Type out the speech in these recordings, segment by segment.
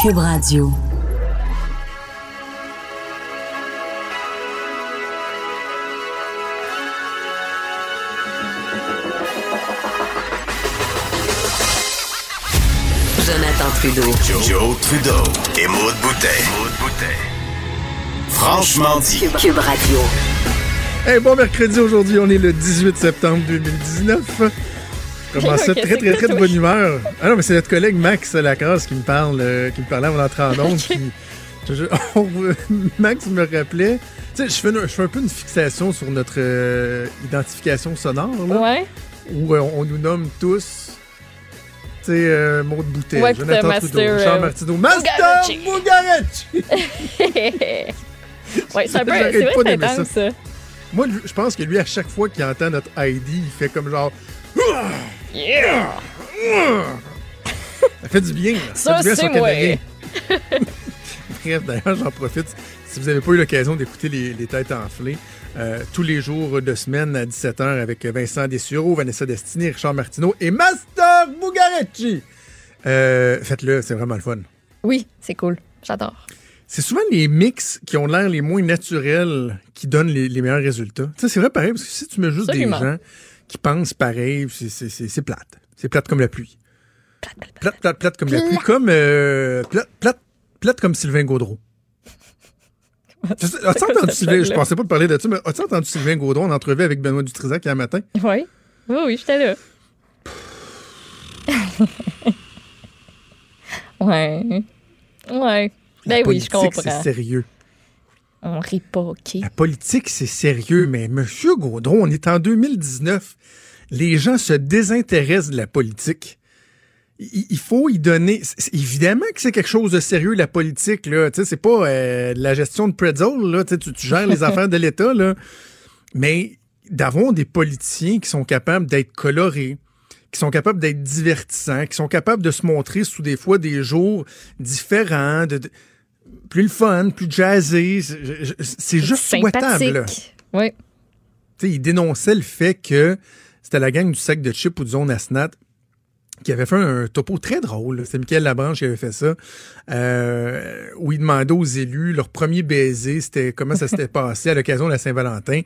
Cube Radio. Jonathan Trudeau. Joe, Trudeau et Maude Boutet. Franchement dit. Cube, Cube Radio. Hey, bon mercredi aujourd'hui, on est le 18 septembre 2019. Ça Ok, très, très, très de bonne humeur. Ah non, mais c'est notre collègue Max Lacrosse qui me parle, euh, qui me parlait avant d'entrer en onde. puis je- je- on- Max me rappelait. Tu sais, je fais, une- je fais un peu une fixation sur notre euh, identification sonore, là, Ouais. où euh, on nous nomme tous. Tu sais, Maud Boutet, Ouais, puis Jonathan t'as Trudeau, Master, Jean Martineau, Master. Bugarici! ouais, c'est un peu. C'est vrai, c'est intense, ça. Moi, je pense que lui, à chaque fois qu'il entend notre ID, il fait comme genre. Yeah! Ça fait du bien. là. Ça, c'est moi. Bref, d'ailleurs, j'en profite. Si vous n'avez pas eu l'occasion d'écouter les, les têtes enflées, euh, tous les jours de semaine à 17h avec Vincent Dessureau, Vanessa Destiny, Richard Martineau et Master Bugarecci. Euh, Faites-le, c'est vraiment le fun. Oui, c'est cool. J'adore. C'est souvent les mix qui ont l'air les moins naturels qui donnent les, les meilleurs résultats. C'est vrai pareil, parce que si tu mets juste Absolument. des gens qui pensent pareil, c'est- plate. C'est plate comme la pluie. Plate, plate, plate comme la pluie. Comme, euh, plate, plate, plate comme Sylvain Gaudreau. As-tu entendu Sylvain, je pensais pas te parler de ça, mais as-tu entendu Sylvain Gaudreau en entrevue avec Benoît Dutrisac hier matin? Oui. Oui, oui, j'étais là. ouais. Ouais. Ben oui, je politique, c'est comprends. sérieux. On rit pas, OK? La politique, c'est sérieux, mais Monsieur Gaudreau, on est en 2019. Les gens se désintéressent de la politique. Il faut y donner. Évidemment que c'est quelque chose de sérieux, la politique. Là. Tu sais, C'est pas euh, de la gestion de pretzel. Là. Tu, sais, tu- tu gères les affaires de l'État. Là. Mais d'avoir des politiciens qui sont capables d'être colorés, qui sont capables d'être divertissants, qui sont capables de se montrer sous des fois des jours différents, de, de- plus le fun, plus jazzé. C'est juste souhaitable. Oui. Tu sais, il dénonçait le fait que c'était la gang du sac de chips ou du zone Asnat qui avait fait un topo très drôle. C'est Michael Labranche qui avait fait ça. euh, où il demandait aux élus leur premier baiser, c'était comment ça s'était passé à l'occasion de la Saint-Valentin.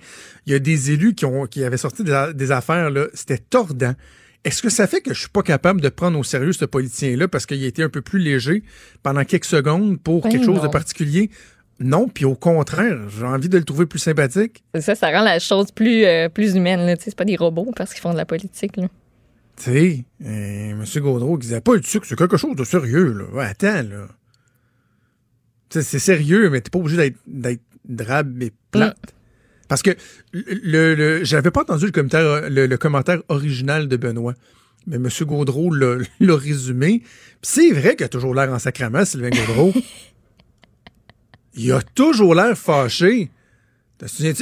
Il y a des élus qui, ont, qui avaient sorti des, affaires, là, c'était tordant. Est-ce que ça fait que je suis pas capable de prendre au sérieux ce politicien-là parce qu'il a été un peu plus léger pendant quelques secondes pour Ben quelque chose de particulier? Non, puis au contraire, j'ai envie de le trouver plus sympathique. C'est ça, ça rend la chose plus, euh, plus humaine. Là. C'est pas des robots parce qu'ils font de la politique. Là. Tu sais, euh, M. Gaudreau qui disait pas le sucre, c'est quelque chose de sérieux, là. Ouais, attends, là. C'est sérieux, mais t'es pas obligé d'être, d'être drabe et plate. Parce que le, le, j'avais pas entendu le commentaire, le, le commentaire original de Benoît. Mais M. Gaudreau l'a, résumé. Puis c'est vrai qu'il a toujours l'air en sacrament, Sylvain Gaudreau. Il a toujours l'air fâché.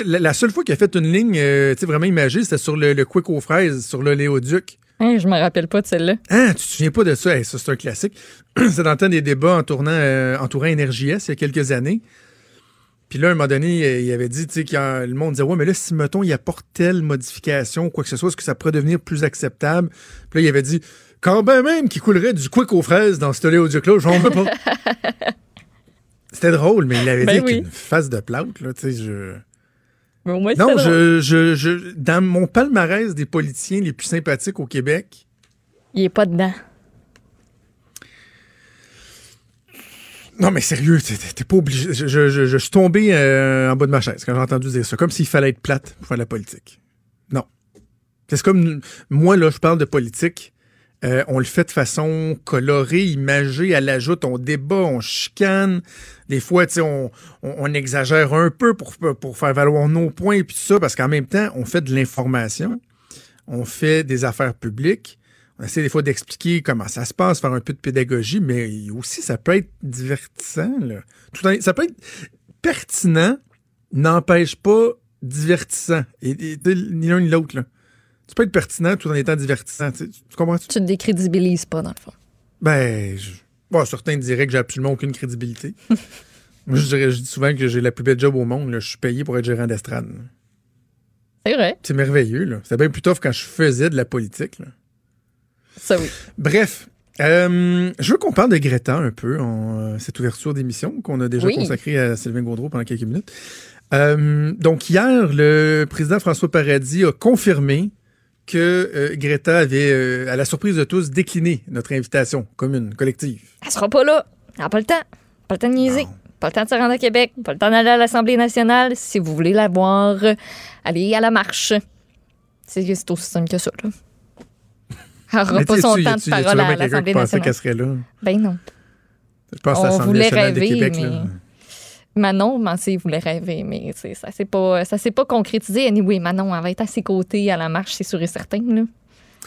La, seule fois qu'il a fait une ligne euh, vraiment imagée, c'était sur le, le Quick aux fraises, sur le Léoduc. Hein, je me rappelle pas de celle-là. Ah, tu te souviens pas de ça? Hey, ça, c'est un classique. c'est dans le temps des débats entourant, euh, entourant NRJS il y a quelques années. Puis là, à un moment donné, il avait dit, tu sais, quand le monde disait, ouais, mais là, si, mettons, il apporte telle modification, quoi que ce soit, est-ce que ça pourrait devenir plus acceptable? Puis là, il avait dit, quand ben même qu'il coulerait du quick aux fraises dans ce Léoduc-là, j'en veux pas. C'était drôle, mais il l'avait Ben dit oui. une face de plate, là, tu sais, je... Mais au moins, Non, je, je, je, dans mon palmarès des politiciens les plus sympathiques au Québec, Il est pas dedans. Non, mais sérieux, t'es- pas obligé. Je, suis tombé euh, en bas de ma chaise quand j'ai entendu dire ça. Comme s'il fallait être plate pour faire la politique. Non. C'est comme moi, là, je parle de politique. Euh, on le fait de façon colorée, imagée, à l'ajoute, on débat, on chicane. Des fois, tu sais, on, on- on exagère un peu pour, faire valoir nos points et puis tout ça, parce qu'en même temps, on fait de l'information, on fait des affaires publiques, on essaie des fois d'expliquer comment ça se passe, faire un peu de pédagogie, mais aussi, ça peut être divertissant. Là. Tout en- ça peut être pertinent, n'empêche pas divertissant. Et, et- ni l'un ni l'autre. là. Tu peux être pertinent tout en étant divertissant. Tu, sais, tu comprends? Tu te décrédibilises pas, dans le fond. Ben, je, bon, certains diraient que j'ai absolument aucune crédibilité. Moi, je, dirais, je dis souvent que j'ai la plus belle job au monde. là. Je suis payé pour être gérant d'estrade. C'est vrai. C'est merveilleux. là. C'était bien plus tough quand je faisais de la politique. là. Ça, oui. Bref, Euh, je veux qu'on parle de Greta un peu, en euh, cette ouverture d'émission qu'on a déjà Oui. consacrée à Sylvain Gaudreau pendant quelques minutes. Euh, donc, hier, le président François Paradis a confirmé que euh, Greta avait, à la surprise de tous, décliné notre invitation commune, collective. Elle sera pas là. Elle n'a pas le temps. Pas le temps de niaiser. Pas le temps de se rendre à Québec. Pas le temps d'aller à l'Assemblée nationale. Si vous voulez la voir, allez à la marche. C'est c'est aussi simple que ça, là. Elle n'aura pas son temps de parole à l'Assemblée nationale? qu'elle serait là? Ben non. Je pense à On l'Assemblée de rêver, Québec. mais- là. Manon, Mancé voulait rêver, mais ça s'est pas, pas concrétisé. Anyway, Manon, elle va être à ses côtés à la marche, c'est sûr et certain. Là.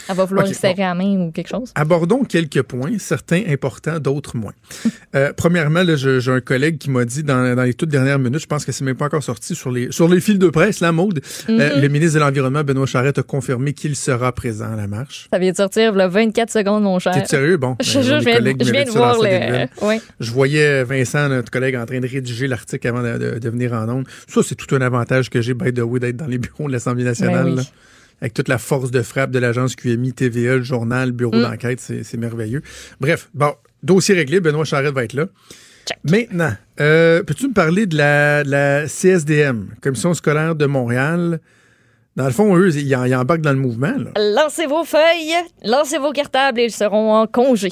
Elle va vouloir Ok, lui serrer la main ou quelque chose. Abordons quelques points, certains importants, d'autres moins. Euh, premièrement, j'ai un collègue qui m'a dit dans, dans les toutes dernières minutes, je pense que c'est même pas encore sorti sur les sur les fils de presse, la mode. Euh, le ministre de l'Environnement, Benoît Charette, a confirmé qu'il sera présent à la marche. Ça vient de sortir le 24 secondes, mon cher. T'es sérieux? Bon, Je, euh, je viens, je de voir dans sa débile. le. Ouais. Je voyais Vincent, notre collègue, en train de rédiger l'article avant de, de- de venir en ondes. Ça, c'est tout un avantage que j'ai, by the way, d'être dans les bureaux de l'Assemblée nationale. Ben oui. Avec toute la force de frappe de l'agence QMI, TVA, le journal, le bureau Mm. d'enquête, c'est merveilleux. Bref, bon, dossier réglé, Benoît Charette va être là. Check. Maintenant, euh, peux-tu me parler de la, de la CSDM, Commission scolaire de Montréal? Dans le fond, eux, ils, en- ils embarquent dans le mouvement. Là. Lancez vos feuilles, lancez vos cartables et ils seront en congé.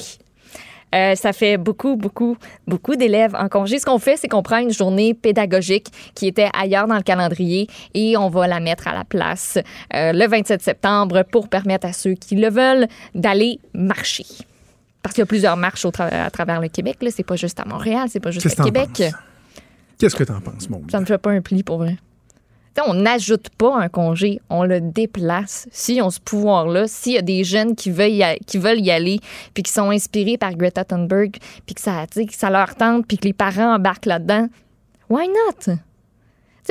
Euh, ça fait beaucoup, beaucoup, beaucoup d'élèves en congé. Ce qu'on fait, c'est qu'on prend une journée pédagogique qui était ailleurs dans le calendrier et on va la mettre à la place euh, le 27 septembre pour permettre à ceux qui le veulent d'aller marcher. Parce qu'il y a plusieurs marches au tra- à travers le Québec. C'est pas juste à Montréal, c'est pas juste t'en Québec. Qu'est-ce que t'en penses, mon Ça me fait pas un pli pour vrai. On n'ajoute pas un congé, on le déplace. S'ils ont ce pouvoir-là, s'il y a des jeunes qui veulent y, a- qui veulent y aller, puis qui sont inspirés par Greta Thunberg, puis que ça, que ça leur tente, puis que les parents embarquent là-dedans, why not?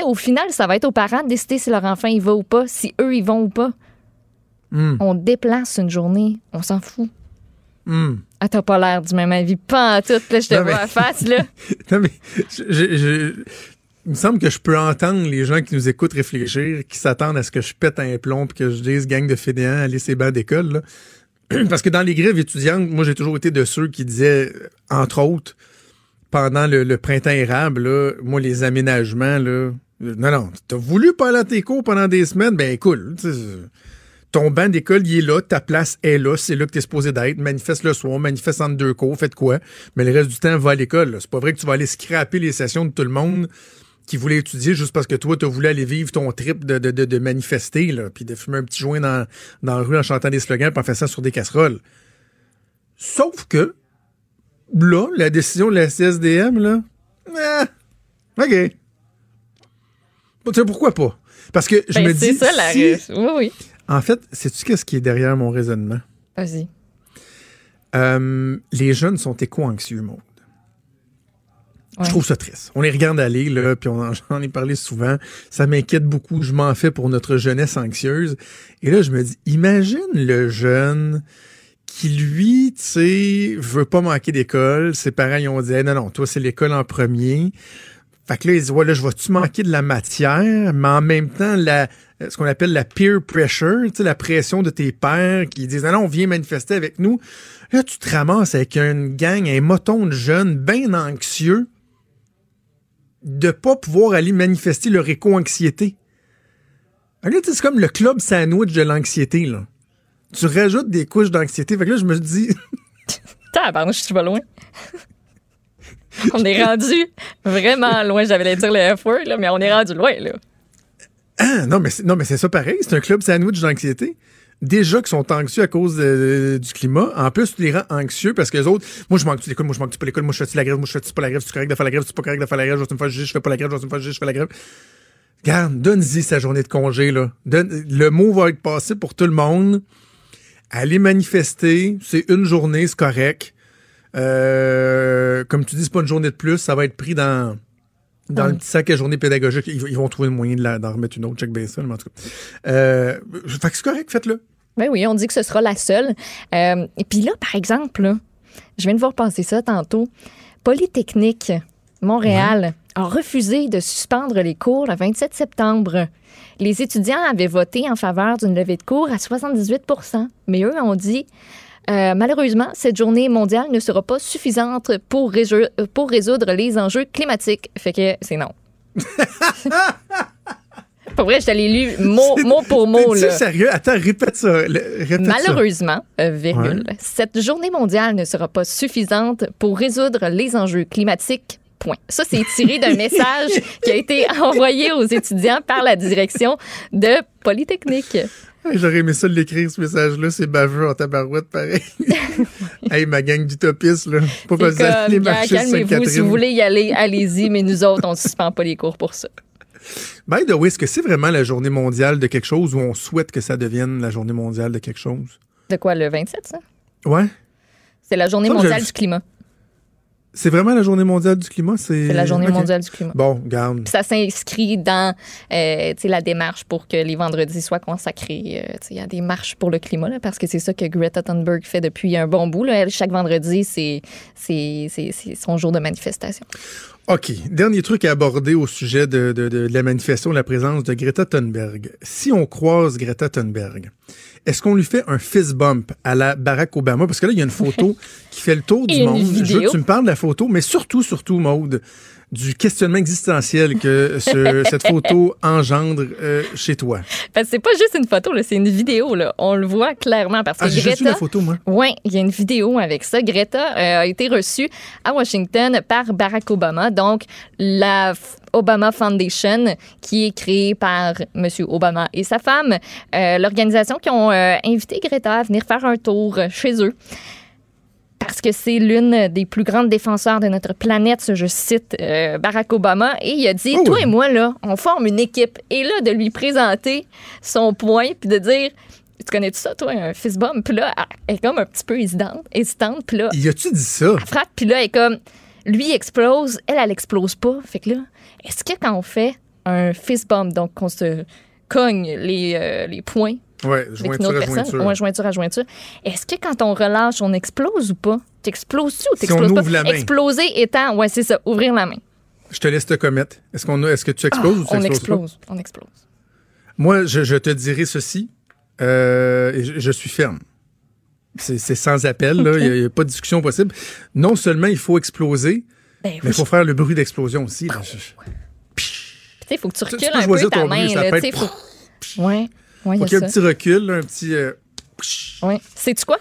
Au final, ça va être aux parents de décider si leur enfant y va ou pas, si eux y vont ou pas. Hmm. On déplace une journée, on s'en fout. Hmm. Ah, t'as pas l'air du même avis. Pas en tout, là, je te Non, vois mais- à face, là. Non, mais je- je- je- il me semble que je peux entendre les gens qui nous écoutent réfléchir, qui s'attendent à ce que je pète un plomb et que je dise gang de fainéants, allez ces bancs d'école. Parce que dans les grèves étudiantes, moi, j'ai toujours été de ceux qui disaient, euh, entre autres, pendant le, printemps érable, moi, les aménagements, là, euh, non, non, t'as voulu pas aller à tes cours pendant des semaines, ben cool. ton banc d'école, il est là, ta place est là, c'est là que tu es supposé d'être. Manifeste le soir, manifeste entre deux cours, faites quoi? Mais le reste du temps, va à l'école. C'est pas vrai que tu vas aller scraper les sessions de tout le monde qui voulait étudier juste parce que toi, tu voulu aller vivre ton trip de, de, de, de manifester, là, puis de fumer un petit joint dans, dans la rue en chantant des slogans, puis en faisant ça sur des casseroles. Sauf que, là, la décision de la CSDM, là, ah, OK. Bon, tu sais, pourquoi pas? Parce que je Ben, me c'est dis. ça, la si- Oui, oui. en fait, sais-tu qu'est-ce qui est derrière mon raisonnement? Vas-y. Euh, les jeunes sont éco-anxieux, Maud. Ouais. Je trouve ça triste. On les regarde aller, là, puis on en, j'en ai parlé souvent. Ça m'inquiète beaucoup. Je m'en fais pour notre jeunesse anxieuse. Et là, je me dis, imagine le jeune qui, lui, tu sais, veut pas manquer d'école. Ses parents, ils ont dit, Hey, non, non, toi, c'est l'école en premier. Fait que là, ils disent, ouais, là, je vais-tu manquer de la matière, mais en même temps, la, ce qu'on appelle la peer pressure, tu sais, la pression de tes pères qui disent, non, non, viens manifester avec nous. Là, tu te ramasses avec une gang, un moton de jeunes bien anxieux de pas pouvoir aller manifester leur éco-anxiété. C'est comme le club sandwich de l'anxiété, là. Tu rajoutes des couches d'anxiété. Fait que là, je me dis, Tabarnouche, je suis pas loin. on est rendu vraiment loin. J'avais dire le F-word, là, mais on est rendu loin, là. ah, non, mais c'est, non, mais c'est ça pareil. C'est un club sandwich d'anxiété. Déjà qu'ils sont anxieux à cause de- du climat. En plus, tu les rends anxieux parce que les autres, moi, je manque-tu l'école, moi, je manque-tu pas l'école, moi, je fais-tu la grève, moi, je fais-tu pas la grève, tu correct de faire la grève, tu pas correct de faire la grève, je vais me faire juger, je fais pas la grève, je vais me faire juger, je fais la grève. Regarde, donne-y sa journée de congé, là. Donne- le mot va être passé pour tout le monde. Aller manifester, c'est une journée, c'est correct. Euh, comme tu dis, c'est pas une journée de plus, ça va être pris dans, dans le petit sac à journée pédagogique. Ils, ils vont trouver le moyen de d'en remettre une autre, check bien ça, mais en tout cas. Euh, fait que c'est correct, faites-le. Ben oui, on dit que ce sera la seule. Euh, et puis là, par exemple, là, je viens de voir passer ça tantôt. Polytechnique Montréal a refusé de suspendre les cours le 27 septembre. Les étudiants avaient voté en faveur d'une levée de cours à 78% mais eux ont dit Euh, malheureusement, cette journée mondiale ne sera pas suffisante pour, pour résoudre les enjeux climatiques. Fait que c'est non. Pour vrai, je t'allais lu mot, mot pour mot. Sérieux? Attends, répète ça. répète. Malheureusement, euh, virgule, cette journée mondiale ne sera pas suffisante pour résoudre les enjeux climatiques. Point. Ça, c'est tiré d'un message qui a été envoyé aux étudiants par la direction de Polytechnique. J'aurais aimé ça de l'écrire, ce message-là. C'est baveux en tabarouette, pareil. hey, ma gang d'utopistes, là. C'est vous gars, marcher calmez-vous, si vous voulez y aller, allez-y, mais nous autres, on ne suspend pas les cours pour ça. By the way, est-ce que c'est vraiment la journée mondiale de quelque chose ou on souhaite que ça devienne la journée mondiale de quelque chose? De quoi, le 27, ça? Ouais. C'est la journée mondiale je- du climat. C'est vraiment la journée mondiale du climat? C'est la journée mondiale du climat. Bon, garde. Puis ça s'inscrit dans euh, la démarche pour que les vendredis soient consacrés. euh, a des marches pour le climat, là, parce que c'est ça que Greta Thunberg fait depuis un bon bout. Là. Elle, chaque vendredi, c'est son jour de manifestation. OK. Dernier truc à aborder au sujet de, de- de la manifestation, la présence de Greta Thunberg. Si on croise Greta Thunberg, est-ce qu'on lui fait un fist bump à la Barack Obama? Parce que là, il y a une photo qui fait le tour du monde. Je veux vidéo. que tu me parles de la photo, mais surtout, surtout, Maude, du questionnement existentiel que ce- cette photo engendre euh, chez toi. Parce que c'est pas juste une photo, c'est une vidéo. Là. On le voit clairement parce que Ah, j'ai juste vu Greta. la photo, moi. Oui, il y a une vidéo avec ça. Greta euh, a été reçue à Washington par Barack Obama, donc la Obama Foundation, qui est créée par M. Obama et sa femme, euh, l'organisation qui ont invité Greta à venir faire un tour chez eux. Parce que c'est l'une des plus grandes défenseurs de notre planète, je cite euh, Barack Obama, et il a dit Oh Toi et moi, là, on forme une équipe. Et là, de lui présenter son point, puis de dire Tu connais-tu ça, toi, un fist bump? Puis là, elle est comme un petit peu hésitante, hésitante puis là, Y a-tu dit ça? elle frappe, puis là, elle est comme Lui explose, elle, elle explose pas. Fait que là, est-ce que quand on fait un fist bump, donc qu'on se cogne les, euh, les points Une jointure à jointure. ouais, jointure à jointure, est-ce que quand on relâche, on explose ou pas? T'exploses-tu ou Si on t'exploses pas? ouvre la main. Exploser étant, ouais, c'est ça, ouvrir la main. Je te laisse te commettre. Est-ce qu'on a, est-ce que tu exploses ou tu Ah, on exploses pas? explose, on explose. Moi, je, je te dirai ceci. euh, je, je suis ferme. C'est sans appel, là. Il n'y a, pas de discussion possible. Non seulement il faut exploser, Ben, mais il oui, faut faire le bruit d'explosion aussi. tu sais, faut que tu Tu- tu recules un peu ta main, là, faut... Ouais, ouais, il Faut y qu'il y a ait un ça. petit recul, là, un petit. euh, Ouais. Sais-tu quoi?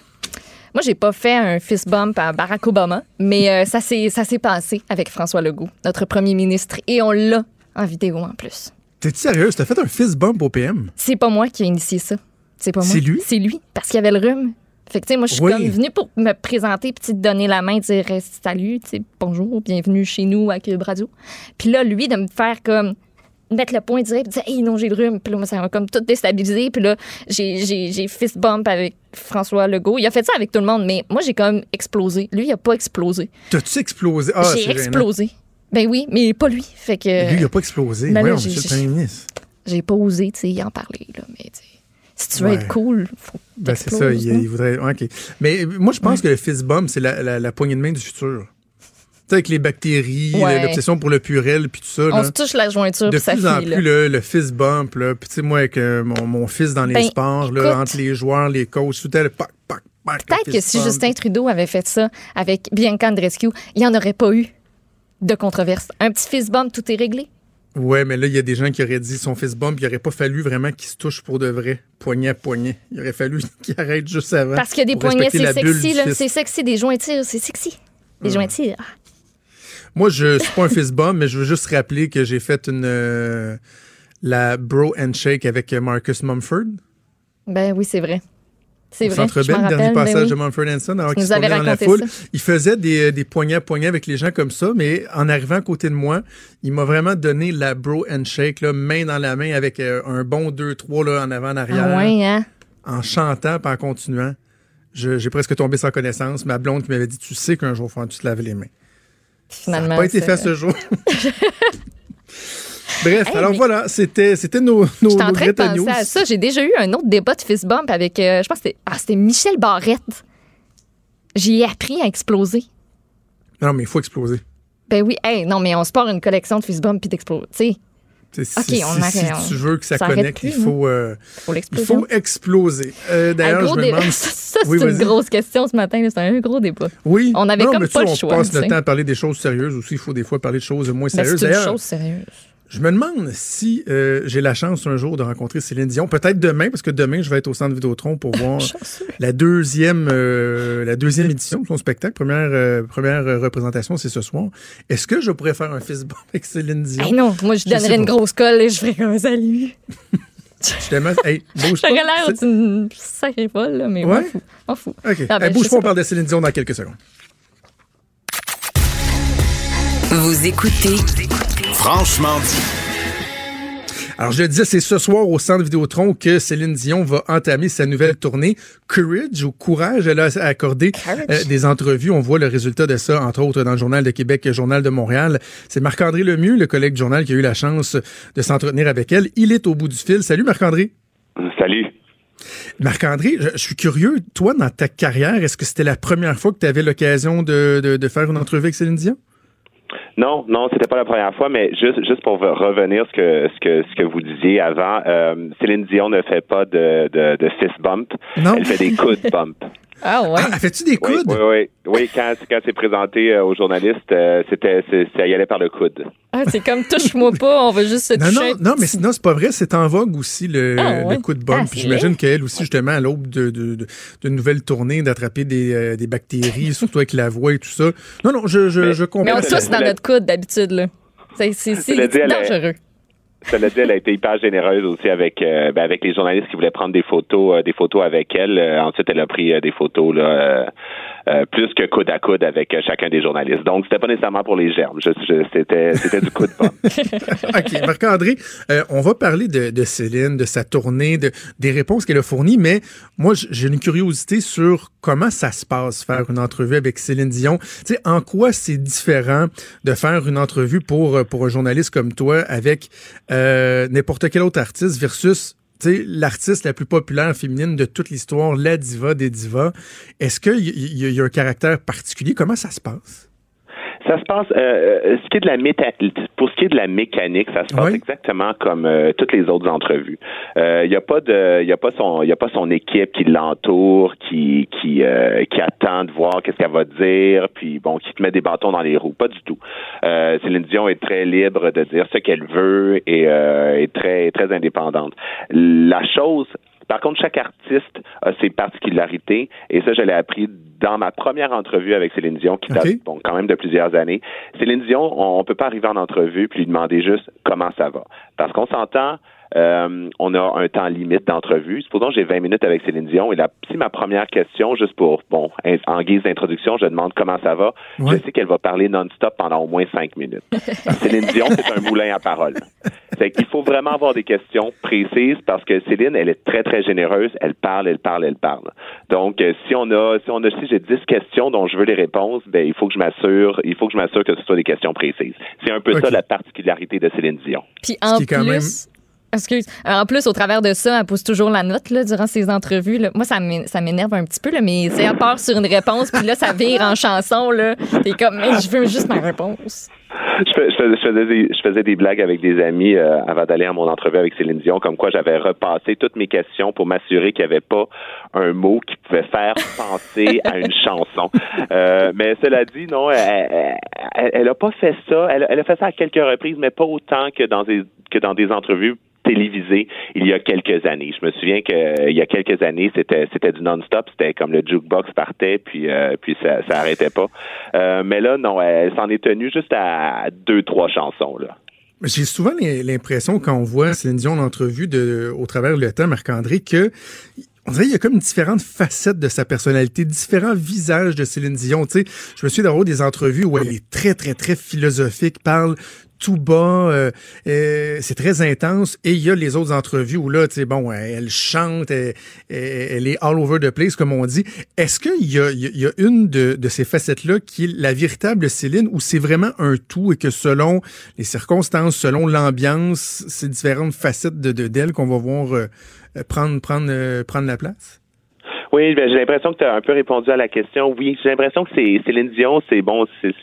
Moi, j'ai pas fait un fist bump à Barack Obama, mais euh, ça s'est ça s'est passé avec François Legault, notre premier ministre, et on l'a en vidéo en plus. T'es-tu sérieux? T'as fait un fist bump au PM? C'est pas moi qui ai initié ça. C'est pas moi. C'est lui? C'est lui, parce qu'il y avait le rhume. Fait que, tu sais, moi, je suis Oui. comme venue pour me présenter, puis te donner la main, dire euh, salut, tu sais, bonjour, bienvenue chez nous à Cube Radio. Puis là, lui, de me faire comme mettre le point direct, puis dire hey non j'ai le rhume puis là moi, ça m'a comme tout déstabilisé puis là j'ai j'ai fist bump avec François Legault il a fait ça avec tout le monde mais moi j'ai comme explosé lui il a pas explosé T'as-tu explosé? Ah, j'ai gênant. explosé ben oui mais pas lui fait que Lui, il a pas explosé. Ben j'ai- monsieur le j'ai- premier ministre. j'ai pas osé tu sais y en parler là mais si tu veux Ouais. être cool faut Ben, c'est ça. Il, il voudrait. OK. Mais euh, moi, je pense que le fist bump, c'est la, la- la poignée de main du futur. Avec les bactéries, Ouais. l'obsession pour le purel, puis tout ça. on là. se touche la jointure de ça plus en plus, le, le fist bump, là. Puis, tu sais, moi, avec euh, mon, mon fils dans les Ben, sports, là, écoute. entre les joueurs, les coachs, tout le pac, pac, pac. Peut-être que si bump. Justin Trudeau avait fait ça avec Bianca Andreescu, il n'y en aurait pas eu de controverse. Un petit fist bump, tout est réglé. Ouais, mais là, il y a des gens qui auraient dit son fist bump, il aurait pas fallu vraiment qu'il se touche pour de vrai, poignet à poignet. Il aurait fallu qu'il arrête juste avant. Parce que des poignets, c'est sexy, là. C'est sexy, des jointures, c'est sexy. Des jointures. ah. Moi, je suis pas un bump, mais je veux juste rappeler que j'ai fait une euh, la bro handshake avec Marcus Mumford. Ben oui, c'est vrai. C'est vrai. Centre Bell, dernier rappelle, ben passage oui. de Mumford Son, alors qu'il se dans la foule. ça. Il faisait des, des poignets à poignets avec les gens comme ça, mais en arrivant à côté de moi, il m'a vraiment donné la bro handshake, là, main dans la main, avec euh, un bon 2-3 là, en avant, en arrière, Ah ouais, hein? en chantant puis en continuant. J'ai presque tombé sans connaissance. Ma blonde qui m'avait dit, tu sais qu'un jour, il tu te laves les mains. Ça Finalement. n'a pas été fait ce jour. Bref, Hey, alors voilà, c'était c'était nos, nos, J'étais en nos train de penser à ça. J'ai déjà eu un autre débat de fist bump avec, euh, je pense que c'était ah, c'était Michel Barrette. J'y ai appris à exploser. Non, mais il faut exploser. Ben oui, hey, non, mais on se part une collection de fist bump puis d'exploser. Tu sais, Tu si, on si- arrête, si tu veux que ça, connecte, plus, il faut, euh, il faut exploser. Euh, D'ailleurs, je me demande. Ça, Oui, c'est une grosse question ce matin. C'est un gros débat. Oui. On avait Non, comme mais tu pas sais, le on choix, passe tu le temps à parler des choses sérieuses aussi. Il faut des fois parler de choses moins sérieuses. c'est une chose sérieuse. Je me demande si euh, j'ai la chance un jour de rencontrer Céline Dion. Peut-être demain, parce que demain, je vais être au Centre Vidéotron pour voir la deuxième, euh, la deuxième édition de son spectacle. Première, euh, première représentation, c'est ce soir. Est-ce que je pourrais faire un fist bump avec Céline Dion? Hey, non, moi, je donnerais une pas. grosse colle et je ferais comme salut. Je te demande- hey, bouge pas. J'aurais l'air d'une sacrée folle, là, mais Ouais? m'en fous. M'en fous. OK. Ah, ben, Hey, bouge pas, on parle de Céline Dion dans quelques secondes. Vous écoutez Franchement dit. Alors, je le disais, c'est ce soir au Centre Vidéotron que Céline Dion va entamer sa nouvelle tournée Courage ou Courage. Elle a accordé euh, des entrevues. On voit le résultat de ça, entre autres, dans le Journal de Québec le Journal de Montréal. C'est Marc-André Lemieux, le collègue du journal, qui a eu la chance de s'entretenir avec elle. Il est au bout du fil. Salut Marc-André. Salut. Marc-André, je, je suis curieux, toi, dans ta carrière, est-ce que c'était la première fois que tu avais l'occasion de, de- de faire une entrevue avec Céline Dion? Non, non, c'était pas la première fois, mais juste, juste pour revenir ce que, ce que, ce que vous disiez avant, euh, Céline Dion ne fait pas de, de, de fist bump. Non. Elle fait des coups de bump. Ah, ouais. Ah, fais-tu des coudes? oui, oui. Oui, quand, quand c'est présenté euh, aux journalistes, euh, c'était, c'est- ça y allait par le coude. Ah, c'est comme touche-moi pas, on va juste se Non, toucher. non, non, mais sinon, c'est pas vrai. C'est en vogue aussi, le, Ah, ouais. le coup de bombe. Ah, Puis j'imagine qu'elle aussi, justement, à l'aube de, de, de, d'une nouvelle tournée, d'attraper des, euh, des bactéries, surtout avec la voix et tout ça. Non, non, je, je, Mais- je comprends. Mais on Mais est c'est tous la- dans notre coude d'habitude, là. C'est c'est- dangereux. Cela dit, elle a été hyper généreuse aussi avec euh, ben, avec les journalistes qui voulaient prendre des photos euh, des photos avec elle. Euh, ensuite, elle a pris euh, des photos là, euh, plus que coude à coude avec euh, chacun des journalistes. Donc, c'était pas nécessairement pour les germes. C'était c'était du coup de pomme. OK, Marc-André, euh, on va parler de, de Céline, de sa tournée, de, des réponses qu'elle a fournies, mais moi, j'ai une curiosité sur comment ça se passe, faire une entrevue avec Céline Dion. Tu sais, en quoi c'est différent de faire une entrevue pour, pour un journaliste comme toi avec euh, n'importe quel autre artiste versus l'artiste la plus populaire féminine de toute l'histoire, la diva des divas. Est-ce qu'il y, a un caractère particulier? Comment ça se passe? Ça se passe, euh, euh, ce qui est de la méta- pour ce qui est de la mécanique, ça se passe Oui. exactement comme euh, toutes les autres entrevues. Il n'y a pas de, il y a pas son, y a pas son équipe qui l'entoure, qui qui euh, qui attend de voir qu'est-ce qu'elle va dire, puis bon, qui te met des bâtons dans les roues. Pas du tout. Euh, Céline Dion est très libre de dire ce qu'elle veut et euh, est très très indépendante. La chose par contre, chaque artiste a ses particularités et ça, je l'ai appris dans ma première entrevue avec Céline Dion, qui date bon, quand même de plusieurs années. Céline Dion, on, on peut pas arriver en entrevue puis lui demander juste comment ça va. Parce qu'on s'entend, euh, on a un temps limite d'entrevue. Supposons que j'ai 20 minutes avec Céline Dion et la, si ma première question, juste pour, bon, en- guise d'introduction, je demande comment ça va, Ouais. je sais qu'elle va parler non-stop pendant au moins 5 minutes. Céline Dion, c'est un moulin à parole. C'est qu'il faut vraiment avoir des questions précises parce que Céline, elle est très, très généreuse. Elle parle, elle parle, elle parle. Donc, euh, si on a, si on a, si j'ai 10 questions dont je veux les réponses, ben, il faut que je m'assure, il faut que je m'assure que ce soit des questions précises. C'est un peu ça la particularité de Céline Dion. Puis en plus, même- excuse, en plus au travers de ça, elle pose toujours la note là, durant ses entrevues. là. Moi, ça m'é- ça m'énerve un petit peu, là, mais elle part sur une réponse, puis là, ça vire en chanson. là. T'es comme, mais je veux juste ma réponse. Je, fais- je faisais, je faisais des blagues avec des amis euh, avant d'aller à mon entrevue avec Céline Dion, comme quoi j'avais repassé toutes mes questions pour m'assurer qu'il n'y avait pas un mot qui pouvait faire penser à une chanson. Euh, mais cela dit, non, elle, elle, elle a pas fait ça. Elle, elle a fait ça à quelques reprises, mais pas autant que dans des que dans des entrevues télévisées il y a quelques années. Je me souviens que il y a quelques années, c'était c'était du non-stop, c'était comme le jukebox partait puis euh, puis ça ça arrêtait pas. Euh, mais là non, elle s'en est tenue juste à deux trois chansons là. J'ai souvent l'im- l'impression quand on voit Céline Dion en entrevue de, au travers le temps, Marc-André, que on dirait qu'il y a comme différentes facettes de sa personnalité, différents visages de Céline Dion. Tu sais, je me suis d'avoir des entrevues où elle est très, très, très philosophique, parle tout bas, euh, euh, c'est très intense. Et il y a les autres entrevues où là, tu sais, bon, elle, chante, elle, est all over the place, comme on dit. Est-ce qu'il y y a- une de, de ces facettes-là qui est la véritable Céline ou c'est vraiment un tout et que selon les circonstances, selon l'ambiance, c'est différentes facettes de de- d'elle qu'on va voir euh, prendre, prendre, euh, prendre la place? Oui, ben, j'ai l'impression que tu as un peu répondu à la question. Oui, j'ai l'impression que c'est Céline Dion, c'est bon, c'est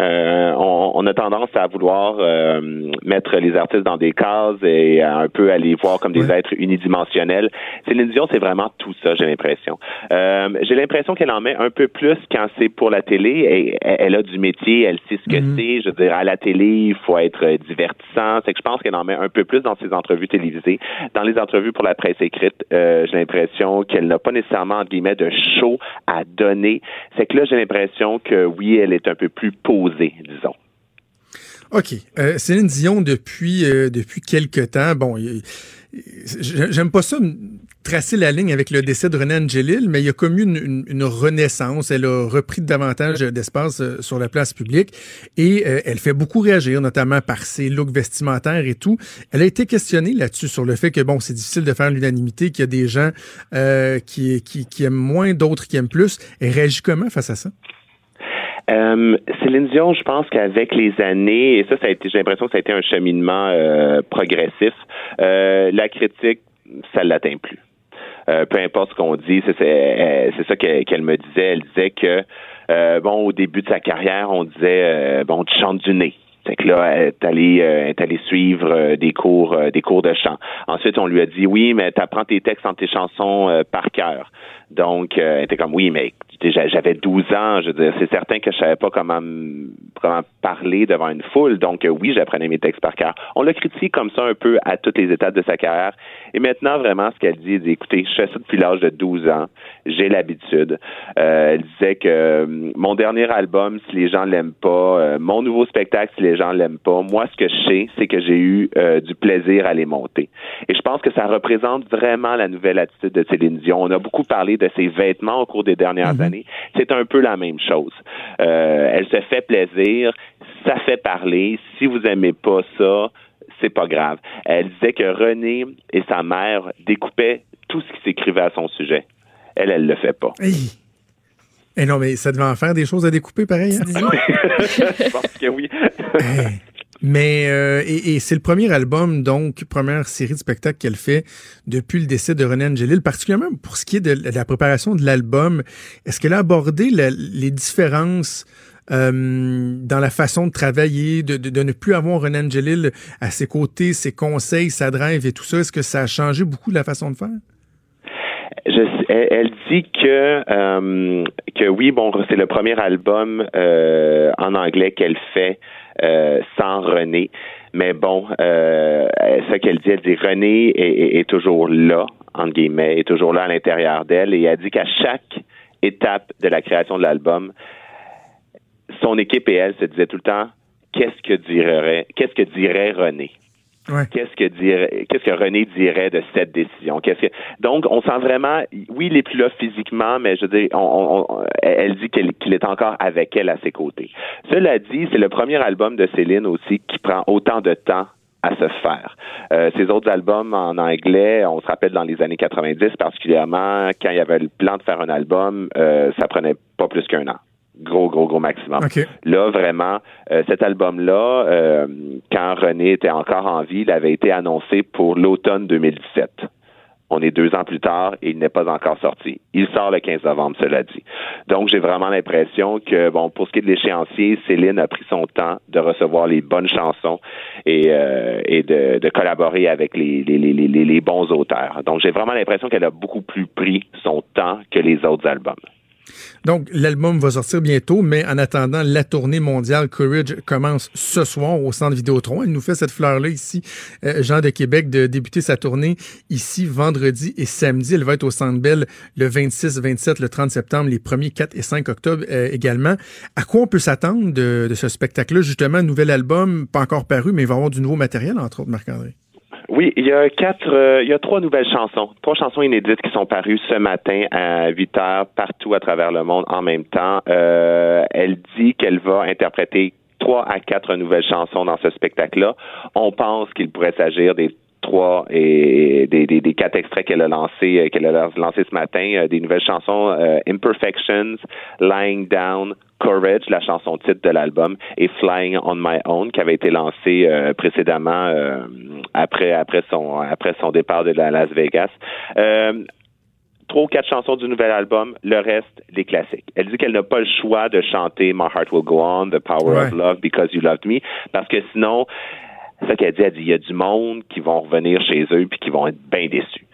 Euh, on, on, a tendance à vouloir euh, mettre les artistes dans des cases et un peu à les voir comme des êtres unidimensionnels. Céline Dion, c'est vraiment tout ça, j'ai l'impression. Euh, j'ai l'impression qu'elle en met un peu plus quand c'est pour la télé. Et, elle a du métier, elle sait ce que mm-hmm. c'est. Je veux dire, à la télé, il faut être divertissant. C'est que je pense qu'elle en met un peu plus dans ses entrevues télévisées. Dans les entrevues pour la presse écrite, j'ai l'impression qu'elle n'a pas nécessairement, de show à donner. C'est que là, j'ai l'impression que oui, elle est un peu plus posée, disons. OK. Euh, Céline Dion, depuis, euh, depuis quelque temps, bon, j'aime pas ça tracer la ligne avec le décès de René Angelil, mais il y a comme une, une, renaissance. Elle a repris davantage d'espace euh, sur la place publique et euh, elle fait beaucoup réagir, notamment par ses looks vestimentaires et tout. Elle a été questionnée là-dessus sur le fait que bon, c'est difficile de faire l'unanimité, qu'il y a des gens euh, qui, aiment moins, d'autres qui aiment plus. Elle réagit comment face à ça? Céline Dion, je pense qu'avec les années, et ça, j'ai l'impression que ça a été un cheminement progressif. La critique, ça l'atteint plus. Euh, peu importe ce qu'on dit, c'est, c'est, ça qu'elle, me disait. Elle disait que bon, au début de sa carrière, on disait bon, tu chantes du nez. Fait que là, elle est allée, allée suivre des cours, des cours de chant. Ensuite, on lui a dit oui, mais tu apprends tes textes en tes chansons par cœur. Donc, elle était comme oui, mais j'avais 12 ans, je veux dire, c'est certain que je savais pas comment, comment parler devant une foule. Donc euh, oui, j'apprenais mes textes par cœur. On l'a critiqué comme ça un peu à toutes les étapes de sa carrière. Et maintenant, vraiment, ce qu'elle dit, elle dit, écoutez, je fais ça depuis l'âge de 12 ans. J'ai l'habitude. Euh, elle disait que euh, mon dernier album, si les gens l'aiment pas, mon nouveau spectacle, si les gens l'aiment pas, moi, ce que je sais, c'est que j'ai eu du plaisir à les monter. Et je pense que ça représente vraiment la nouvelle attitude de Céline. On a beaucoup parlé de ses vêtements au cours des dernières années c'est un peu la même chose. Euh, elle se fait plaisir, ça fait parler. Si vous aimez pas ça, c'est pas grave. Elle disait que René et sa mère découpaient tout ce qui s'écrivait à son sujet. Elle, elle le fait pas. Eh non, mais ça devait en faire des choses à découper, pareil. Hein? Je pense que oui. Mais euh, et, c'est le premier album, donc première série de spectacles qu'elle fait depuis le décès de René Angelil, particulièrement pour ce qui est de, la préparation de l'album. Est-ce qu'elle a abordé les différences euh, dans la façon de travailler, de, de, ne plus avoir René Angelil à ses côtés, ses conseils, sa drive et tout ça? Est-ce que ça a changé beaucoup la façon de faire? Je, elle, dit que euh, que oui, bon, c'est le premier album euh, en anglais qu'elle fait euh, sans René. Mais bon, euh, ce qu'elle dit, elle dit René est, toujours là, entre guillemets, est toujours là à l'intérieur d'elle. Et elle dit qu'à chaque étape de la création de l'album, son équipe et elle se disaient tout le temps qu'est-ce que dirait qu'est-ce que dirait René? Qu'est-ce que dirait, qu'est-ce que René dirait de cette décision? Qu'est-ce que donc on sent vraiment, oui, il est plus là physiquement, mais je veux dire, on, elle dit qu'il est encore avec elle à ses côtés. Cela dit, c'est le premier album de Céline aussi qui prend autant de temps à se faire. Euh, ces autres albums en anglais, on se rappelle dans les années 90 particulièrement, quand il y avait le plan de faire un album, euh, ça prenait pas plus qu'un an gros, gros, gros maximum. Là, vraiment, euh, cet album-là, euh, quand René était encore en vie, il avait été annoncé pour l'automne 2017. On est deux ans plus tard et il n'est pas encore sorti. Il sort le 15 novembre, cela dit. Donc, j'ai vraiment l'impression que, bon, pour ce qui est de l'échéancier, Céline a pris son temps de recevoir les bonnes chansons et, euh, et de, de, collaborer avec les, les, les, les bons auteurs. Donc, j'ai vraiment l'impression qu'elle a beaucoup plus pris son temps que les autres albums. Donc, l'album va sortir bientôt, mais en attendant, la tournée mondiale Courage commence ce soir au Centre Vidéotron. Elle nous fait cette fleur-là ici, euh, Jean de Québec, de débuter sa tournée ici vendredi et samedi. Elle va être au Centre Bell le 26, 27, le 30 septembre, les 1er, 4 et 5 octobre euh, également. À quoi on peut s'attendre de, de ce spectacle-là? Justement, nouvel album, pas encore paru, mais il va avoir du nouveau matériel, entre autres, Marc-André. Oui, il y a quatre, euh, il y a trois nouvelles chansons, trois chansons inédites qui sont parues ce matin à 8 heures partout à travers le monde en même temps. Euh, elle dit qu'elle va interpréter trois à quatre nouvelles chansons dans ce spectacle-là. On pense qu'il pourrait s'agir des trois et des, des, des quatre extraits qu'elle a lancés euh, qu'elle a lancé ce matin, euh, des nouvelles chansons euh, Imperfections, Lying Down, Courage, la chanson titre de l'album, et Flying on My Own, qui avait été lancé précédemment après après son après son départ de la Las Vegas trois ou quatre chansons du nouvel album, le reste, les classiques. Elle dit qu'elle n'a pas le choix de chanter My Heart Will Go On, The Power Ouais. of Love, Because You Loved Me, parce que sinon, c'est ça qu'elle dit, elle dit, il y a du monde qui vont revenir chez eux puis qui vont être bien déçus.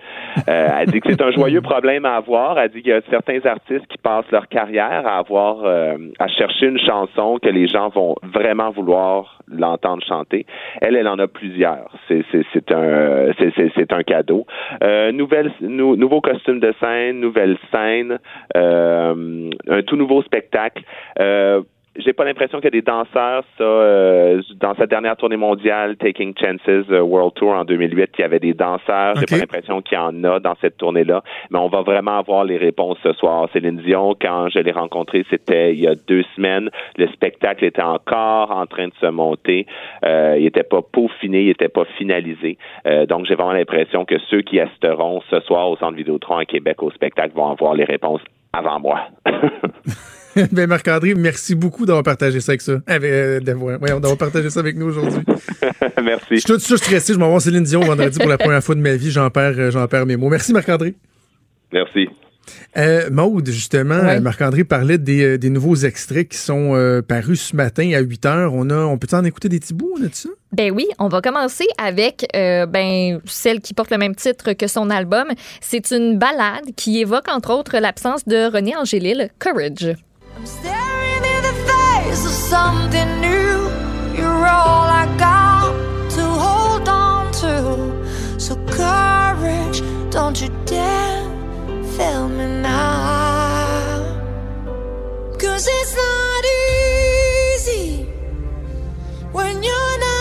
Euh, elle dit que c'est un joyeux problème à avoir. Elle dit qu'il y a certains artistes qui passent leur carrière à avoir, euh, à chercher une chanson que les gens vont vraiment vouloir l'entendre chanter. Elle, elle en a plusieurs. C'est, un, c'est, un cadeau. Euh, nouvelle, nou- nouveau costume de scène, nouvelle scène, euh, un tout nouveau spectacle. J'ai pas l'impression qu'il y a des danseurs, ça, euh, dans sa dernière tournée mondiale, Taking Chances euh, World Tour en 2008, qu'il y avait des danseurs. J'ai pas l'impression qu'il y en a dans cette tournée-là. Mais on va vraiment avoir les réponses ce soir. Céline Dion, quand je l'ai rencontrée, c'était il y a deux semaines. Le spectacle était encore en train de se monter. Euh, il était pas peaufiné, il était pas finalisé. Euh, donc, j'ai vraiment l'impression que ceux qui assisteront ce soir au Centre Vidéotron à Québec au spectacle vont avoir les réponses avant moi. ben Marc-André, merci beaucoup d'avoir partagé ça avec ça. Avec, euh, ouais, d'avoir partagé ça avec nous aujourd'hui. Merci. Je suis tout de suite stressé. Je m'en vais voir Céline Dion vendredi pour la première fois de ma vie. J'en perds, euh, j'en perds mes mots. Merci Marc-André. Merci. Euh, Maude, justement, Ouais. Marc-André parlait des, des nouveaux extraits qui sont euh, parus ce matin à 8 heures. On, a, on peut en écouter des petits bouts, on a de ça? Ben oui, on va commencer avec euh, ben celle qui porte le même titre que son album. C'est une ballade qui évoque entre autres l'absence de René Angélil, Courage. I'm staring in the face of something new. You're all I got to hold on to. So courage, don't you dare fail me now. Cause it's not easy when you're not.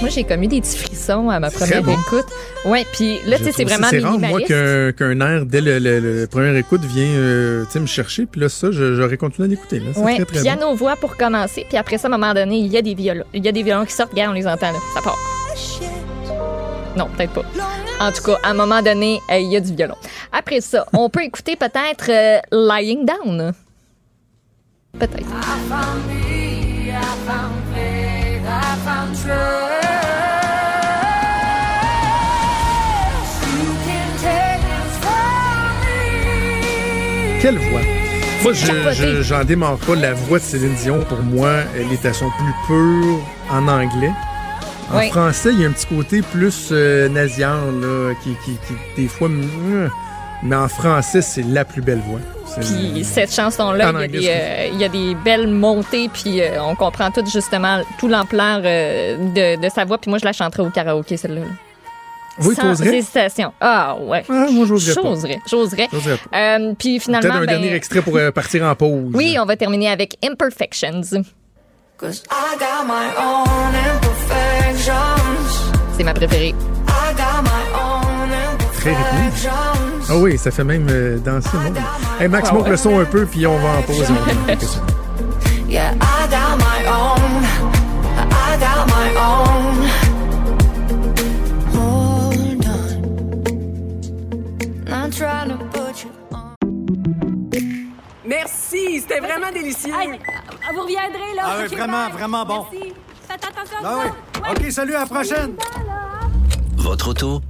Moi, j'ai commis des petits frissons à ma première bon. écoute. Ouais, puis là, tu sais, c'est vraiment C'est rare, moi, minimaliste. qu'un qu'un air, dès le, le- le- la première écoute, vient euh, tu sais, me chercher. Puis là, ça, je- j'aurais continué à l'écouter. Ouais, très, très bon. piano-voix pour commencer. Puis après ça, à un moment donné, il y a des violons. Il y a des violons qui sortent. Regarde, on les entend là. Ça part. Non, peut-être pas. En tout cas, à un moment donné, euh, il y a du violon. Après ça, on peut écouter peut-être euh, Lying Down. Peut-être. I found me, I found faith, I found trust. You can take this from me. Quelle voix! Moi, je- capoté. je- j'en démarre pas. La voix de Céline Dion, pour moi, elle est à son plus pur en anglais. En Oui. français, il y a un petit côté plus euh, nasillard, là, qui, qui, qui, des fois... mm, Mais en français, c'est la plus belle voix. Puis cette chanson-là, En il y, a anglais, des, euh, il y a des belles montées, puis euh, on comprend tout justement tout l'ampleur euh, de, de sa voix. Puis moi, je la chanterais au karaoké, celle-là. là. Oui, Sans hésitation. Ah ouais. Ah, moi, j'oserais pas. J'oserais, j'oserais. Euh, puis finalement, Peut-être un ben, dernier extrait pour euh, partir en pause. oui, on va terminer avec Imperfections. Cause I got my own imperfections. C'est ma préférée. I got my own Très rythmé. Ah oui, ça fait même euh, danser. Bon. Hey, Max, Ah monte ouais. le son un peu, puis on va en pause. Yeah, I got my own. I got my own. Hold on. Not trying to put you on. Merci, c'était vraiment délicieux. Vous reviendrez, là. Ah oui, vraiment, bye. vraiment bon. Merci. Faites attention à Ah vous oui. autres. OK, salut, à la prochaine. Votre auto,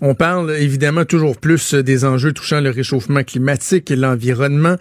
On parle évidemment toujours plus euh, des enjeux touchant le réchauffement climatique, l'environnement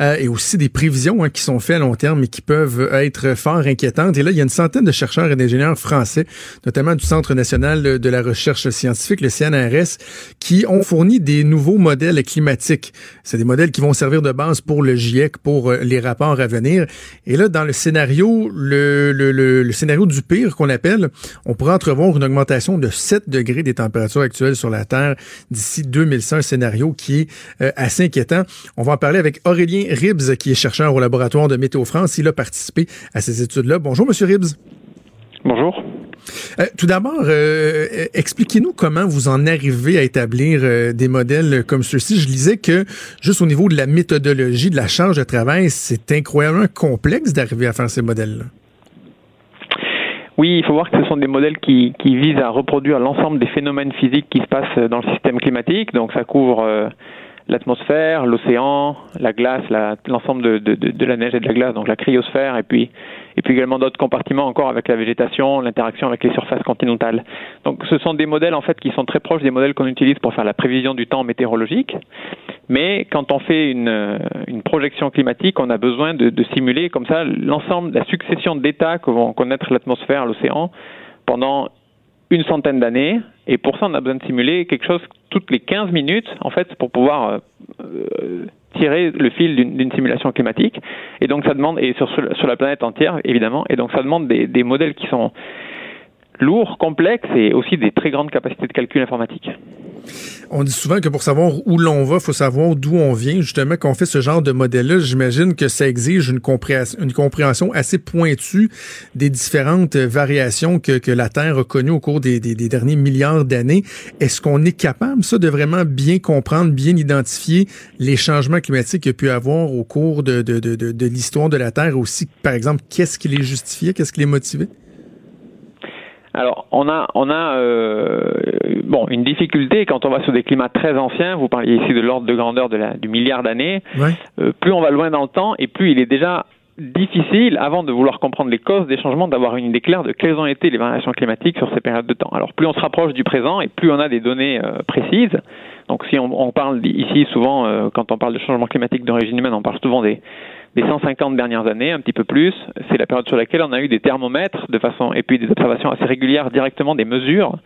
euh, et aussi des prévisions hein, qui sont faites à long terme et qui peuvent être fort inquiétantes. Et là, il y a une centaine de chercheurs et d'ingénieurs français, notamment du Centre national de la recherche scientifique, le CNRS, qui ont fourni des nouveaux modèles climatiques. C'est des modèles qui vont servir de base pour le GIEC, pour euh, les rapports à venir. Et là, dans le scénario, le, le, le scénario du pire qu'on appelle, on pourrait entrevoir une augmentation de 7 degrés des températures actuelles sur la Terre d'ici 2100, un scénario qui est euh, assez inquiétant. On va en parler avec Aurélien Ribs, qui est chercheur au laboratoire de Météo France. Il a participé à ces études-là. Bonjour, Monsieur Ribs. Bonjour. Euh, tout d'abord, euh, euh, expliquez-nous comment vous en arrivez à établir euh, des modèles comme ceux-ci. Je lisais que juste au niveau de la méthodologie, de la charge de travail, c'est incroyablement complexe d'arriver à faire ces modèles-là. Oui, il faut voir que ce sont des modèles qui, qui visent à reproduire l'ensemble des phénomènes physiques qui se passent dans le système climatique. Donc ça couvre euh, l'atmosphère, l'océan, la glace, la- l'ensemble de, de, de, de la neige et de la glace, donc la cryosphère, et puis et puis également d'autres compartiments encore avec la végétation, l'interaction avec les surfaces continentales. Donc ce sont des modèles en fait qui sont très proches des modèles qu'on utilise pour faire la prévision du temps météorologique. Mais quand on fait une, euh, une projection climatique, on a besoin de, simuler comme ça l'ensemble, la succession d'états que vont connaître l'atmosphère, l'océan pendant une centaine d'années. Et pour ça, on a besoin de simuler quelque chose toutes les 15 minutes, en fait, pour pouvoir euh, euh, tirer le fil d'une simulation climatique. Et donc, ça demande, et sur, la planète entière, évidemment, et donc ça demande des modèles qui sont lourds, complexes et aussi des très grandes capacités de calcul informatique. On dit souvent que pour savoir où l'on va, il faut savoir d'où on vient. Justement, quand on fait ce genre de modèle-là, j'imagine que ça exige une compréhension, assez pointue des différentes variations que, la Terre a connues au cours des, derniers milliards d'années. Est-ce qu'on est capable, ça, de vraiment bien comprendre, bien identifier les changements climatiques qu'il y a pu avoir au cours de, l'histoire de la Terre? Aussi, par exemple, qu'est-ce qui les justifiait, qu'est-ce qui les motivait? Alors, on a, on a euh, bon, une difficulté quand on va sur des climats très anciens. Vous parliez ici de l'ordre de grandeur de la, du milliard d'années. Ouais. Euh, plus on va loin dans le temps et plus il est déjà difficile, avant de vouloir comprendre les causes des changements, d'avoir une idée claire de quelles ont été les variations climatiques sur ces périodes de temps. Alors, plus on se rapproche du présent et plus on a des données euh, précises. Donc, si on, on parle ici souvent, euh, quand on parle de changement climatique d'origine humaine, on parle souvent des des 150 dernières années, un petit peu plus. C'est la période sur laquelle on a eu des thermomètres de façon et puis des observations assez régulières directement des mesures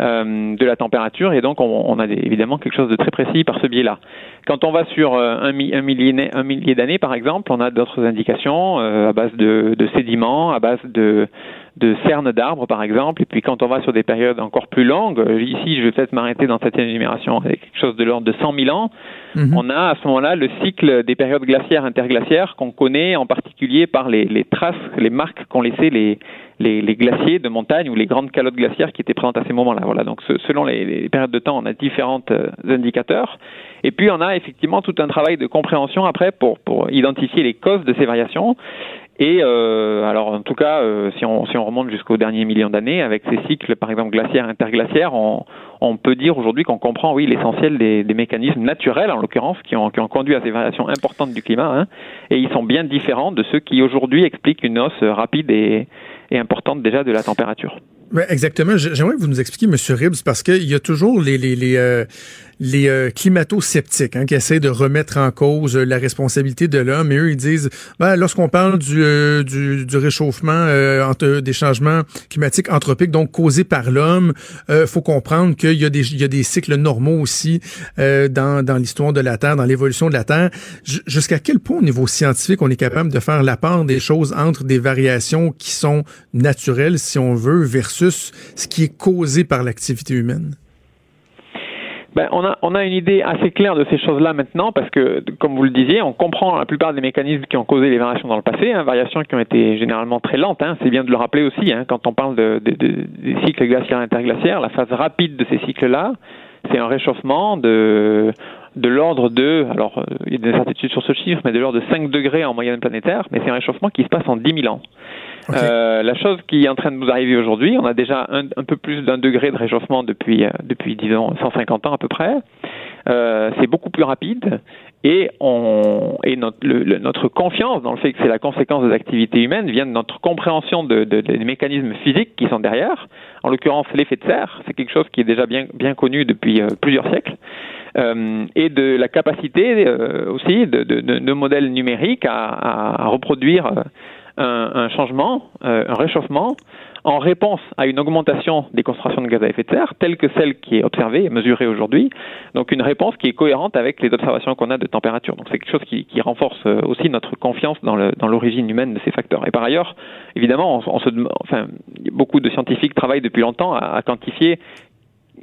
euh, de la température et donc on, a évidemment quelque chose de très précis par ce biais-là. Quand on va sur euh, un, mi- un millier, d'années par exemple, on a d'autres indications euh, à base de sédiments, à base de, de cernes d'arbres par exemple, et puis quand on va sur des périodes encore plus longues, euh, ici je vais peut-être m'arrêter dans cette énumération avec quelque chose de l'ordre de 100 000 ans, Mhm. on a à ce moment-là le cycle des périodes glaciaires interglaciaires qu'on connaît en particulier par les, les traces, les marques qu'ont laissées les, les, les glaciers de montagne ou les grandes calottes glaciaires qui étaient présentes à ces moments-là. Voilà. Donc ce- selon les, les périodes de temps, on a différents euh, indicateurs. Et puis on a effectivement tout un travail de compréhension après pour, pour identifier les causes de ces variations. Et euh, alors en tout cas, euh, si, on, si on remonte jusqu'au dernier million d'années, avec ces cycles par exemple glaciaires, interglaciaires, on, on peut dire aujourd'hui qu'on comprend, oui, l'essentiel des, mécanismes naturels, en l'occurrence, qui ont, qui ont conduit à ces variations importantes du climat, hein, et ils sont bien différents de ceux qui aujourd'hui expliquent une hausse rapide et importante déjà de la température. Ouais, exactement. J'aimerais que vous nous expliquiez, M. Ribbs, parce qu'il y a toujours les, les, les, euh, les euh, climato-sceptiques hein, qui essaient de remettre en cause euh, la responsabilité de l'homme. Et eux, ils disent, ben, lorsqu'on parle du, euh, du, du réchauffement, euh, entre, des changements climatiques anthropiques, donc causés par l'homme, faut comprendre qu'il y, a des- il y a des cycles normaux aussi dans, dans l'histoire de la Terre, dans l'évolution de la Terre. Jusqu'à quel point, au niveau scientifique, on est capable de faire la part des choses entre des variations qui sont naturelles, si on veut, versus ce qui est causé par l'activité humaine? Ben, on, a, une idée assez claire de ces choses-là maintenant parce que, comme vous le disiez, on comprend la plupart des mécanismes qui ont causé les variations dans le passé, hein, variations qui ont été généralement très lentes. Hein, c'est bien de le rappeler aussi hein, quand on parle de, de- de- des cycles glaciaires interglaciaires. La phase rapide de ces cycles-là, c'est un réchauffement de de l'ordre de, alors euh, il y a des incertitudes sur ce chiffre, mais de l'ordre de 5 degrés en moyenne planétaire, mais c'est un réchauffement qui se passe en 10 000 ans. Euh, la chose qui est en train de nous arriver aujourd'hui, on a déjà un, peu plus d'un degré de réchauffement depuis, euh, depuis disons, 150 ans à peu près. Euh, c'est beaucoup plus rapide et, on, et notre, confiance dans le fait que c'est la conséquence des activités humaines vient de notre compréhension de, de- des mécanismes physiques qui sont derrière. En l'occurrence, l'effet de serre, c'est quelque chose qui est déjà bien, bien connu depuis plusieurs siècles. Et de la capacité aussi de, de, modèles numériques à, reproduire un, un changement, euh, un réchauffement, en réponse à une augmentation des concentrations de gaz à effet de serre, telle que celle qui est observée et mesurée aujourd'hui. Donc une réponse qui est cohérente avec les observations qu'on a de température. Donc c'est quelque chose qui, qui renforce euh, aussi notre confiance dans le- dans l'origine humaine de ces facteurs. Et par ailleurs, évidemment, on, se, enfin, beaucoup de scientifiques travaillent depuis longtemps à, à quantifier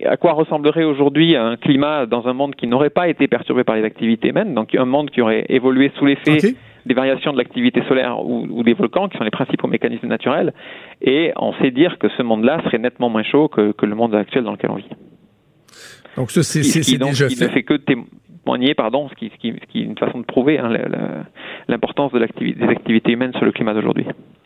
à quoi ressemblerait aujourd'hui un climat dans un monde qui n'aurait pas été perturbé par les activités humaines, donc un monde qui aurait évolué sous l'effet. Des variations de l'activité solaire ou, ou, des volcans, qui sont les principaux mécanismes naturels, et on sait dire que ce monde-là serait nettement moins chaud que, que, le monde actuel dans lequel on vit. Donc ça, c'est déjà qui ne fait que témoigner, pardon, ce qui, ce qui, ce qui est une façon de prouver hein, l'importance de des activités humaines sur le climat d'aujourd'hui.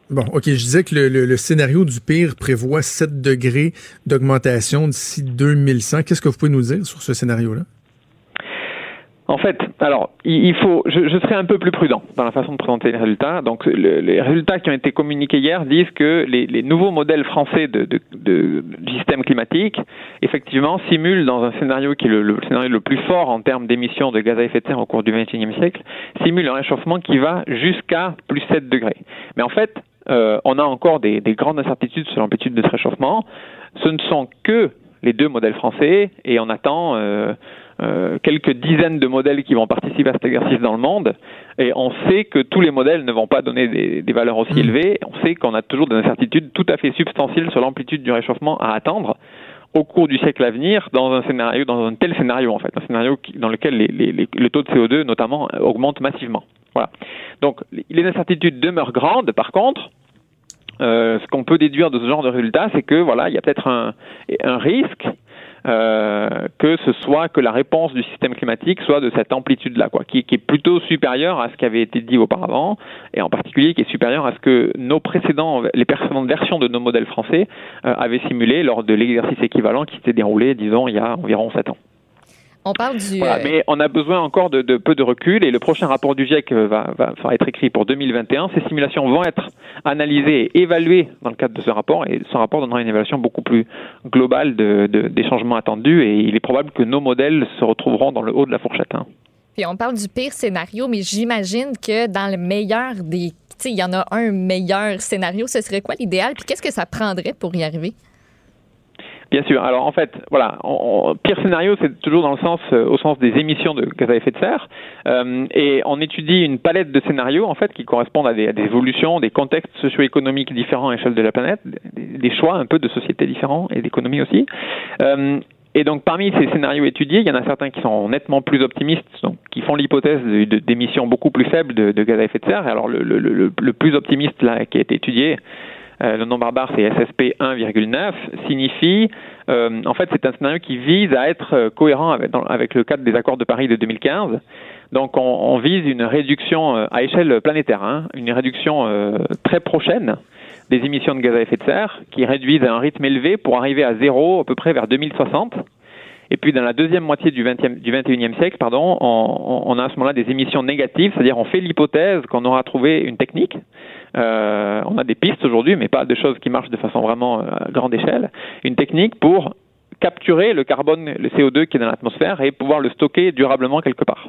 Bon, OK, je disais que le, le, le, scénario du pire prévoit 7 degrés d'augmentation d'ici 2100. Qu'est-ce que vous pouvez nous dire sur ce scénario-là? En fait, alors, il faut, je, je, serai un peu plus prudent dans la façon de présenter les résultats. Donc, le, les résultats qui ont été communiqués hier disent que les, les nouveaux modèles français de, de, de, système climatique, effectivement, simulent dans un scénario qui est le, le scénario le plus fort en termes d'émissions de gaz à effet de serre au cours du XXIe siècle, simulent un réchauffement qui va jusqu'à plus 7 degrés. Mais en fait, euh, on a encore des, des grandes incertitudes sur l'amplitude de ce réchauffement. Ce ne sont que les deux modèles français et on attend euh, euh, quelques dizaines de modèles qui vont participer à cet exercice dans le monde. Et on sait que tous les modèles ne vont pas donner des, des valeurs aussi élevées. On sait qu'on a toujours des incertitudes tout à fait substantielles sur l'amplitude du réchauffement à attendre au cours du siècle à venir dans un scénario, dans un tel scénario en fait, un scénario qui, dans lequel les, les, les, le taux de CO2 notamment augmente massivement. Voilà. Donc les incertitudes demeurent grandes. Par contre, euh, ce qu'on peut déduire de ce genre de résultat, c'est que voilà, il y a peut-être un, un risque euh, que ce soit que la réponse du système climatique soit de cette amplitude-là, quoi, qui, qui, est plutôt supérieure à ce qui avait été dit auparavant, et en particulier qui est supérieure à ce que nos précédents, les précédentes versions de nos modèles français euh, avaient simulé lors de l'exercice équivalent qui s'était déroulé, disons, il y a environ sept ans. On parle du. Voilà, mais on a besoin encore de, de, peu de recul et le prochain rapport du GIEC va, va, va, être écrit pour 2021. Ces simulations vont être analysées et évaluées dans le cadre de ce rapport et ce rapport donnera une évaluation beaucoup plus globale de, de, des changements attendus et il est probable que nos modèles se retrouveront dans le haut de la fourchette. Hein. Puis on parle du pire scénario, mais j'imagine que dans le meilleur des. Tu sais, il y en a un meilleur scénario. Ce serait quoi l'idéal? Puis qu'est-ce que ça prendrait pour y arriver? Bien sûr. Alors en fait, voilà, pire scénario, c'est toujours dans le sens, euh, au sens des émissions de gaz à effet de serre, euh, et on étudie une palette de scénarios en fait qui correspondent à des, évolutions, des contextes socio-économiques différents à l'échelle de la planète, des, choix un peu de sociétés différents et d'économies aussi. Euh, et donc parmi ces scénarios étudiés, il y en a certains qui sont nettement plus optimistes, donc qui font l'hypothèse d'émissions beaucoup plus faibles de, gaz à effet de serre. Alors le, le plus optimiste là qui a été étudié, euh, le nom barbare c'est SSP 1,9, signifie, euh, en fait c'est un scénario qui vise à être euh, cohérent avec, le cadre des accords de Paris de 2015. Donc on, vise une réduction à échelle planétaire, hein, une réduction très prochaine des émissions de gaz à effet de serre qui réduisent à un rythme élevé pour arriver à zéro à peu près vers 2060. Et puis dans la deuxième moitié du, 20e, du 21e siècle, pardon, on, on a à ce moment-là des émissions négatives, c'est-à-dire on fait l'hypothèse qu'on aura trouvé une technique euh, on a des pistes aujourd'hui, mais pas de choses qui marchent de façon vraiment euh, à grande échelle. Une technique pour capturer le carbone, le CO2 qui est dans l'atmosphère et pouvoir le stocker durablement quelque part.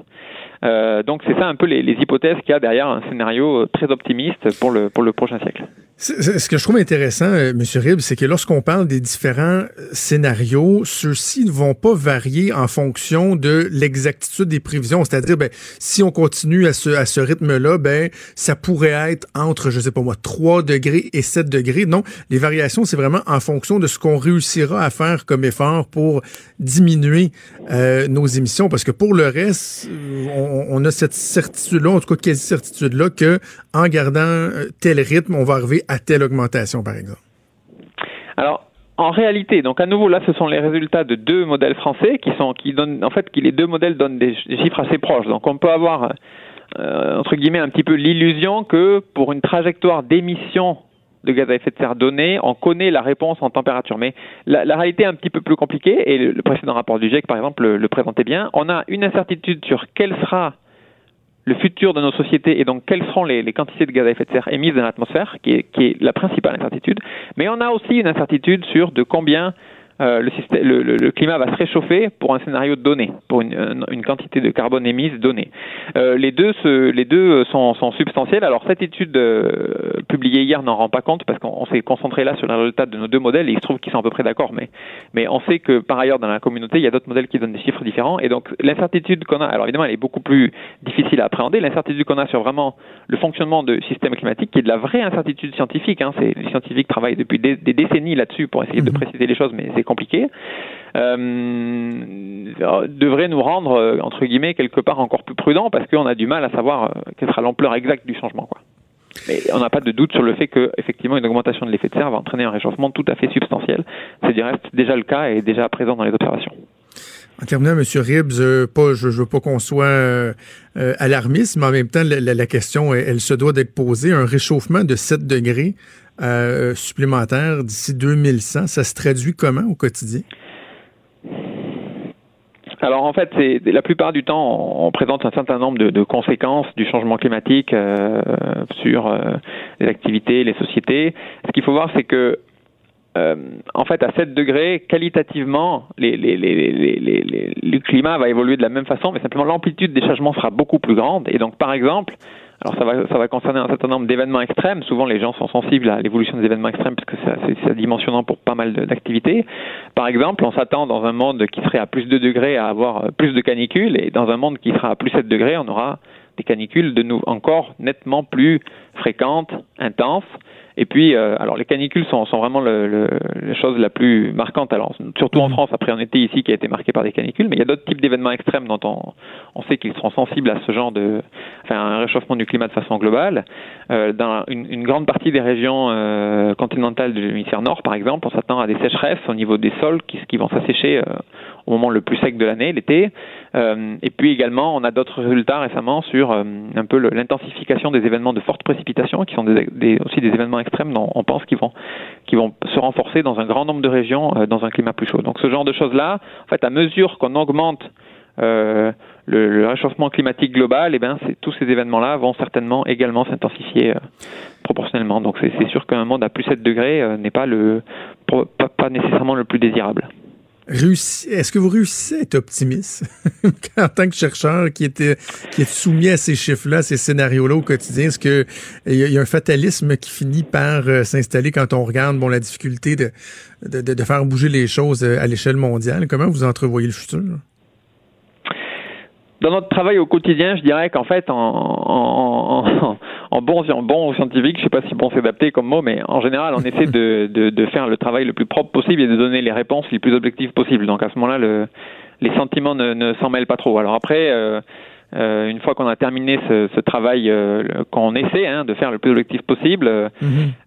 Euh, donc c'est ça un peu les, hypothèses qu'il y a derrière un scénario très optimiste pour le, pour le prochain siècle. Ce que je trouve intéressant, euh, M. Rib, c'est que lorsqu'on parle des différents scénarios, ceux-ci ne vont pas varier en fonction de l'exactitude des prévisions. C'est-à-dire, ben, si on continue à ce, à ce rythme-là, ben, ça pourrait être entre, je sais pas moi, 3 degrés et 7 degrés. Non, les variations, c'est vraiment en fonction de ce qu'on réussira à faire comme effort pour diminuer euh, nos émissions. Parce que pour le reste, on, on a cette certitude-là, en tout cas quasi-certitude-là, que en gardant euh, tel rythme, on va arriver à telle augmentation, par exemple? Alors, en réalité, donc à nouveau là, ce sont les résultats de deux modèles français qui sont qui donnent en fait qui les deux modèles donnent des, chiffres assez proches. Donc on peut avoir euh, entre guillemets un petit peu l'illusion que pour une trajectoire d'émission de gaz à effet de serre donnée, on connaît la réponse en température. Mais la, réalité est un petit peu plus compliquée et le, précédent rapport du GIEC par exemple le, présentait bien. On a une incertitude sur quelle sera le futur de nos sociétés et donc quelles seront les, quantités de gaz à effet de serre émises dans l'atmosphère, qui est la principale incertitude. Mais on a aussi une incertitude sur de combien euh, le, système, le, le, le, climat va se réchauffer pour un scénario donné, pour une, une quantité de carbone émise donnée. Euh, les deux, se, les deux sont, sont, substantiels. Alors cette étude euh, publiée hier n'en rend pas compte parce qu'on s'est concentré là sur les résultats de nos deux modèles et il se trouve qu'ils sont à peu près d'accord. Mais, mais on sait que par ailleurs dans la communauté il y a d'autres modèles qui donnent des chiffres différents et donc l'incertitude qu'on a, alors évidemment elle est beaucoup plus difficile à appréhender. L'incertitude qu'on a sur vraiment le fonctionnement de système climatique qui est de la vraie incertitude scientifique. Hein. Les scientifiques travaillent depuis des, des décennies là-dessus pour essayer de préciser les choses, mais c'est compliqué, euh, devrait nous rendre, euh, entre guillemets, quelque part encore plus prudents parce qu'on a du mal à savoir euh, quelle sera l'ampleur exacte du changement. Quoi. Mais on n'a pas de doute sur le fait que, effectivement, une augmentation de l'effet de serre va entraîner un réchauffement tout à fait substantiel. C'est déjà le cas et déjà présent dans les observations. En terminant, M. Ribbs, euh, pas, je ne veux pas qu'on soit alarmiste, mais en même temps, la question, elle, elle se doit d'être posée. Un réchauffement de 7 degrés euh, supplémentaire d'ici 2100, ça se traduit comment au quotidien? Alors en fait, la plupart du temps, on, présente un certain nombre de, conséquences du changement climatique euh, sur euh, les activités, les sociétés. Ce qu'il faut voir, c'est que euh, en fait, à 7 degrés, qualitativement, le climat va évoluer de la même façon, mais simplement l'amplitude des changements sera beaucoup plus grande. Et donc, par exemple, alors ça va, concerner un certain nombre d'événements extrêmes. Souvent, les gens sont sensibles à l'évolution des événements extrêmes parce que c'est dimensionnant pour pas mal d'activités. Par exemple, on s'attend dans un monde qui serait à plus 2 degrés à avoir euh, plus de canicules, et dans un monde qui sera à plus 7 degrés, on aura des canicules de nous encore nettement plus fréquentes, intenses. Et puis, euh, alors les canicules sont, sont vraiment le, le, la chose la plus marquante. Alors, surtout en France, après un été ici qui a été marqué par des canicules, mais il y a d'autres types d'événements extrêmes dont on, on sait qu'ils seront sensibles à ce genre de, enfin, un réchauffement du climat de façon globale. Euh, dans une, une grande partie des régions euh, continentales de l'hémisphère nord, par exemple, on s'attend à des sécheresses au niveau des sols qui, qui vont s'assécher au moment le plus sec de l'année, l'été. Euh, et puis également, on a d'autres résultats récemment sur euh, un peu l'intensification des événements de forte précipitation, qui sont des, aussi des événements extrêmes dont on pense qu'ils vont, se renforcer dans un grand nombre de régions euh, dans un climat plus chaud. Donc ce genre de choses-là, en fait, à mesure qu'on augmente euh, le, réchauffement climatique global, eh ben, tous ces événements-là vont certainement également s'intensifier proportionnellement. Donc c'est sûr qu'un monde à plus 7 degrés n'est pas, pas nécessairement le plus désirable. Est-ce que vous réussissez à être optimiste? En tant que chercheur qui était qui est soumis à ces chiffres-là, ces scénarios-là au quotidien? Est-ce que il y, a- un fatalisme qui finit par euh, s'installer quand on regarde bon la difficulté de, de, de- de faire bouger les choses euh, à l'échelle mondiale? Comment vous entrevoyez le futur? Dans notre travail au quotidien, je dirais qu'en fait, en, en, en, en bon, en bon scientifique, je sais pas si bon c'est adapté comme mot, mais en général, on essaie de, de, de faire le travail le plus propre possible et de donner les réponses les plus objectives possibles. Donc à ce moment-là, le, les sentiments ne, ne s'en mêlent pas trop. Alors après, euh, euh, une fois qu'on a terminé ce, ce travail, euh, qu'on essaie hein, de faire le plus objectif possible, euh,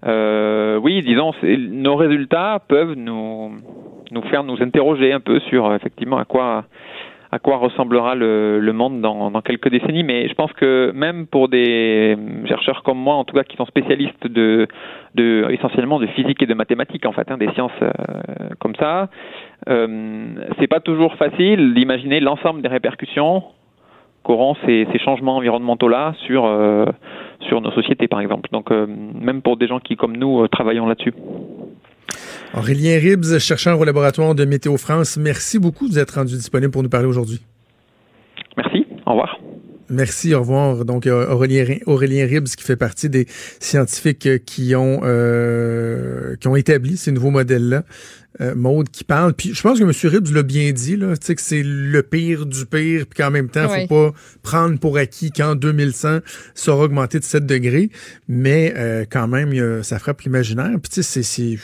euh, oui, disons, nos résultats peuvent nous, nous faire nous interroger un peu sur effectivement à quoi à quoi ressemblera le, monde dans, quelques décennies. Mais je pense que même pour des chercheurs comme moi, en tout cas, qui sont spécialistes essentiellement de physique et de mathématiques, en fait, hein, des sciences euh, comme ça, euh, c'est pas toujours facile d'imaginer l'ensemble des répercussions qu'auront ces, changements environnementaux-là sur, euh, sur nos sociétés, par exemple. Donc, euh, même pour des gens qui, comme nous, travaillons là-dessus. Aurélien Ribs, chercheur au laboratoire de Météo France, merci beaucoup de vous être rendu disponible pour nous parler aujourd'hui. Merci. Au revoir. Merci, au revoir. Donc, euh, Aurélien, Aurélien Ribs, qui fait partie des scientifiques euh, qui ont, euh, qui ont établi ces nouveaux modèles-là. Euh, Maude qui parle. Puis je pense que M. Ribs l'a bien dit, là, tu sais, que c'est le pire du pire, puis qu'en même temps, il Oui. faut pas prendre pour acquis qu'en 2100, ça aura augmenté de 7 degrés. Mais euh, quand même, ça frappe l'imaginaire. Puis tu sais, c'est-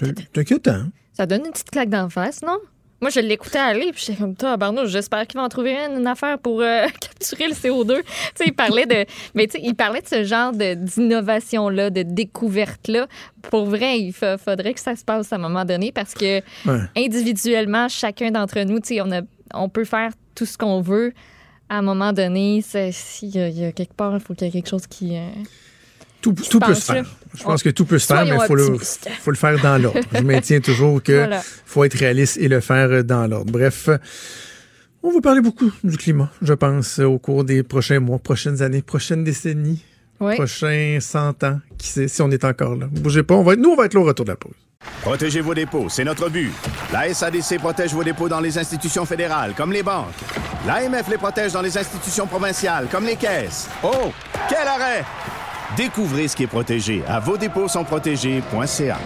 C'est inquiétant. Ça donne une petite claque d'en face, non? Moi, je l'écoutais aller, puis j'étais comme toi, Barnaud, j'espère qu'il va en trouver une, une affaire pour euh, capturer le CO2. tu sais, il parlait de, mais tu sais, il parlait de ce genre d'innovation-là, de découverte-là. Pour vrai, il fa- faudrait que ça se passe à un moment donné parce que Ouais. individuellement, chacun d'entre nous, tu sais, on, a- on peut faire tout ce qu'on veut. À un moment donné, s'il y, a- il y a quelque part, il faut qu'il y ait quelque chose qui. euh, Tout, peut se faire. Je pense que tout peut se faire, mais il faut le, optimistes. faut le faire dans l'ordre. Je maintiens toujours que Voilà. faut être réaliste et le faire dans l'ordre. Bref, on va parler beaucoup du climat, je pense, au cours des prochains mois, prochaines années, prochaines décennies, Oui. prochains 100 ans. Qui sait si on est encore là. Bougez pas, on va être, nous, on va être là au retour de la pause. Protégez vos dépôts, c'est notre but. La SADC protège vos dépôts dans les institutions fédérales, comme les banques. L'AMF les protège dans les institutions provinciales, comme les caisses. Oh, quel arrêt! Découvrez ce qui est protégé à vos dépôts sont protégés.ca.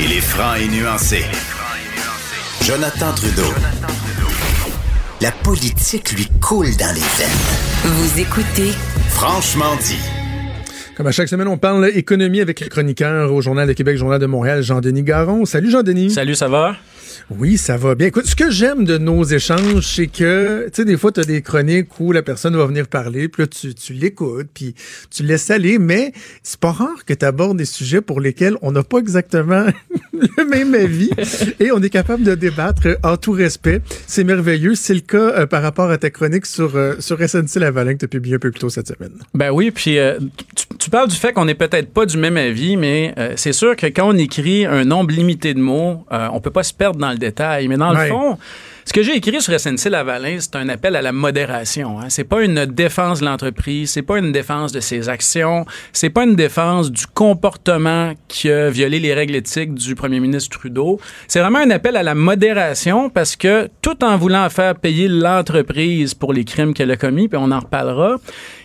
Il est franc et nuancé. Jonathan Trudeau. La politique lui coule dans les veines. Vous écoutez Franchement dit. Comme à chaque semaine, on parle économie avec le chroniqueur au Journal de Québec, Journal de Montréal, Jean-Denis Garon. Salut Jean-Denis. Salut, ça va? Oui, ça va bien. Écoute, ce que j'aime de nos échanges, c'est que, tu sais, des fois, tu as des chroniques où la personne va venir parler, puis là, tu, tu l'écoutes, puis tu laisses aller, mais c'est pas rare que tu abordes des sujets pour lesquels on n'a pas exactement le même avis et on est capable de débattre en tout respect. C'est merveilleux. C'est le cas euh, par rapport à ta chronique sur, euh, sur SNC Lavalin que tu as publié un peu plus tôt cette semaine. Ben oui, puis euh, tu, tu parles du fait qu'on n'est peut-être pas du même avis, mais euh, c'est sûr que quand on écrit un nombre limité de mots, euh, on peut pas se perdre dans le détail. Mais dans Ouais. le fond, ce que j'ai écrit sur SNC Lavalin, c'est un appel à la modération. Hein. C'est pas une défense de l'entreprise, c'est pas une défense de ses actions, c'est pas une défense du comportement qui a violé les règles éthiques du premier ministre Trudeau. C'est vraiment un appel à la modération parce que tout en voulant faire payer l'entreprise pour les crimes qu'elle a commis, puis on en reparlera,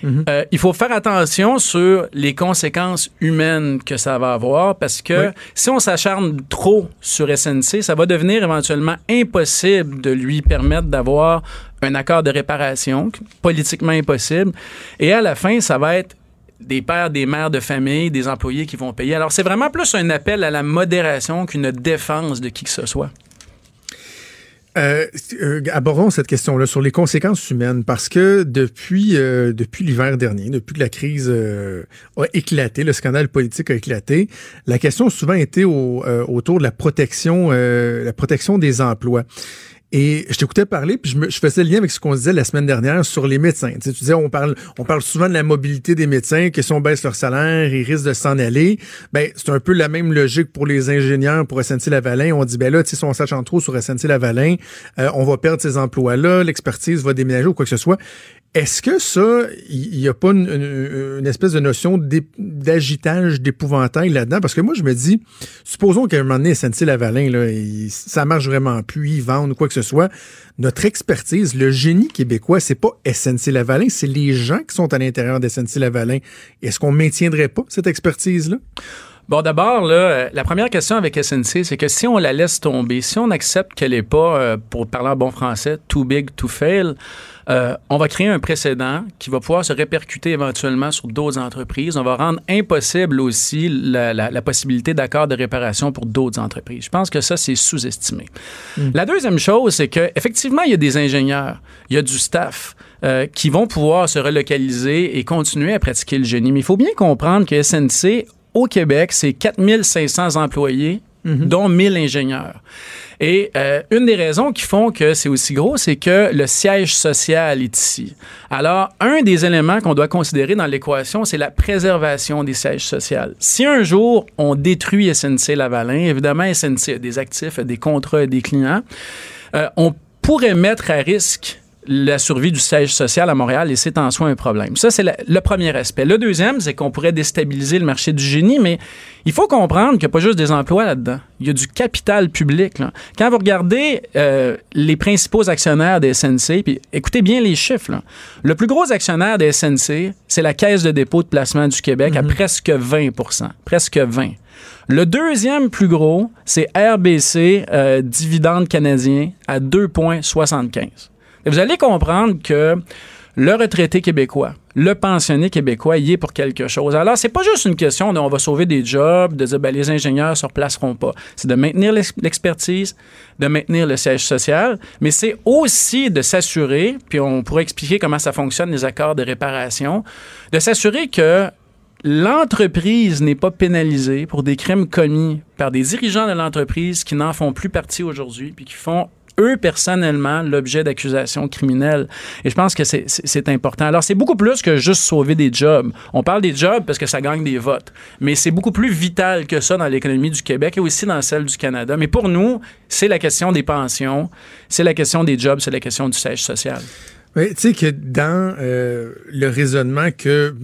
euh, il faut faire attention sur les conséquences humaines que ça va avoir parce que Oui. si on s'acharne trop sur SNC, ça va devenir éventuellement impossible de lui permettre d'avoir un accord de réparation, politiquement impossible. Et à la fin, ça va être des pères, des mères de famille, des employés qui vont payer. Alors, c'est vraiment plus un appel à la modération qu'une défense de qui que ce soit. Euh, euh, abordons cette question-là sur les conséquences humaines parce que depuis euh, depuis l'hiver dernier, depuis que la crise a éclaté, le scandale politique a éclaté, la question a souvent été au, autour de la protection la protection des emplois. Et je t'écoutais parler, puis je, faisais le lien avec ce qu'on disait la semaine dernière sur les médecins. Tu, tu disais, on parle, on parle souvent de la mobilité des médecins, que si on baisse leur salaire, ils risquent de s'en aller. Ben, c'est un peu la même logique pour les ingénieurs, pour SNC-Lavalin. On dit, ben là, si on s'achante trop sur SNC-Lavalin, euh, on va perdre ces emplois-là, l'expertise va déménager ou quoi que ce soit. Est-ce que ça, il n'y a pas une, espèce de notion d'agitage, d'épouvantail là-dedans? Parce que moi, je me dis, supposons qu'à un moment donné, SNC-Lavalin, ça marche vraiment plus, ils vendent ou quoi que ce soit. Notre expertise, le génie québécois, c'est pas SNC-Lavalin, c'est les gens qui sont à l'intérieur de SNC-Lavalin. Est-ce qu'on maintiendrait pas cette expertise-là? Bon, d'abord, la première question avec SNC, c'est que si on la laisse tomber, si on accepte qu'elle n'est pas, euh, pour parler bon français, too big to fail, euh, on va créer un précédent qui va pouvoir se répercuter éventuellement sur d'autres entreprises. On va rendre impossible aussi la, la- la possibilité d'accord de réparation pour d'autres entreprises. Je pense que ça, c'est sous-estimé. La deuxième chose, c'est qu'effectivement, il y a des ingénieurs, il y a du staff euh, qui vont pouvoir se relocaliser et continuer à pratiquer le génie. Mais il faut bien comprendre que SNC, au Québec, c'est 4500 employés, dont 1000 ingénieurs. Et euh, une des raisons qui font que c'est aussi gros, c'est que le siège social est ici. Alors, un des éléments qu'on doit considérer dans l'équation, c'est la préservation des sièges sociaux. Si un jour on détruit SNC Lavalin, évidemment, SNC a des actifs, a des contrats, a des clients, euh, on pourrait mettre à risque la survie du siège social à Montréal et c'est en soi un problème. Ça, c'est le premier aspect. Le deuxième, c'est qu'on pourrait déstabiliser le marché du génie, mais il faut comprendre qu'il n'y a pas juste des emplois là-dedans. Il y a du capital public. là. Quand vous regardez euh, les principaux actionnaires des SNC, puis écoutez bien les chiffres, là. le plus gros actionnaire des SNC, c'est la Caisse de dépôt de placement du Québec à presque 20 Presque 20 le deuxième plus gros, c'est RBC, euh, dividende canadien, à 2,75. Et vous allez comprendre que le retraité québécois, le pensionné québécois, y est pour quelque chose. Alors, c'est pas juste une question de on va sauver des jobs, de dire ben, les ingénieurs ne se replaceront pas. C'est de maintenir l'ex- l'expertise, de maintenir le siège social, mais c'est aussi de s'assurer, puis on pourrait expliquer comment ça fonctionne, les accords de réparation, de s'assurer que l'entreprise n'est pas pénalisée pour des crimes commis par des dirigeants de l'entreprise qui n'en font plus partie aujourd'hui, puis qui font eux personnellement l'objet d'accusations criminelles. Et je pense que c'est- important. Alors, c'est beaucoup plus que juste sauver des jobs. On parle des jobs parce que ça gagne des votes, mais c'est beaucoup plus vital que ça dans l'économie du Québec et aussi dans celle du Canada. Mais pour nous, c'est la question des pensions, c'est la question des jobs, c'est la question du siège social. Oui, tu sais que dans euh, le raisonnement que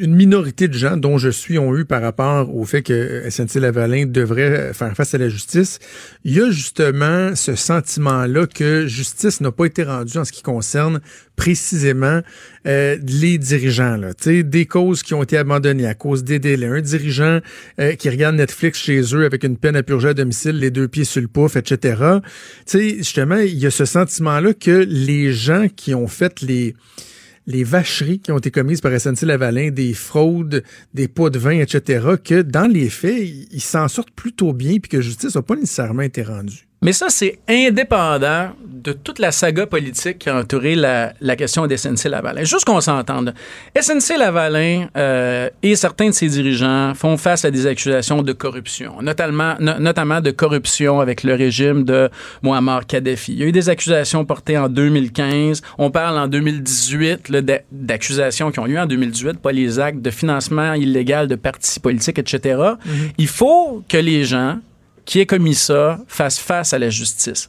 une minorité de gens, dont je suis, ont eu par rapport au fait que SNC-Lavalin devrait faire face à la justice, il y a justement ce sentiment-là que justice n'a pas été rendue en ce qui concerne précisément euh, les dirigeants. Là. Des causes qui ont été abandonnées à cause des délais. Un dirigeant euh, qui regarde Netflix chez eux avec une peine à purger à domicile, les deux pieds sur le pouf, etc. Sais, justement, il y a ce sentiment-là que les gens qui ont fait les les vacheries qui ont été commises par SNC-Lavalin, des fraudes, des pots de vin, etc., que dans les faits, ils ils s'en sortent plutôt bien puis que justice n'a pas nécessairement été rendue. Mais ça, c'est indépendant de toute la saga politique qui a entouré la, la question de SNC-Lavalin. Juste qu'on s'entende. SNC-Lavalin euh, et certains de ses dirigeants font face à des accusations de corruption, notamment, no- notamment de corruption avec le régime de Muammar Kadhafi. Il y a eu des accusations portées en 2015. On parle en 2018 là, d'a- d'accusations qui ont lieu en 2018, pas les actes de financement illégal de partis politiques, etc. Il faut que les gens qui aient commis ça fassent face à la justice.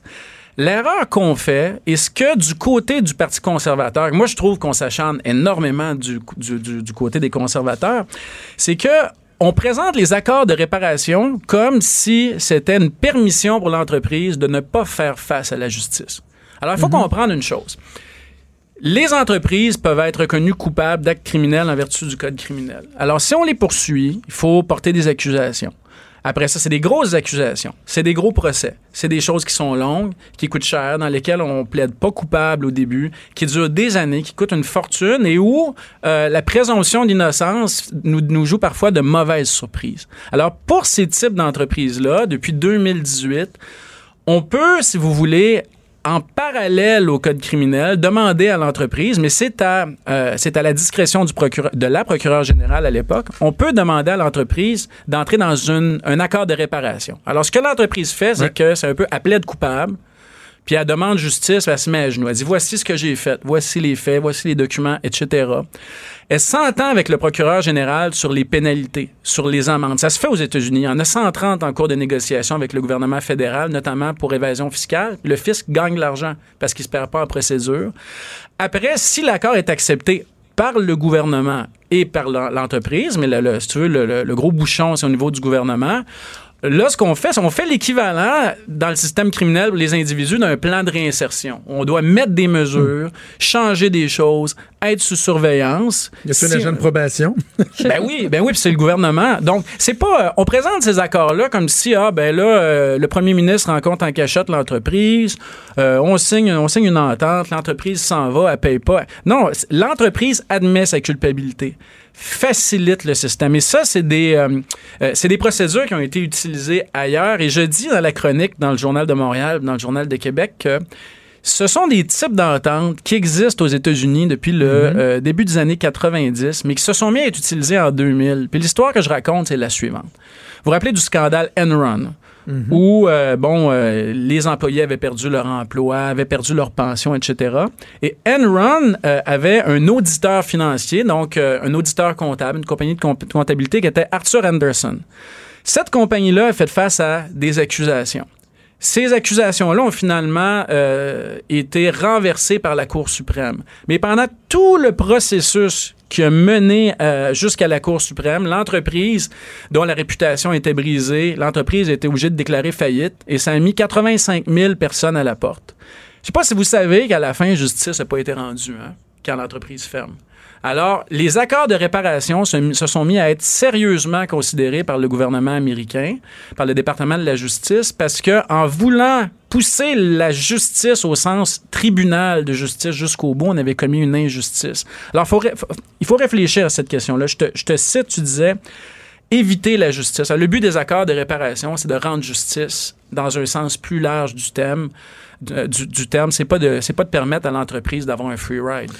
L'erreur qu'on fait, et ce que du côté du Parti conservateur, moi je trouve qu'on s'acharne énormément du, du- du- du côté des conservateurs, c'est que on présente les accords de réparation comme si c'était une permission pour l'entreprise de ne pas faire face à la justice. Alors il faut comprendre une chose. Les entreprises peuvent être reconnues coupables d'actes criminels en vertu du code criminel. Alors, si on les poursuit, il faut porter des accusations. Après ça, c'est des grosses accusations. C'est des gros procès. C'est des choses qui sont longues, qui coûtent cher, dans lesquelles on plaide pas coupable au début, qui durent des années, qui coûtent une fortune et où euh, la présomption d'innocence nous, nous joue parfois de mauvaises surprises. Alors, pour ces types d'entreprises-là, depuis 2018, on peut, si vous voulez, en parallèle au code criminel, demander à l'entreprise, mais c'est à, euh, c'est à la discrétion du procureur, de la procureure générale à l'époque, on peut demander à l'entreprise d'entrer dans une, un accord de réparation. Alors, ce que l'entreprise fait, c'est Ouais. que c'est un peu à plaide coupable, puis elle demande justice, elle se met à genoux. Elle dit voici ce que j'ai fait, voici les faits, voici les documents, etc. Elle s'entend avec le procureur général sur les pénalités, sur les amendes. Ça se fait aux États-Unis. Il y en a 130 en cours de négociation avec le gouvernement fédéral, notamment pour évasion fiscale. Le fisc gagne l'argent parce qu'il ne se perd pas en procédure. Après, si l'accord est accepté par le gouvernement et par l'en- l'entreprise, mais le, si tu veux, le- le gros bouchon, c'est au niveau du gouvernement. Là, ce qu'on fait, c'est qu'on fait l'équivalent dans le système criminel pour les individus d'un plan de réinsertion. On doit mettre des mesures, changer des choses, être sous surveillance. Y a-t-il Si- un agent de probation? ben oui, ben oui, puis c'est le gouvernement. Donc, c'est pas. euh, on présente ces accords-là comme si, ah, ben là, euh, le premier ministre rencontre en cachette l'entreprise, euh, on, signe, on signe une entente, l'entreprise s'en va, elle paye pas. Non, l'entreprise admet sa culpabilité facilite le système. Et ça, c'est des, euh, euh, c'est des procédures qui ont été utilisées ailleurs. Et je dis dans la chronique, dans le Journal de Montréal, dans le Journal de Québec, que ce sont des types d'ententes qui existent aux États-Unis depuis le euh, début des années 90, mais qui se sont mis à être utilisés en 2000. Puis l'histoire que je raconte, c'est la suivante. Vous vous rappelez du scandale Enron? Où euh, bon, euh, les employés avaient perdu leur emploi, avaient perdu leur pension, etc. Et Enron euh, avait un auditeur financier, donc un auditeur comptable, une compagnie de comp- comptabilité qui était Arthur Anderson. Cette compagnie-là a fait face à des accusations. Ces accusations-là ont finalement euh, été renversées par la Cour suprême. Mais pendant tout le processus qui a mené euh, jusqu'à la Cour suprême, l'entreprise dont la réputation était brisée, l'entreprise a été obligée de déclarer faillite et ça a mis 85 000 personnes à la porte. Je sais pas si vous savez qu'à la fin, justice n'a pas été rendue hein, quand l'entreprise ferme. Alors, les accords de réparation se, sont mis à être sérieusement considérés par le gouvernement américain, par le département de la justice, parce que en voulant pousser la justice au sens tribunal de justice jusqu'au bout, on avait commis une injustice. Alors, il faut réfléchir à cette question-là. Je te, cite, tu disais, éviter la justice. Alors, le but des accords de réparation, c'est de rendre justice dans un sens plus large du terme, c'est pas c'est pas de permettre à l'entreprise d'avoir un free ride.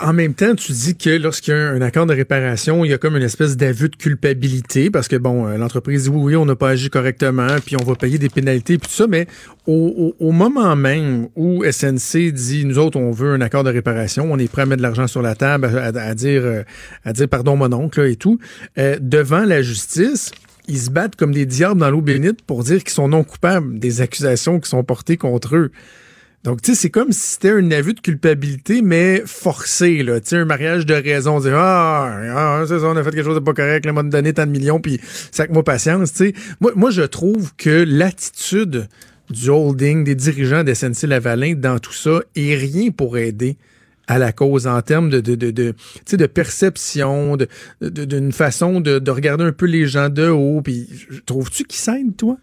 En même temps, tu dis que lorsqu'il y a un accord de réparation, il y a comme une espèce d'aveu de culpabilité parce que, bon, euh, l'entreprise dit oui, oui, on n'a pas agi correctement, puis on va payer des pénalités, puis tout ça, mais au, moment même où SNC dit, nous autres, on veut un accord de réparation, on est prêt à mettre de l'argent sur la table, à, dire, euh, à dire pardon, mon oncle, et tout, euh, devant la justice, ils se battent comme des diables dans l'eau bénite pour dire qu'ils sont non coupables des accusations qui sont portées contre eux. Donc, tu sais, c'est comme si c'était un aveu de culpabilité, mais forcé, là. Tu sais, un mariage de raison. Dire, ah, ah, c'est ça, on a fait quelque chose de pas correct, là, m'a donné tant de millions, puis sac-moi patience, tu sais. Moi, moi, je trouve que l'attitude du holding, des dirigeants de SNC-Lavalin dans tout ça est rien pour aider à la cause en termes de, de, de, de, perception, de, de- d'une façon de, de regarder un peu les gens de haut. Puis, trouves-tu qu'ils s'aident, toi?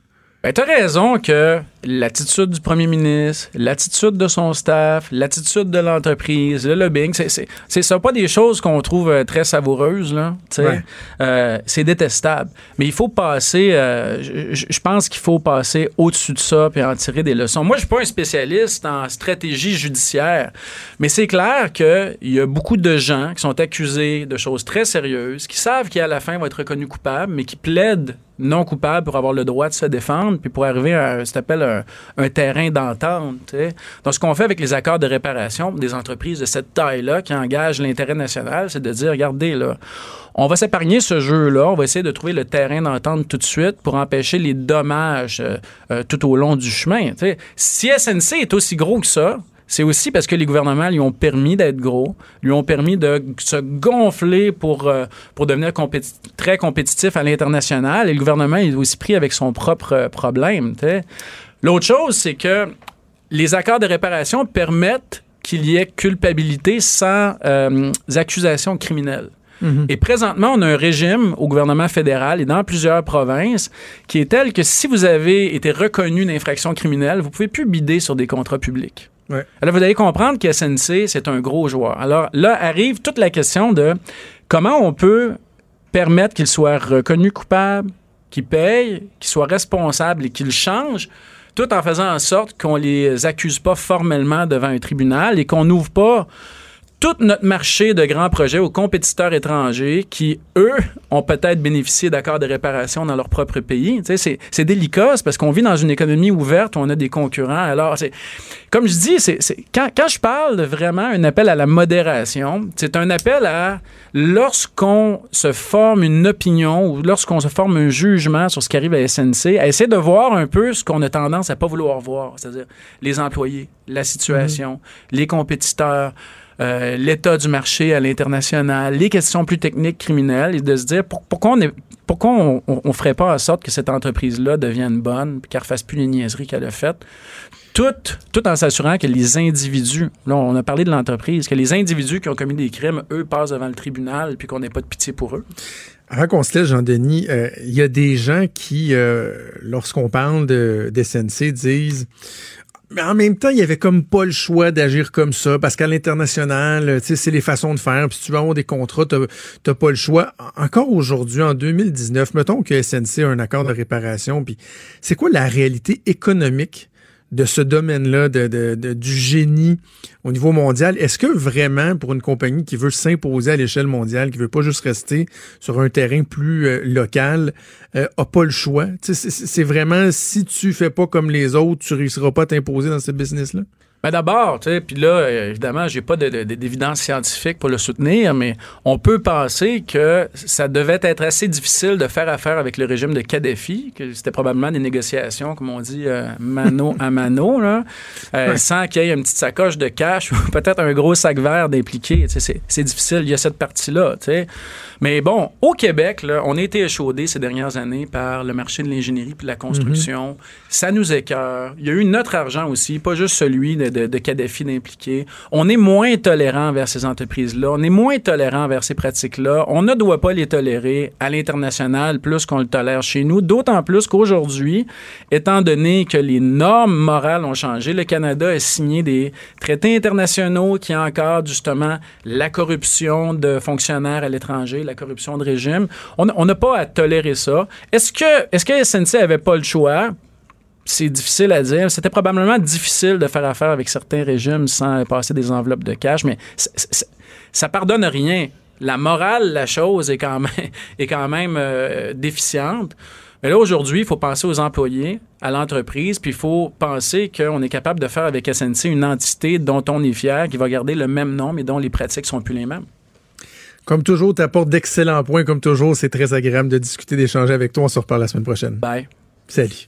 Ben, tu as raison que l'attitude du premier ministre, l'attitude de son staff, l'attitude de l'entreprise, le lobbying, c'est- ça, pas des choses qu'on trouve euh, très savoureuses, là. Ouais. Euh, c'est détestable. Mais il faut passer, euh, je- pense qu'il faut passer au-dessus de ça puis en tirer des leçons. Moi, je suis pas un spécialiste en stratégie judiciaire, mais c'est clair qu'il y a beaucoup de gens qui sont accusés de choses très sérieuses, qui savent qu'à la fin vont être reconnus coupables, mais qui plaident non coupables pour avoir le droit de se défendre, puis pour arriver à ce qu'on appelle un, terrain d'entente. Donc, ce qu'on fait avec les accords de réparation des entreprises de cette taille-là qui engagent l'intérêt national, c'est de dire, regardez, là, on va s'épargner ce jeu-là, on va essayer de trouver le terrain d'entente tout de suite pour empêcher les dommages euh, euh, tout au long du chemin. Si SNC est aussi gros que ça, c'est aussi parce que les gouvernements lui ont permis d'être gros, lui ont permis de se gonfler pour, euh, pour devenir compéti- très compétitif à l'international. Et le gouvernement est aussi pris avec son propre euh, problème. L'autre chose, c'est que les accords de réparation permettent qu'il y ait culpabilité sans euh, accusations criminelles. Et présentement, on a un régime au gouvernement fédéral et dans plusieurs provinces qui est tel que si vous avez été reconnu d'infraction criminelle, vous pouvez plus bider sur des contrats publics. Alors, vous allez comprendre que SNC, c'est un gros joueur. Alors là arrive toute la question de comment on peut permettre qu'il soit reconnu coupable, qu'il paye, qu'il soit responsable et qu'il change, tout en faisant en sorte qu'on les accuse pas formellement devant un tribunal et qu'on n'ouvre pas tout notre marché de grands projets aux compétiteurs étrangers qui, eux, ont peut-être bénéficié d'accords de réparation dans leur propre pays. C'est, délicat, parce qu'on vit dans une économie ouverte où on a des concurrents. Alors, c'est, comme je dis, c'est, quand, quand je parle vraiment un appel à la modération, c'est un appel à lorsqu'on se forme une opinion ou lorsqu'on se forme un jugement sur ce qui arrive à SNC, à essayer de voir un peu ce qu'on a tendance à pas vouloir voir, c'est-à-dire les employés, la situation, les compétiteurs, euh, l'état du marché à l'international, les questions plus techniques criminelles, et de se dire pour- pourquoi on est pourquoi on, ferait pas en sorte que cette entreprise-là devienne bonne, qu'elle refasse plus les niaiseries qu'elle a faites, tout, tout en s'assurant que les individus, là on a parlé de l'entreprise, que les individus qui ont commis des crimes, eux, passent devant le tribunal, puis qu'on n'ait pas de pitié pour eux. Avant qu'on se laisse, Jean-Denis, euh, il y a des gens qui, euh, lorsqu'on parle de, d'SNC, disent mais en même temps, il y avait comme pas le choix d'agir comme ça, parce qu'à l'international, c'est les façons de faire. Puis si tu veux avoir des contrats, t'as, pas le choix. En- Encore aujourd'hui, en 2019, mettons que SNC a un accord de réparation, puis c'est quoi la réalité économique de ce domaine-là, de, du génie au niveau mondial? Est-ce que vraiment, pour une compagnie qui veut s'imposer à l'échelle mondiale, qui veut pas juste rester sur un terrain plus euh, local, euh, a pas le choix? C'est vraiment, si tu fais pas comme les autres, tu réussiras pas à t'imposer dans ce business-là? Ben d'abord, tu sais, puis là, évidemment, j'ai pas de- de- d'évidence scientifique pour le soutenir, mais on peut penser que ça devait être assez difficile de faire affaire avec le régime de Kadhafi, que c'était probablement des négociations, comme on dit, euh, mano à mano, là, euh, sans qu'il y ait une petite sacoche de cash ou peut-être un gros sac vert d'impliqué. Tu sais, C'est difficile, il y a cette partie-là, tu sais. Mais bon, au Québec, là, on a été échaudé ces dernières années par le marché de l'ingénierie puis de la construction. Ça nous écœure. Il y a eu notre argent aussi, pas juste celui de, de, de Kadhafi d'impliqué. On est moins tolérant vers ces entreprises-là. On est moins tolérant vers ces pratiques-là. On ne doit pas les tolérer à l'international plus qu'on le tolère chez nous. D'autant plus qu'aujourd'hui, étant donné que les normes morales ont changé, le Canada a signé des traités internationaux qui encadrent justement la corruption de fonctionnaires à l'étranger, la corruption de régime. On n'a pas à tolérer ça. Est-ce que, est-ce que SNC avait pas le choix? C'est difficile à dire. C'était probablement difficile de faire affaire avec certains régimes sans passer des enveloppes de cash, mais c- c- ça pardonne rien. La morale, la chose est quand même, est quand même euh, déficiente. Mais là, aujourd'hui, il faut penser aux employés, à l'entreprise, puis il faut penser qu'on est capable de faire avec SNC une entité dont on est fier, qui va garder le même nom, mais dont les pratiques sont plus les mêmes. Comme toujours, tu apportes d'excellents points. Comme toujours, c'est très agréable de discuter, d'échanger avec toi. On se reparle la semaine prochaine. Bye. Salut.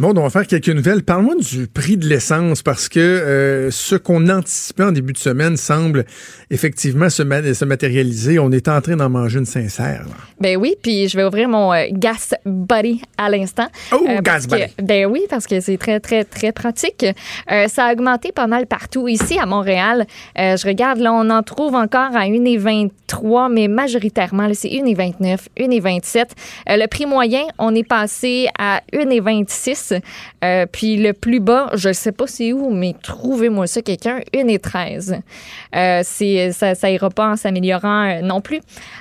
Bon, on va faire quelques nouvelles. Parle-moi du prix de l'essence parce que euh, ce qu'on anticipait en début de semaine semble effectivement se, ma- se matérialiser. On est en train d'en manger une sincère. là. Ben oui, puis je vais ouvrir mon euh, Gas Buddy à l'instant. Oh, Euh, Gas Buddy. Ben oui, parce que c'est très, très, très pratique. Euh, ça a augmenté pas mal partout. Ici, à Montréal, euh, je regarde, là, on en trouve encore à 1,23, mais majoritairement, là, c'est 1,29, 1,27. Euh, le prix moyen, on est passé à 1,26. Euh, puis le plus bas, je sais pas c'est où, mais trouvez-moi ça, quelqu'un, 1,13. Euh, c'est, ça, ça ira pas en s'améliorant euh, non plus.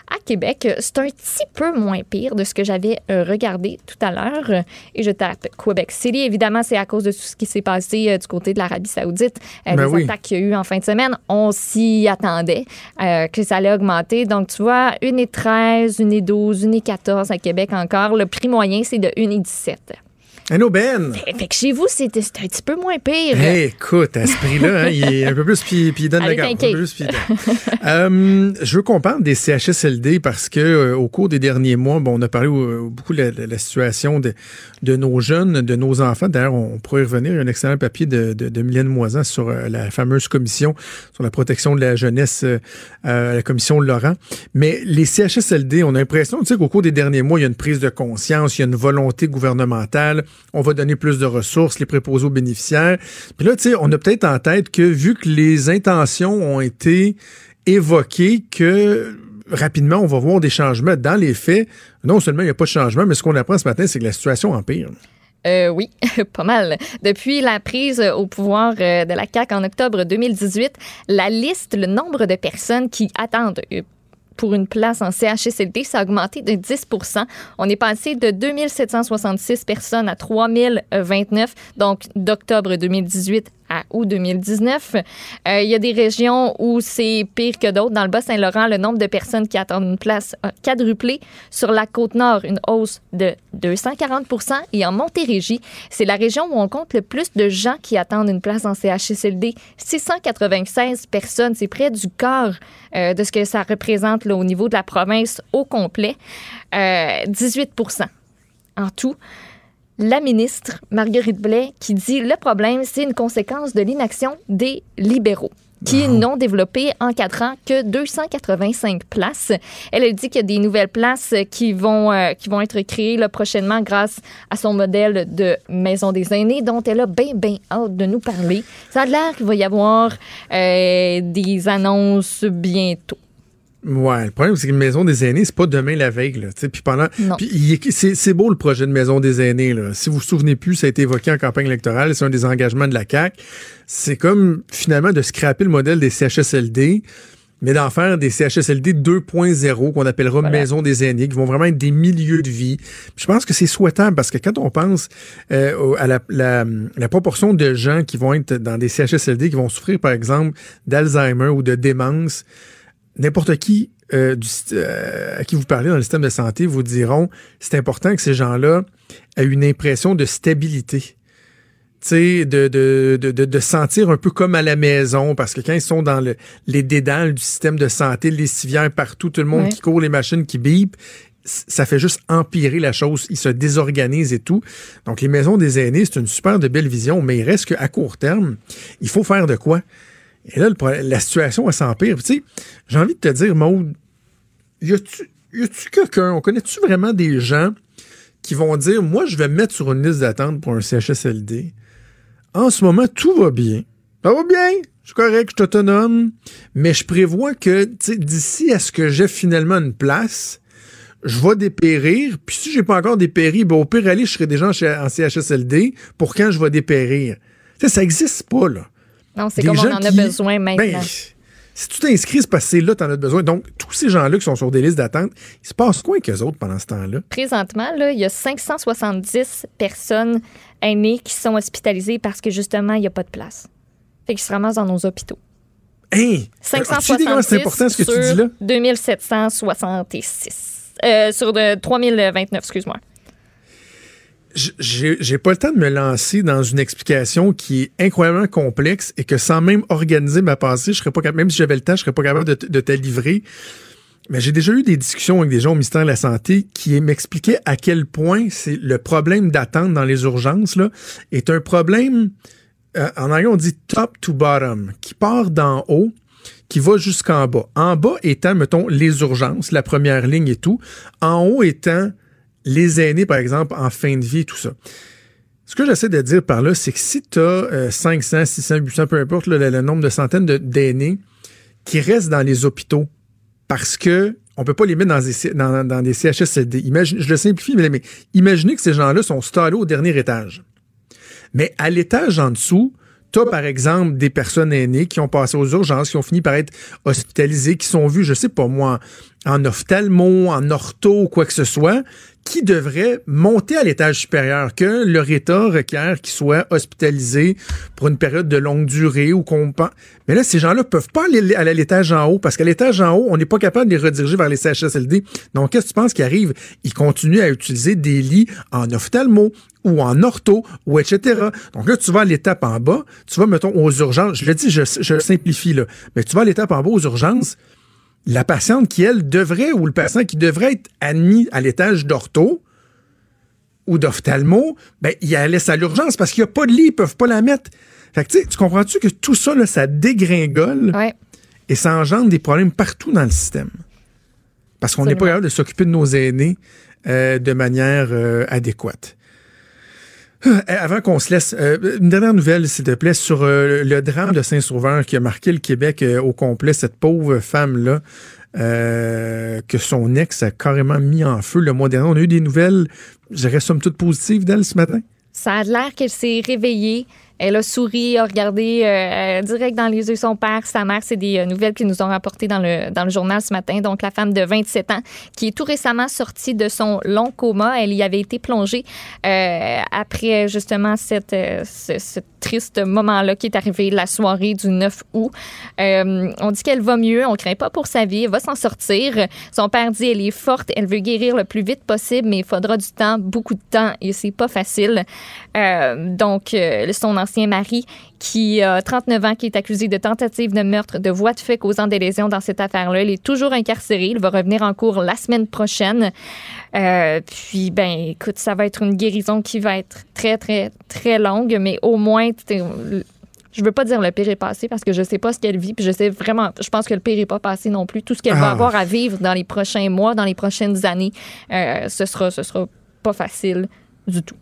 À Québec, euh, c'est un petit peu moins pire de ce que j'avais euh, regardé tout à l'heure. Euh, Et je tape Québec City. Évidemment, c'est à cause de tout ce qui s'est passé euh, du côté de l'Arabie Saoudite, euh, Ben les oui. attaques qu'il y a eu en fin de semaine. On s'y attendait euh, que ça allait augmenter. Donc, tu vois, 1,13, 1,12, 1,14 à Québec encore. Le prix moyen, c'est de 1,17. Un aubaine! Fait que chez vous, c'est un petit peu moins pire. Hey, écoute, à ce prix-là, hein, il est un peu plus, puis, puis il donne Allez, la garde. un peu plus, puis. Euh, je veux qu'on parle des CHSLD parce que euh, au cours des derniers mois, bon, on a parlé euh, beaucoup de la, de la situation de, de nos jeunes, de nos enfants. D'ailleurs, on pourrait y revenir. Il y a un excellent papier de, de, de Mylène Moisan sur la fameuse commission sur la protection de la jeunesse, la commission Laurent. Mais les CHSLD, on a l'impression tu sais, qu'au cours des derniers mois, il y a une prise de conscience, il y a une volonté gouvernementale. On va donner plus de ressources, les préposés aux bénéficiaires. Puis là, tu sais, on a peut-être en tête que vu que les intentions ont été évoquées, que rapidement, on va voir des changements. Dans les faits, non seulement il n'y a pas de changement, mais ce qu'on apprend ce matin, c'est que la situation empire. Euh, oui, pas mal. Depuis la prise au pouvoir euh, de la CAQ en octobre 2018, la liste, le nombre de personnes qui attendent euh, pour une place en CHSLD, ça a augmenté de 10% On est passé de 2766 personnes à 3029, donc d'octobre 2018 à août 2019. Euh, Il y a des régions où c'est pire que d'autres. Dans le Bas-Saint-Laurent, le nombre de personnes qui attendent une place a quadruplé. Sur la Côte-Nord, une hausse de 240 Et en Montérégie, c'est la région où on compte le plus de gens qui attendent une place en CHSLD. 696 personnes, c'est près du quart euh, de ce que ça représente au niveau de la province au complet. Euh, 18 en tout la ministre Marguerite Blais qui dit le problème, c'est une conséquence de l'inaction des libéraux qui n'ont développé en quatre ans que 285 places. Elle a dit qu'il y a des nouvelles places qui vont, euh, qui vont être créées là, prochainement grâce à son modèle de maison des aînés dont elle a bien, bien hâte de nous parler. Ça a l'air qu'il va y avoir euh, des annonces bientôt. Ouais, le problème, c'est que Maison des aînés, c'est pas demain la veille. Là, puis pendant, c'est, beau le projet de Maison des aînés. Là. Si vous vous souvenez plus, ça a été évoqué en campagne électorale. C'est un des engagements de la CAQ. C'est comme finalement de scraper le modèle des CHSLD, mais d'en faire des CHSLD 2.0 qu'on appellera Maison des aînés, qui vont vraiment être des milieux de vie. Puis je pense que c'est souhaitable parce que quand on pense euh, à la, la- la proportion de gens qui vont être dans des CHSLD, qui vont souffrir par exemple d'Alzheimer ou de démence, n'importe qui euh, du, euh, à qui vous parlez dans le système de santé vous diront c'est important que ces gens-là aient une impression de stabilité. Tu sais, de, de, de, sentir un peu comme à la maison, parce que quand ils sont dans le, les dédales du système de santé, les civières partout, tout le monde Ouais. qui court, les machines qui bipent, ça fait juste empirer la chose. Ils se désorganisent et tout. Donc, les maisons des aînés, c'est une super de belle vision, mais il reste qu'à court terme, il faut faire de quoi? Et là, la situation, elle s'empire. Tu sais, j'ai envie de te dire, Maude, y a-tu quelqu'un, on connaît-tu vraiment des gens qui vont dire, moi, je vais me mettre sur une liste d'attente pour un CHSLD. En ce moment, tout va bien. Ça va bien. Je suis correct, je suis autonome. Mais je prévois que, d'ici à ce que j'ai finalement une place, je vais dépérir. Puis si j'ai pas encore dépéri, ben, au pire, aller, je serai déjà en ch- en CHSLD pour quand je vais dépérir. Ça existe pas, là. Non, c'est comme on en a qui- besoin maintenant. Ben, si tu t'inscris, c'est parce que c'est là que tu en as besoin. Donc, tous ces gens-là qui sont sur des listes d'attente, il se passe quoi avec eux autres pendant ce temps-là? Présentement, là, il y a 570 personnes aînées qui sont hospitalisées parce que justement, il n'y a pas de place. Fait qu'ils se ramassent dans nos hôpitaux. Hein? Idée comment 570 c'est important ce que tu dis là? 2766. Euh, sur de 3029, excuse-moi. J'ai pas le temps de me lancer dans une explication qui est incroyablement complexe et que sans même organiser ma pensée, je serais pas capable, même si j'avais le temps, je serais pas capable de, de te livrer. Mais j'ai déjà eu des discussions avec des gens au ministère de la Santé qui m'expliquaient à quel point c'est le problème d'attente dans les urgences là, est un problème, euh, en anglais on dit top to bottom, qui part d'en haut, qui va jusqu'en bas. En bas étant, mettons, les urgences, la première ligne et tout. En haut étant les aînés, par exemple, en fin de vie, tout ça. Ce que j'essaie de dire par là, c'est que si tu as 500, 600, 800, peu importe le, nombre de centaines d'aînés qui restent dans les hôpitaux parce que on peut pas les mettre dans des, dans, des je le simplifie, mais, imaginez que ces gens-là sont stallés au dernier étage. Mais à l'étage en dessous, tu as par exemple des personnes aînées qui ont passé aux urgences, qui ont fini par être hospitalisées, qui sont vues, je sais pas moi, en ophtalmo, en ortho quoi que ce soit, qui devraient monter à l'étage supérieur, que leur état requiert qu'ils soient hospitalisés pour une période de longue durée ou qu'on Mais là, ces gens-là peuvent pas aller à l'étage en haut parce qu'à l'étage en haut, on n'est pas capable de les rediriger vers les CHSLD. Donc, qu'est-ce que tu penses qui arrive? Ils continuent à utiliser des lits en ophtalmo ou en ortho ou etc. Donc là, tu vas à l'étape en bas, tu vas, mettons, aux urgences. Je le dis, je, je simplifie là, mais tu vas à l'étape en bas aux urgences la patiente qui, elle, devrait, ou le patient qui devrait être admis à l'étage d'ortho ou d'ophtalmo, ben, il la laisse à l'urgence parce qu'il n'y a pas de lit, ils peuvent pas la mettre. Fait que, tu comprends-tu que tout ça, là, ça dégringole et ça engendre des problèmes partout dans le système? Parce qu'on n'est pas capable de s'occuper de nos aînés euh, de manière euh, adéquate. Euh, Avant qu'on se laisse, euh, une dernière nouvelle, s'il te plaît, sur euh, le drame de Saint-Sauveur qui a marqué le Québec euh, au complet, cette pauvre femme-là, que son ex a carrément mis en feu le mois dernier. On a eu des nouvelles, je dirais, somme toute positives d'elle ce matin. Ça a l'air qu'elle s'est réveillée. Elle a souri, a regardé euh, direct dans les yeux son père, sa mère. C'est des euh, nouvelles qu'ils nous ont rapportées dans le, dans le journal ce matin. Donc, la femme de 27 ans qui est tout récemment sortie de son long coma. Elle y avait été plongée euh, après justement cette, euh, ce, triste moment-là qui est arrivé la soirée du 9 août. Euh, on dit qu'elle va mieux. On craint pas pour sa vie. Elle va s'en sortir. Son père dit elle est forte. Elle veut guérir le plus vite possible, mais il faudra du temps, beaucoup de temps, et c'est pas facile. Euh, donc, euh, son ancien mari, qui a 39 ans, qui est accusé de tentative de meurtre, de voie de fait causant des lésions dans cette affaire-là, il est toujours incarcéré. Il va revenir en cours la semaine prochaine. Euh, puis, ben, écoute, ça va être une guérison qui va être très, très, très longue, mais au moins, je veux pas dire le pire est passé parce que je sais pas ce qu'elle vit, puis je sais vraiment, je pense que le pire est pas passé non plus. Tout ce qu'elle va Ah. avoir à vivre dans les prochains mois, dans les prochaines années, euh, ce sera, ce sera pas facile du tout.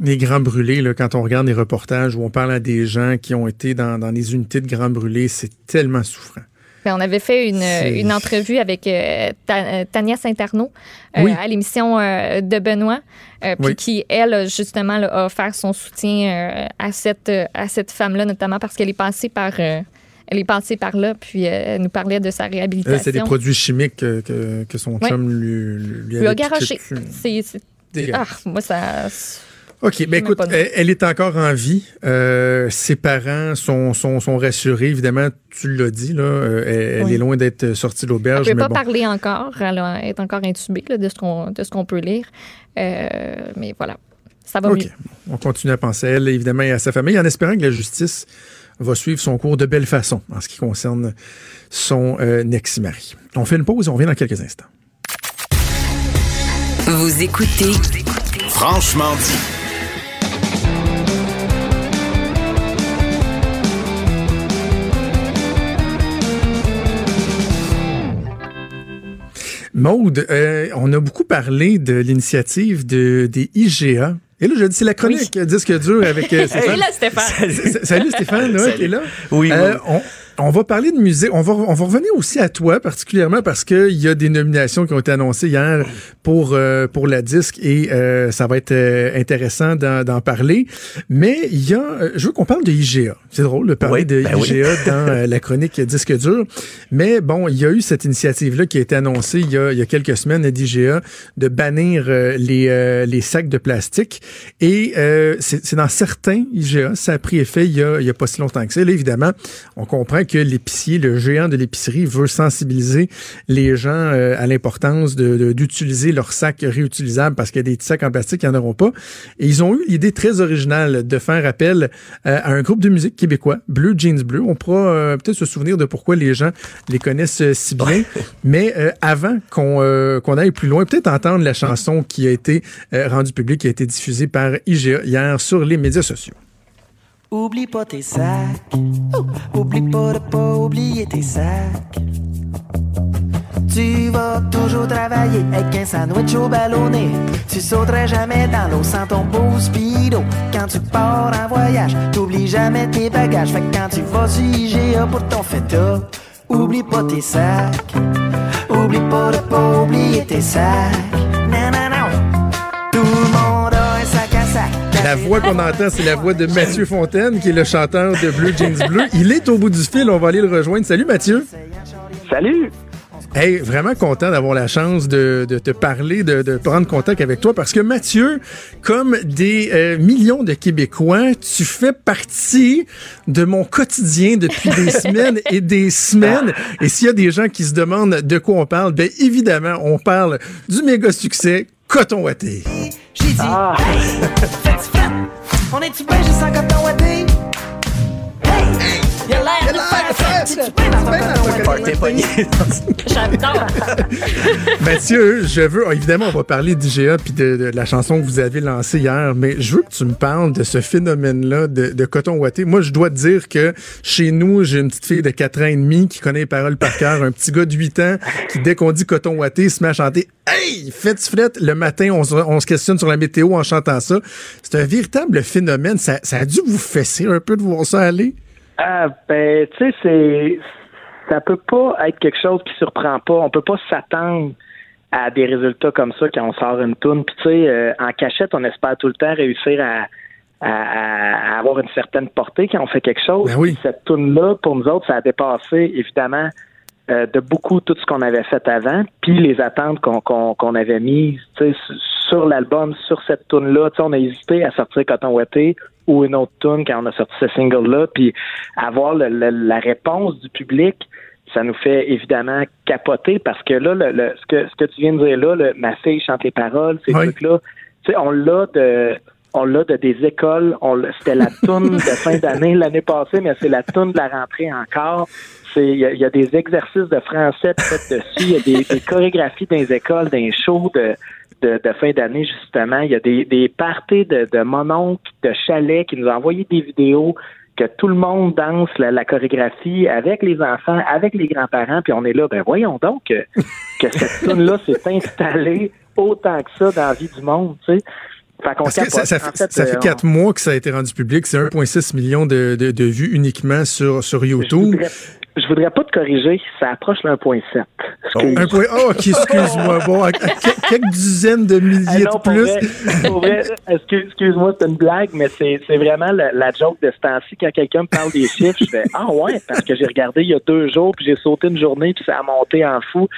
Les grands brûlés, là, quand on regarde les reportages où on parle à des gens qui ont été dans, dans les unités de grands brûlés, c'est tellement souffrant. Ben, on avait fait une, entrevue avec euh, euh, Tania Saint-Arnaud euh, Oui. à l'émission euh, de Benoît, puis Oui. qui, elle, justement, là, a offert son soutien à cette, à cette femme-là, notamment parce qu'elle est passée par. elle est passée par là, puis elle nous parlait de sa réhabilitation. c'est des produits chimiques que, que, que son chum lui, lui, a garoché. C'est. Ah, moi, ça. OK, mais même écoute, elle, elle est encore en vie. Euh, ses parents sont, sont, sont rassurés. Évidemment, tu l'as dit, là, euh, elle, elle est loin d'être sortie de Elle l'auberge. ne peut mais pas bon. parler encore. Elle a- est encore intubée là, de ce qu'on, de ce qu'on peut lire. Euh, mais voilà, ça va OK. mieux. On continue à penser à elle, évidemment, et à sa famille, en espérant que la justice va suivre son cours de belle façon en ce qui concerne son euh, ex-mari. On fait une pause et on revient dans quelques instants. Vous écoutez Franchement dit. Maude, euh, on a beaucoup parlé de l'initiative de, des IGA. Et là, je dis, c'est la chronique disque dur avec euh, Stéphane. Là, Stéphane. Salut Stéphane, qui est là. Oui, Euh, on, on va parler de musique. On va, on va revenir aussi à toi, particulièrement parce qu'il y a des nominations qui ont été annoncées hier pour, euh, pour la disque et euh, ça va être euh, intéressant d'en parler. Mais il y a, euh, je veux qu'on parle de IGA. C'est drôle de parler Oui, de ben oui. IGA dans la chronique disque dur. Mais bon, il y a eu cette initiative-là qui a été annoncée il y a, il y a quelques semaines d'IGA de bannir les, euh, les sacs de plastique. Et euh, c'est c'est dans certains IGA, ça a pris effet il y a, il y a pas si longtemps que ça. Là, évidemment, on comprend que l'épicier, le géant de l'épicerie, veut sensibiliser les gens euh, à l'importance de- de- d'utiliser leurs sacs réutilisables parce qu'il y a des petits sacs en plastique qui n'en auront pas. Et ils ont eu l'idée très originale de faire appel euh, à un groupe de musique québécois, Bleu Jeans Bleu. On pourra euh, peut-être se souvenir de pourquoi les gens les connaissent si bien. Mais avant qu'on qu'on aille plus loin, peut-être entendre la chanson qui a été rendue publique, qui a été diffusée par IGA hier sur les médias sociaux. Oublie pas tes sacs. Oublie pas de pas oublier tes sacs. Tu vas toujours travailler avec un sandwich au ballonné. Tu sauterais jamais dans l'eau sans ton beau speedo. Quand tu pars en voyage, t'oublies jamais tes bagages. Fait que quand tu vas sur IGA pour ton feta, oublie pas tes sacs. Oublie pas de pas oublier tes sacs. La voix qu'on entend, c'est la voix de Mathieu Fontaine, qui est le chanteur de Bleu Jeans Bleu. Il est au bout du fil, on va aller le rejoindre. Salut Mathieu. Salut. Hey, vraiment content d'avoir la chance de, de te parler, de, de prendre contact avec toi, parce que Mathieu, comme des euh, millions de Québécois, tu fais partie de mon quotidien depuis des semaines et des semaines. Et s'il y a des gens qui se demandent de quoi on parle, ben évidemment, on parle du méga succès Coton Watté. J'ai dit, hey, faites fret. On est-tu bien juste en coton ouaté? L'air de faire fête. Tu? J'adore. Mathieu, je veux, oh, évidemment, on va parler d'IGA puis de, de la chanson que vous avez lancée hier, mais je veux que tu me parles de ce phénomène-là de, de coton ouaté. Moi, je dois te dire que chez nous, j'ai une petite fille de 4 ans et demi qui connaît les paroles par cœur, un petit gars de 8 ans qui, dès qu'on dit coton ouaté, se met à chanter Hey, faites fret le matin, on se, on se questionne sur la météo en chantant ça. C'est un véritable phénomène. Ça, ça a dû vous fesser un peu de voir ça aller. Ah, ben, tu sais, c'est. Ça peut pas être quelque chose qui surprend pas. On peut pas s'attendre à des résultats comme ça quand on sort une toune. Puis, tu sais, euh, en cachette, on espère tout le temps réussir à, à- à avoir une certaine portée quand on fait quelque chose. Ben oui. Cette toune-là, pour nous autres, ça a dépassé, évidemment, euh, de beaucoup tout ce qu'on avait fait avant, puis les attentes qu'on avait mises tu sais, sur l'album, sur cette tune-là. Tu sais, On a hésité à sortir Coton Ouaté ou une autre tune quand on a sorti ce single-là, puis avoir le- le- la réponse du public, ça nous fait évidemment capoter parce que là, le, le- ce, que, ce que tu viens de dire là, le, ma fille chante les paroles, ces Oui. trucs-là, tu sais, on l'a de on l'a de des écoles, on c'était la toune de fin d'année l'année passée, mais c'est la toune de la rentrée encore. Il y, a- il y a des exercices de français faits dessus, il y a des, des chorégraphies dans les écoles, dans les shows de de, de fin d'année, justement. Il y a des, des parties de, de de chalets qui nous ont envoyé des vidéos que tout le monde danse la, la chorégraphie avec les enfants, avec les grands-parents, puis on est là, ben voyons donc que, que cette tune-là s'est installée autant que ça dans la vie du monde, tu sais. Fait qu'on Parce que ça, fait, fait, ça fait euh, quatre mois que ça a été rendu public. C'est 1,6 million de, de, de vues uniquement sur, sur je YouTube. voudrais, je voudrais pas te corriger, ça approche le 1.7. Excuse. Un point. Oh, ok, excuse-moi. Bon, quelques dizaines de Ah milliers non, de plus. excuse-moi, c'est une blague, mais c'est c'est vraiment la, la joke de ce temps-ci. Quand quelqu'un me parle des chiffres, je fais Ah ouais, parce que j'ai regardé il y a deux jours, puis j'ai sauté une journée, puis ça a monté en fou.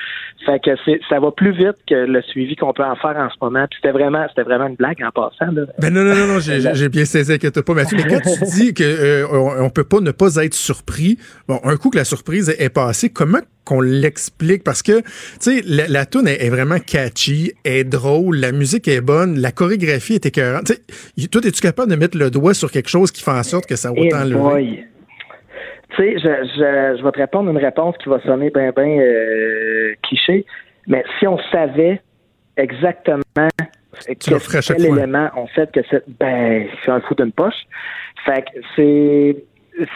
Fait que c'est ça va plus vite que le suivi qu'on peut en faire en ce moment. Puis c'était vraiment, c'était vraiment une blague en passant. Là. Ben non, non, non, non, j'ai j'ai bien saisi, inquiète pas, Mathieu. Mais quand tu dis que euh, on, peut pas ne pas être surpris, bon, un coup que la surprise est passée, comment qu'on l'explique? Parce que, tu sais, la, la tune est, est vraiment catchy, est drôle, la musique est bonne, la chorégraphie est écœurante. Tu sais, toi, es-tu capable de mettre le doigt sur quelque chose qui fait en sorte que ça va Eh t'enlever? Tu sais, je, je, je vais te répondre une réponse qui va sonner bien, bien euh, cliché, mais si on savait exactement quel élément on fait que c'est, ben, c'est un fou d'une poche. Fait que c'est,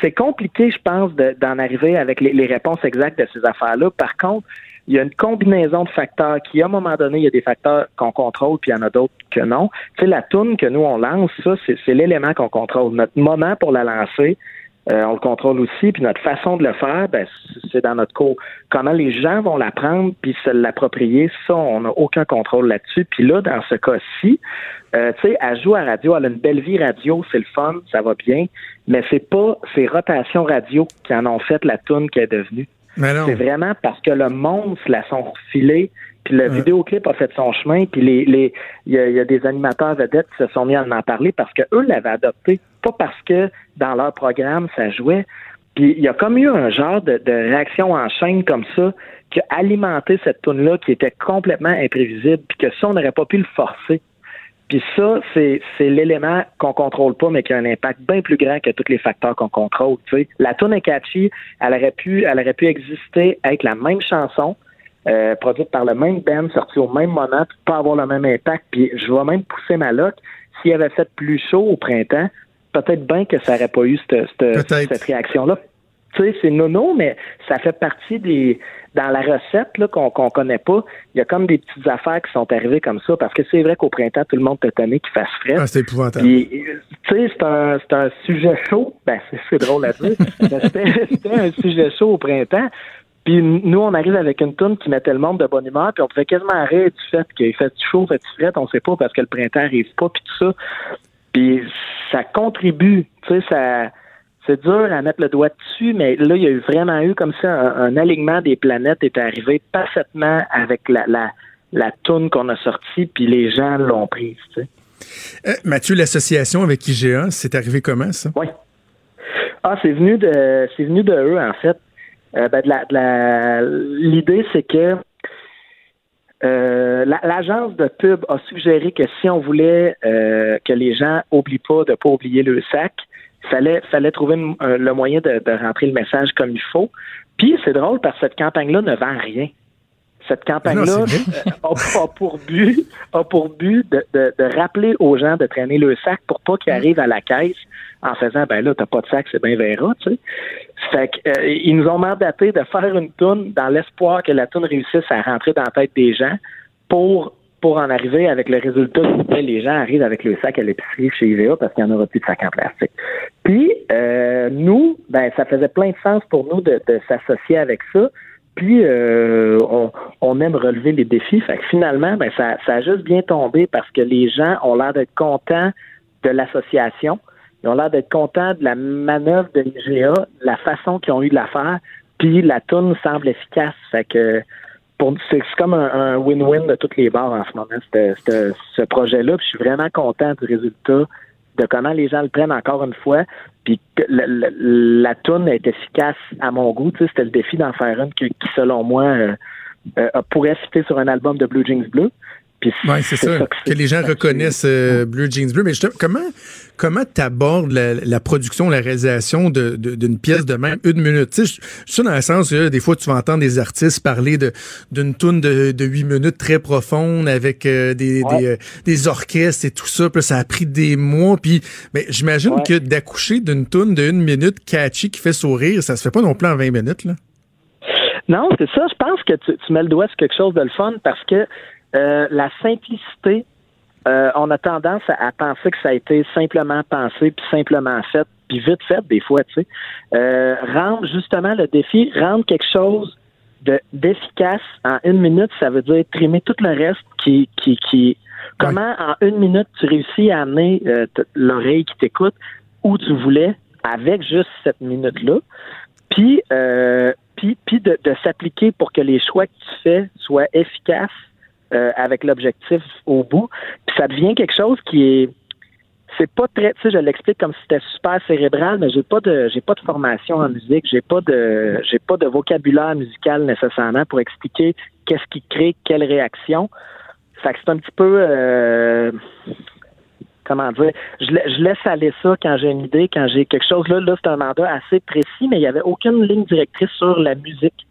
c'est compliqué, je pense, de- d'en arriver avec les, les réponses exactes de ces affaires-là. Par contre, il y a une combinaison de facteurs qui, à un moment donné, il y a des facteurs qu'on contrôle, puis il y en a d'autres que non. Tu sais, la toune que nous, on lance, ça, c'est, c'est l'élément qu'on contrôle. Notre moment pour la lancer, euh, on le contrôle aussi, puis notre façon de le faire, ben, c'est dans notre cours. Comment les gens vont l'apprendre puis se l'approprier, ça, on n'a aucun contrôle là-dessus. Puis là, dans ce cas-ci, euh, tu sais, elle joue à radio, elle a une belle vie radio, c'est le fun, ça va bien, mais c'est pas ces rotations radio qui en ont fait la toune qu'elle est devenue. C'est vraiment parce que le monde se la sont refilés, puis le vidéoclip a fait son chemin, puis les, les, il y, y a des animateurs vedettes qui se sont mis à en parler parce que eux l'avaient adopté, pas parce que dans leur programme ça jouait. Puis il y a comme eu un genre de, réaction en chaîne comme ça qui a alimenté cette tune là qui était complètement imprévisible, puis que ça, on n'aurait pas pu le forcer. Puis ça, c'est, l'élément qu'on contrôle pas, mais qui a un impact bien plus grand que tous les facteurs qu'on contrôle. La tune est catchy, elle aurait pu, elle aurait pu exister avec la même chanson, euh, produite par le même band, sortie au même moment, puis pas avoir le même impact. Puis je vais même pousser ma loc. S'il avait fait plus chaud au printemps, peut-être bien que ça n'aurait pas eu cette, cette, cette réaction-là. Tu sais, c'est nono, mais ça fait partie des. Dans la recette là, qu'on qu'on connaît pas, il y a comme des petites affaires qui sont arrivées comme ça, parce que c'est vrai qu'au printemps, tout le monde peut étonné qu'il fasse frais. Ah, c'est épouvantable. Puis, tu sais, c'est un, c'est un sujet chaud. Ben, c'est, c'est drôle à dire. C'était un sujet chaud au printemps. Puis nous, on arrive avec une toune qui mettait le monde de bonne humeur, puis on pouvait quasiment rire du fait qu'il fait chaud, fait fret, on sait pas parce que le printemps arrive pas, puis tout ça. Puis ça contribue, tu sais, ça c'est dur à mettre le doigt dessus, mais là, il y a eu vraiment eu comme ça un, un alignement des planètes est arrivé parfaitement avec la, la, la toune qu'on a sortie, puis les gens l'ont prise, tu sais. Euh, Mathieu, l'association avec IGA, c'est arrivé comment, ça? Oui. Ah, c'est venu de c'est venu de eux, en fait. Euh, ben, de la, de la- l'idée, c'est que euh, la- l'agence de pub a suggéré que si on voulait euh, que les gens oublient pas de pas oublier le sac, fallait fallait trouver un- le moyen de, de rentrer le message comme il faut. Puis c'est drôle parce que cette campagne-là ne vend rien. Cette campagne-là euh, a, a pour but a pour but de, de- de rappeler aux gens de traîner le sac pour pas qu'ils arrivent à la caisse en faisant ben là t'as pas de sac c'est bien verra tu sais fait que, euh, ils nous ont mandaté de faire une toune dans l'espoir que la toune réussisse à rentrer dans la tête des gens pour pour en arriver avec le résultat que les gens arrivent avec le sac à l'épicerie chez IVA parce qu'il n'y en aura plus de sac en plastique. Puis euh, nous, ben ça faisait plein de sens pour nous de, de s'associer avec ça. Puis euh, on, aime relever les défis. Fait que finalement, ben ça, a juste bien tombé parce que les gens ont l'air d'être contents de l'association. Ils ont l'air d'être contents de la manœuvre de l'IGA, de la façon qu'ils ont eu de la faire, puis la toune semble efficace. Fait que c'est comme un win-win de toutes les barres en ce moment, ce- projet-là. Je suis vraiment content du résultat, de comment les gens le prennent encore une fois. Le- la toune est efficace à mon goût. C'était le défi d'en faire une qui, selon moi, euh, euh, pourrait fitter sur un album de Blue Jeans Bleu. Oui, c'est ça, que les gens reconnaissent euh, Blue Jeans Bleu. Mais justement, comment comment t'abordes la, la production, la réalisation de- de- d'une pièce de même une minute? Tu sais, je- je suis dans le sens que des fois, tu vas entendre des artistes parler de d'une toune de, de 8 minutes très profonde avec euh, des, Ouais. des, euh, des orchestres et tout ça. Puis là, ça a pris des mois. Puis mais j'imagine Ouais. que d'accoucher d'une toune de une minute catchy qui fait sourire, ça se fait pas non plus en 20 minutes. Là. Non, c'est ça. Je pense que tu, tu mets le doigt sur quelque chose de le fun parce que euh, la simplicité, euh, on a tendance à, penser que ça a été simplement pensé, puis simplement fait, puis vite fait des fois, tu sais. Euh, rendre justement le défi, rendre quelque chose de d'efficace en une minute, ça veut dire trimer tout le reste qui qui qui comment en une minute tu réussis à amener euh, l'oreille qui t'écoute où tu voulais avec juste cette minute là puis euh, puis puis de, de s'appliquer pour que les choix que tu fais soient efficaces euh, avec l'objectif au bout puis ça devient quelque chose qui est c'est pas très, tu sais, je l'explique comme si c'était super cérébral, mais j'ai pas de, j'ai pas de formation en musique, j'ai pas de, j'ai pas de vocabulaire musical nécessairement pour expliquer qu'est-ce qui crée quelle réaction. Fait que c'est un petit peu, euh, comment dire, je, je laisse aller ça quand j'ai une idée, quand j'ai quelque chose. Là, là, c'est un mandat assez précis, mais il n'y avait aucune ligne directrice sur la musique,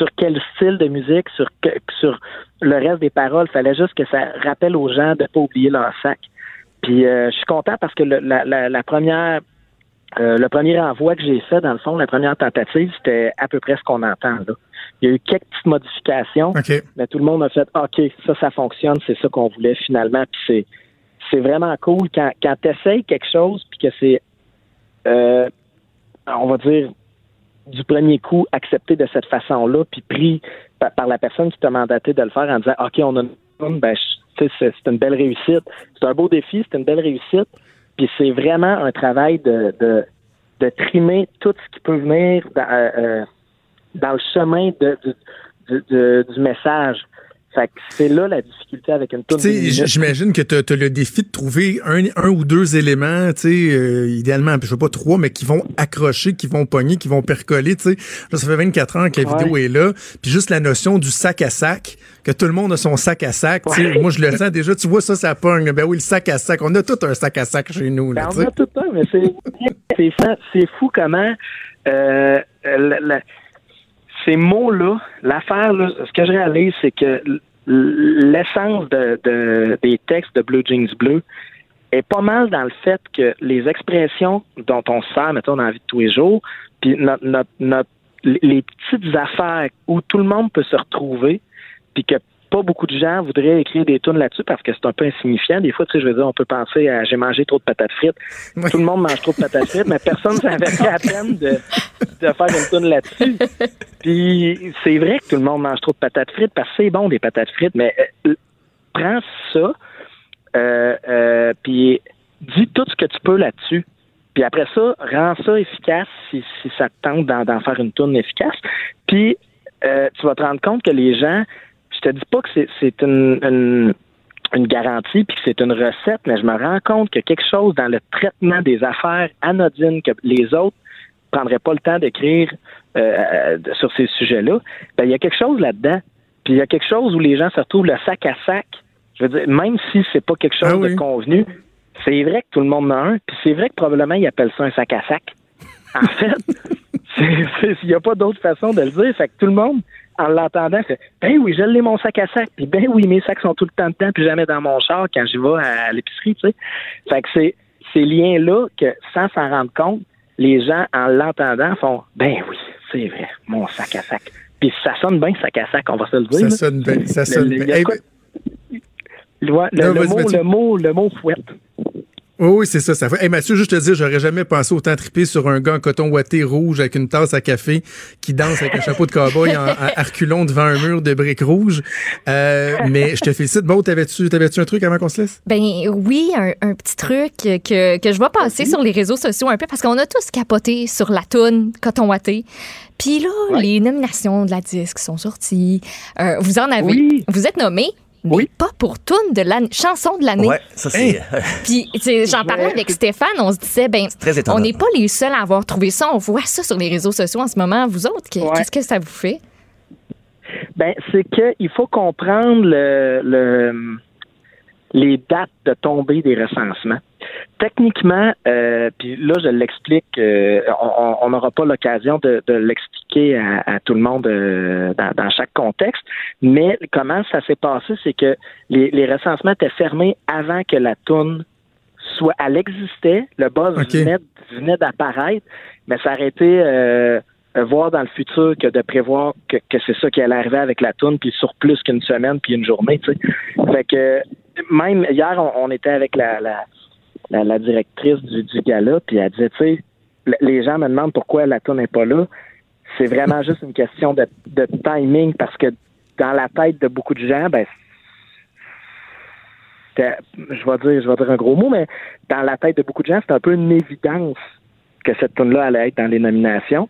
sur quel style de musique, sur que- sur le reste des paroles. Fallait juste que ça rappelle aux gens de pas oublier leur sac. Puis euh, je suis content parce que le- la, la, la première euh, le premier envoi que j'ai fait, dans le fond, la première tentative, c'était à peu près ce qu'on entend là. Il y a eu quelques petites modifications, mais tout le monde a fait OK, ça, ça fonctionne, c'est ça qu'on voulait finalement. Puis c'est c'est vraiment cool quand, quand tu essayes quelque chose puis que c'est euh, on va dire du premier coup accepté de cette façon-là, puis pris par, la personne qui t'a mandaté de le faire en disant OK, on a une ben, c'est une belle réussite. C'est un beau défi, c'est une belle réussite. Puis c'est vraiment un travail de, de, de trimer tout ce qui peut venir dans, euh, euh, dans le chemin de, du message. Fait que c'est là la difficulté avec une toune. Tu sais, j- j'imagine que tu as, le défi de trouver un, un ou deux éléments, tu sais, euh, idéalement, je veux pas trois, mais qui vont accrocher, qui vont pogner, qui vont percoler, tu sais. Là, ça fait 24 ans que la Ouais. vidéo est là. Puis juste la notion du sac à sac, que tout le monde a son sac à sac, tu sais. Moi, je le sens déjà, tu vois ça, ça pogne. Ben oui, le sac à sac. On a tout un sac à sac chez nous, là, Ben, on a tout un, mais c'est fou comment euh, la- la- ces mots-là, l'affaire, ce que je réalise, c'est que l'essence de, de- des textes de Blue Jeans Bleu est pas mal dans le fait que les expressions dont on se sert, mettons, dans la vie de tous les jours, puis notre- les petites affaires où tout le monde peut se retrouver, puis que pas beaucoup de gens voudraient écrire des tunes là-dessus parce que c'est un peu insignifiant. Des fois, tu sais, je veux dire, on peut penser à j'ai mangé trop de patates frites. Tout le monde mange trop de patates frites, mais personne ne s'investit à peine de, de faire une tune là-dessus. Puis c'est vrai que tout le monde mange trop de patates frites parce que c'est bon des patates frites, mais euh, prends ça, euh, euh, puis dis tout ce que tu peux là-dessus. Puis après ça, rends ça efficace si, si ça te tente d'en, d'en faire une tourne efficace. Puis euh, tu vas te rendre compte que les gens, je te dis pas que c'est, une, une, une garantie puis que c'est une recette, mais je me rends compte que quelque chose dans le traitement des affaires anodines que les autres prendraient pas le temps d'écrire euh, euh, sur ces sujets-là, ben il y a quelque chose là-dedans. Puis il y a quelque chose où les gens se retrouvent le sac à sac. Je veux dire, même si c'est pas quelque chose Ah oui. de convenu, c'est vrai que tout le monde en a un, puis c'est vrai que probablement ils appellent ça un sac à sac. En fait, il n'y a pas d'autre façon de le dire. Fait que tout le monde, en l'entendant, fait Ben oui, je l'ai mon sac à sac. Puis ben oui, mes sacs sont tout le temps dedans, puis jamais dans mon char quand j'y vais à, l'épicerie, tu sais. Fait que c'est ces liens-là que, sans s'en rendre compte, les gens, en l'entendant, font Ben oui, c'est vrai, mon sac à sac. Puis ça sonne bien, sac à sac, on va se le dire. Ça là. sonne bien, ça Le- sonne bien. Hey, le, le- Non, le mot, le mot, le mot fouette. Oui, oui, c'est ça. ça fait... Hey, Mathieu, juste te dire, j'aurais jamais pensé autant triper sur un gars en coton ouaté rouge avec une tasse à café qui danse avec un chapeau de cowboy en, en arculant devant un mur de briques rouges. Euh, mais je te félicite. Bon, t'avais-tu, t'avais-tu un truc avant qu'on se laisse? Ben oui, un, un petit truc que, que je vais passer sur les réseaux sociaux un peu parce qu'on a tous capoté sur la toune Coton Watté. Puis là, les nominations de la disque sont sorties. Euh, vous en avez. Vous êtes nommé, mais pas pour toune de l'année, chanson de l'année. Ouais, ça c'est. Puis j'en parlais avec Stéphane, on se disait ben on n'est pas les seuls à avoir trouvé ça, on voit ça sur les réseaux sociaux en ce moment. Vous autres, que- qu'est-ce que ça vous fait? Ben, c'est qu'il faut comprendre le, le- les dates de tombée des recensements. Techniquement, euh, puis là, je l'explique, euh, on- n'aura pas l'occasion de, de l'expliquer à, à tout le monde euh, dans, dans chaque contexte, mais comment ça s'est passé, c'est que les, les recensements étaient fermés avant que la toune soit, elle existait, le buzz venait, venait d'apparaître, mais ça aurait été voir dans le futur que de prévoir que, que c'est ça qui allait arriver avec la toune, puis sur plus qu'une semaine, puis une journée, tu sais. Fait que même hier, on, on était avec la, la, la, la directrice du, du gala, puis elle disait, tu sais, les gens me demandent pourquoi la toune n'est pas là. C'est vraiment juste une question de, de timing, parce que dans la tête de beaucoup de gens, ben je vais dire, je vais dire un gros mot, mais dans la tête de beaucoup de gens, c'est un peu une évidence que cette tune-là allait être dans les nominations.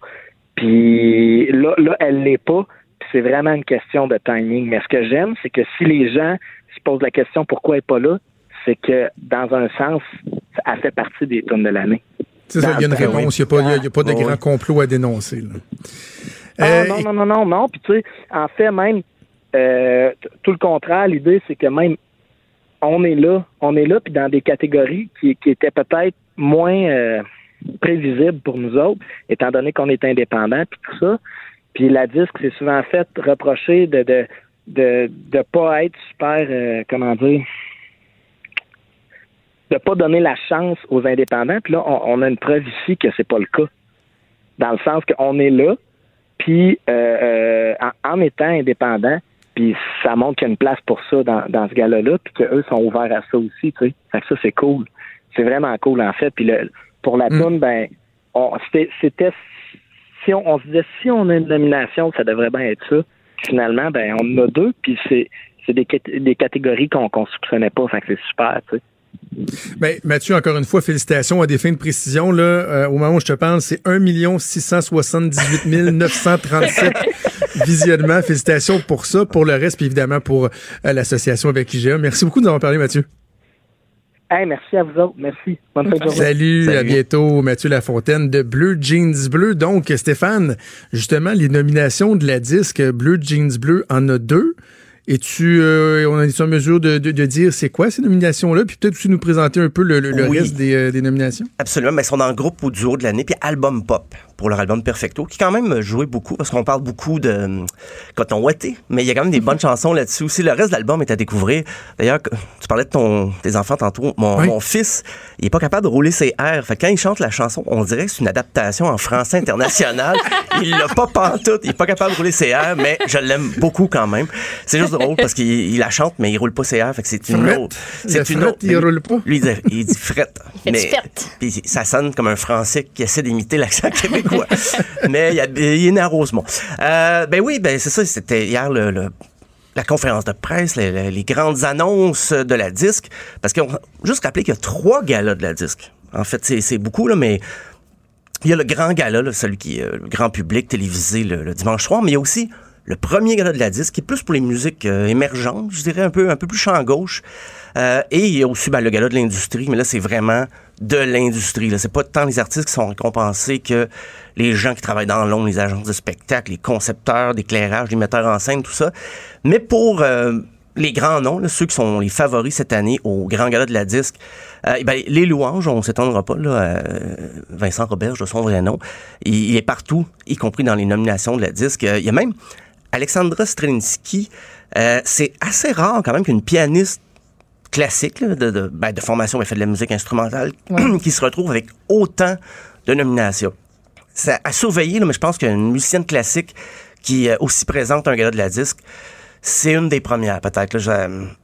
Puis là, là elle l'est pas. C'est vraiment une question de timing. Mais ce que j'aime, c'est que si les gens se posent la question pourquoi elle n'est pas là, c'est que dans un sens, elle fait partie des tunes de l'année. C'est ça, il y a une réponse. Il n'y a, pas- il y a- pas de grand complot à dénoncer. là. Ah, Euh, non, non, non, non, non. Puis tu sais, en fait, même euh, tout le contraire, l'idée, c'est que même on est là, on est là, puis dans des catégories qui, qui étaient peut-être moins euh, prévisibles pour nous autres, étant donné qu'on est indépendant, puis tout ça. Puis la disque, c'est souvent fait reprocher de de de, de pas être super, euh, comment dire, de pas donner la chance aux indépendants. Puis là, on, on a une preuve ici que c'est pas le cas. Dans le sens qu'on est là, puis euh, euh, en, en étant indépendant, puis ça montre qu'il y a une place pour ça dans, dans ce gala-là, puis qu'eux sont ouverts à ça aussi, tu sais. Fait que ça, c'est cool. C'est vraiment cool, en fait. Puis le, pour la Mm. toune, ben, on, c'était, c'était si on, on se disait si on a une nomination, ça devrait bien être ça. Finalement, ben, on en a deux, puis c'est, c'est des, des catégories qu'on qu'on soupçonnait pas. Fait que c'est super, tu sais. Ben, Mathieu, encore une fois, félicitations à des fins de précision. Là, euh, au moment où je te parle, c'est 1 678 937 visionnements. Félicitations pour ça, pour le reste, puis évidemment pour euh, l'association avec IGA. Merci beaucoup de nous avoir parlé, Mathieu. Hey, merci à vous autres. Merci. Bonne fin de journée. Salut, à bientôt, Mathieu Lafontaine de Bleu Jeans Bleu. Donc, Stéphane, justement, les nominations de la disque Bleu Jeans Bleu en a deux. Et tu, euh, on est en mesure de, de- de dire c'est quoi ces nominations-là, puis peut-être aussi nous présenter un peu le, le- le Oui. reste des, euh, des nominations? Absolument, mais ils sont dans le groupe ou duo de l'année, puis album pop pour leur album Perfecto, qui quand même joué beaucoup, parce qu'on parle beaucoup de euh, coton ouaté, mais il y a quand même des bonnes chansons là-dessus aussi. Le reste de l'album est à découvrir. D'ailleurs, tu parlais de ton, tes enfants tantôt. Mon, Oui. mon fils, il est pas capable de rouler ses airs. Fait que quand il chante la chanson, on dirait que c'est une adaptation en français international. il l'a pas pantoute, il est pas capable de rouler ses airs, mais je l'aime beaucoup quand même. C'est juste drôle parce qu'il il la chante, mais il roule pas ses airs. Fait que c'est une autre. C'est une autre. il roule pas. Lui, il dit, il dit frette. fait du mais, frette. puis ça sonne comme un Français qui essaie d'imiter l'accent québécois. mais il, a- est né à Rosemont. Ben oui, ben c'est ça. C'était hier le- la conférence de presse, les, grandes annonces de la disque. Parce qu'on juste rappeler qu'il y a trois galas de la disque. En fait, c'est beaucoup, là, mais il y a le grand gala, là, celui qui est euh, le grand public télévisé le, le dimanche soir, mais il y a aussi le premier gala de la disque, qui est plus pour les musiques euh, émergentes, je dirais un peu, un peu plus champ gauche. Euh, et il y a aussi ben, le gala de l'industrie, mais là, c'est vraiment de l'industrie. C'est pas tant les artistes qui sont récompensés que les gens qui travaillent dans l'ombre, les agences de spectacle, les concepteurs d'éclairage, les metteurs en scène, tout ça. Mais pour euh, les grands noms, ceux qui sont les favoris cette année au Grand Gala de la Disque, euh, ben, les louanges, on s'étendra pas, là, euh, Vincent Roberge de son vrai nom, il, il est partout, y compris dans les nominations de la Disque. Il y a même Alexandra Strelinsky. C'est assez rare quand même qu'une pianiste classique là, de, de, ben, de formation, elle fait de la musique instrumentale, qui se retrouve avec autant de nominations. C'est à surveiller, là, mais je pense qu'une musicienne classique qui est aussi présente à un gala de la disque, c'est une des premières, peut-être. Je,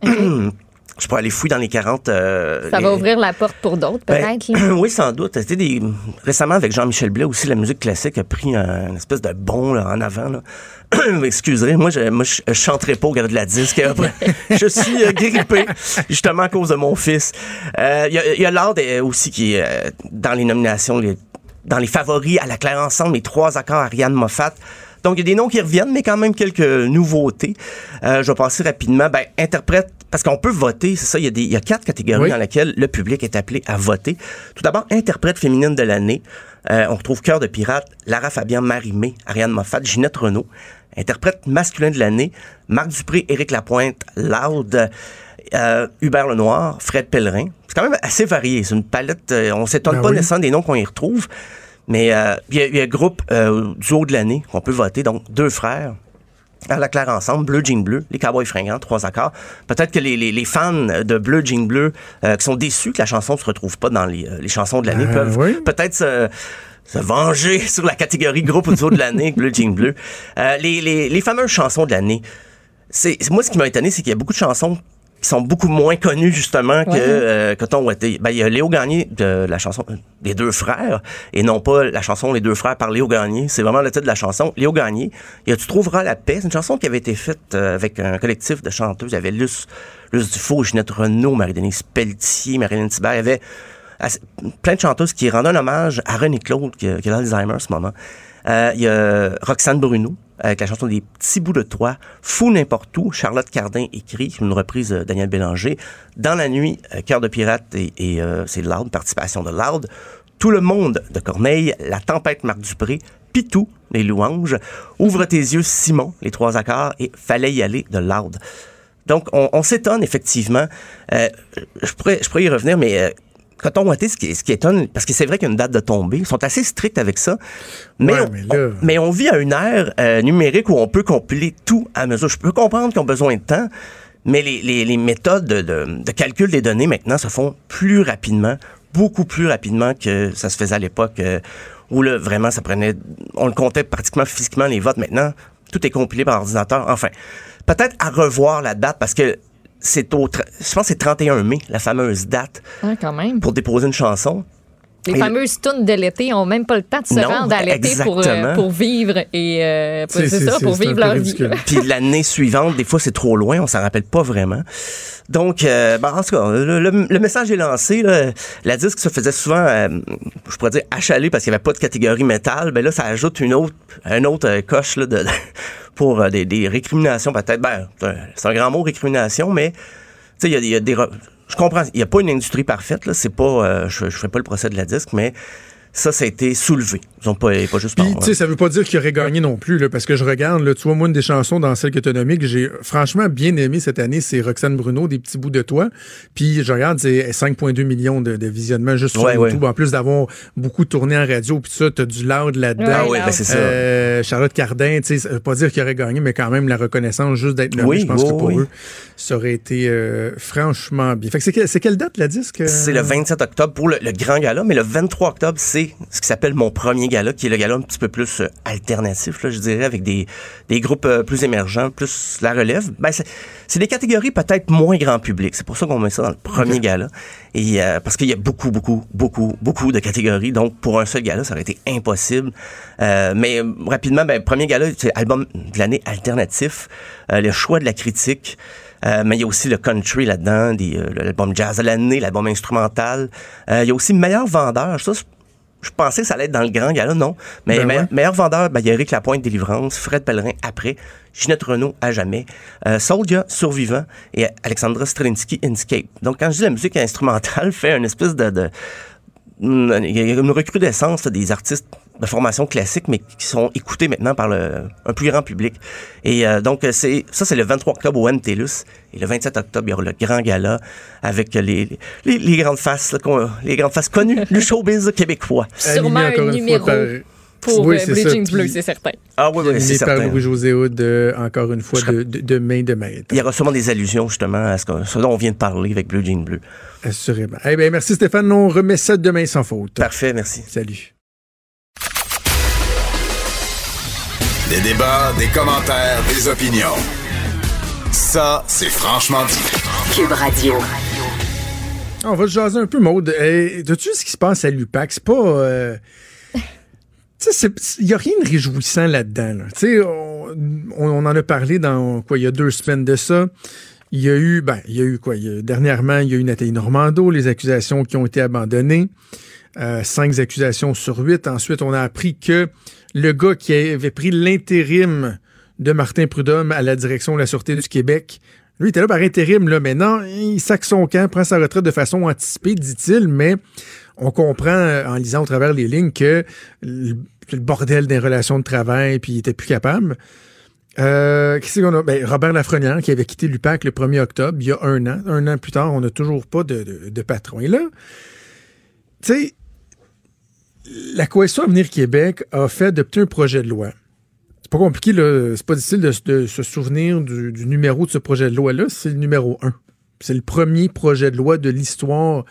je pourrais aller fouiller dans les 40. euh, Ça va les- ouvrir la porte pour d'autres, ben, peut-être. oui, sans doute. C'était des... Récemment, avec Jean-Michel Blais aussi, la musique classique a pris un, une espèce de bond là, en avant. Là. Excusez, moi, je, moi, je, je chanterai pas au gala de la disque. Après, je suis euh, grippé, justement à cause de mon fils. Euh, Il y a, Lard euh, aussi qui est dans les nominations, les- dans les favoris à la claire ensemble, les trois accords Ariane Moffat. Donc, il y a des noms qui reviennent, mais quand même quelques nouveautés. Euh, je vais passer rapidement. Ben, interprète, parce qu'on peut voter, c'est ça, il y, a des, il y a quatre catégories Oui. dans lesquelles le public est appelé à voter. Tout d'abord, interprète féminine de l'année. Euh, on retrouve Cœur de pirate, Lara Fabian, Marie-Mé, Ariane Moffat, Ginette Renault. Interprète masculin de l'année, Marc Dupré, Éric Lapointe, Loud, euh, Hubert Lenoir, Fred Pellerin. C'est quand même assez varié. C'est une palette, euh, on s'étonne Ben pas oui. nécessairement des noms qu'on y retrouve. Mais euh, il y, y a un groupe euh, duo de l'année qu'on peut voter, donc deux frères. À la claire ensemble, Bleu Jean Bleu, les Cowboys fringants, trois accords. Peut-être que les, les, les fans de Bleu Jean Bleu euh, qui sont déçus que la chanson ne se retrouve pas dans les, euh, les chansons de l'année Euh, peuvent oui. peut-être se, se venger sur la catégorie groupe audio de l'année, Bleu Jean Bleu. Euh, les, les, les fameuses chansons de l'année. C'est moi ce qui m'a étonné, c'est qu'il y a beaucoup de chansons qui sont beaucoup moins connues justement que Ouais. euh, Coton Ouaté. Ben il y a Léo Gagné de la chanson euh, Les deux frères et non pas la chanson Les deux frères par Léo Gagné. C'est vraiment le titre de la chanson. Léo Gagné. Il y a Tu trouveras la paix. C'est une chanson qui avait été faite euh, avec un collectif de chanteuses. Il y avait Luce, Luce Dufault, Ginette Renault, Marie-Denise Pelletier, Marilyn Thibert. Il y avait plein de chanteuses qui rendent un hommage à René Claude qui, qui a l'Alzheimer en ce moment. Euh, Il y a Roxane Bruno avec la chanson des petits bouts de toi, Fou n'importe où, Charlotte Cardin écrit, une reprise de Daniel Bélanger. Dans la nuit, euh, Cœur de pirate et, et, euh, c'est Loud, participation de Loud. Tout le monde de Corneille, La tempête Marc Dupré, Pitou, les louanges, Ouvre tes yeux Simon, les trois accords et Fallait y aller de Loud. Donc, on, on s'étonne effectivement. Euh, je, pourrais, je pourrais y revenir, mais euh, Coton Ouaté, ce qui, ce qui étonne, parce que c'est vrai qu'il y a une date de tombée, ils sont assez stricts avec ça. Mais, Ouais, on, mais là- on- mais on vit à une ère euh, numérique où on peut compiler tout à mesure. Je peux comprendre qu'ils ont besoin de temps, mais les, les- les méthodes de, de- de calcul des données maintenant se font plus rapidement, beaucoup plus rapidement que ça se faisait à l'époque euh, où là, vraiment ça prenait, on le comptait pratiquement physiquement les votes. Maintenant, tout est compilé par ordinateur. Enfin, peut-être à revoir la date parce que c'est au, je pense que c'est 31 mai, la fameuse date Ouais, quand même. pour déposer une chanson. Les Et- fameuses tunes de l'été ont même pas le temps de se Non, rendre à l'été pour, euh, pour vivre et euh, C'est- ça, pour vivre leur vie. ridicule. Puis l'année suivante, des fois, c'est trop loin, on s'en rappelle pas vraiment. Donc, euh, ben, en tout cas, le, le- le message est lancé. là. La disque se faisait souvent, euh, je pourrais dire, achalée parce qu'il n'y avait pas de catégorie métal. Ben là, ça ajoute une autre, un autre euh, coche là, de, pour euh, des, des récriminations peut-être. Ben, c'est un- grand mot, récrimination, mais tu sais, il y a- il y, a des... Je comprends, il n'y a pas une industrie parfaite. Là. C'est pas, euh, je ne fais pas le procès de la disque, mais ça, ça a été soulevé. Ils ont pas, pas juste Puis, tu sais, ça veut pas dire qu'il aurait gagné non plus, là, parce que je regarde, là, tu vois, moi, une des chansons dans celle que tu as nommée que j'ai franchement bien aimé cette année, c'est Roxane Bruno, Des petits bouts de toi. Puis, je regarde, c'est 5,2 millions de, de visionnements juste sur Ouais, YouTube. ouais. En plus d'avoir beaucoup tourné en radio, puis ça, tu as du loud là-dedans. Ah ouais, ben, c'est ça. Euh, Charlotte Cardin, tu sais, ça veut pas dire qu'il aurait gagné, mais quand même, la reconnaissance juste d'être nommé, Oui, je pense que pour oui. eux, ça aurait été euh, franchement bien. Fait que c'est que- c'est quelle date, la disque? euh? C'est le 27 octobre pour le, le grand gala, mais le 23 octobre, c'est ce qui s'appelle mon premier gala, qui est le gala un petit peu plus euh, alternatif, là, je dirais, avec des, des groupes euh, plus émergents, plus la relève. Ben, c'est des catégories peut-être moins grand public. C'est pour ça qu'on met ça dans le premier gala. Et euh, parce qu'il y a beaucoup, beaucoup, beaucoup, beaucoup de catégories. Donc, pour un seul gala, ça aurait été impossible. Mais rapidement, ben, premier gala, c'est album de l'année alternatif, le choix de la critique. Euh, mais il y a aussi le country là-dedans, euh, l'album jazz de l'année, l'album instrumental. Euh, il y a aussi meilleur vendeur. Ça, je- pensais que ça allait être dans le grand gala, non. Mais Ben meilleur, ouais. meilleur vendeur, ben, il y a Eric Lapointe, Délivrance, Fred Pellerin, Après, Ginette Renault, À jamais, euh, Soldier, Survivant, et Alexandra Strelinsky, Inscape. Donc, quand je dis la musique instrumentale fait une espèce de... de une- il y a une recrudescence là, des artistes de formation classique, mais qui sont écoutés maintenant par le, un plus grand public. Et euh, donc, c'est ça, c'est le 23 octobre au MTLUS. Et le 27 octobre, il y aura le grand gala avec les, les, les grandes faces, là, les grandes faces connues du showbiz québécois. Sûrement un une numéro fois par- pour Oui, euh, Blue Bleu, c'est certain. Ah oui, oui, c'est par certain. Louis-José Hood, euh, encore une fois, de, de, de main de maître. Il y aura sûrement des allusions, justement, à ce, que- ce dont on vient de parler avec Blue Jean Bleu. Assurément. Eh bien, merci Stéphane. On remet ça demain sans faute. Parfait, merci. Salut. Des débats, des commentaires, des opinions. Ça, c'est franchement dit. Cube Radio. On va se jaser un peu, Maude. Eh, As-tu vu ce qui se passe à l'UPAC? C'est pas. euh, Tu sais, il n'y a rien de réjouissant là-dedans. là. Tu sais, on, on- on en a parlé dans quoi, il y a deux semaines de ça. Il y a eu, ben, il y a eu quoi? il y a- dernièrement, il y a eu Nathalie Normando, les accusations qui ont été abandonnées. Euh, cinq accusations sur huit. Ensuite, on a appris que le gars qui avait pris l'intérim de Martin Prudhomme à la direction de la Sûreté du Québec, lui, il était là par intérim, là, mais non, il sac son camp, prend sa retraite de façon anticipée, dit-il, mais on comprend euh, en lisant au travers les lignes que le, bordel des relations de travail, puis il était plus capable. Euh, qu'est-ce qu'on a? Ben, Robert Lafrenière, qui avait quitté l'UPAC le 1er octobre, il y a un an. Un an plus tard, on n'a toujours pas de, de- de patron. Et là, tu sais, la Coalition Avenir Québec a fait adopter un projet de loi. C'est pas compliqué. C'est pas difficile de, se souvenir du, numéro de ce projet de loi-là. C'est le numéro 1. C'est le premier projet de loi de l'histoire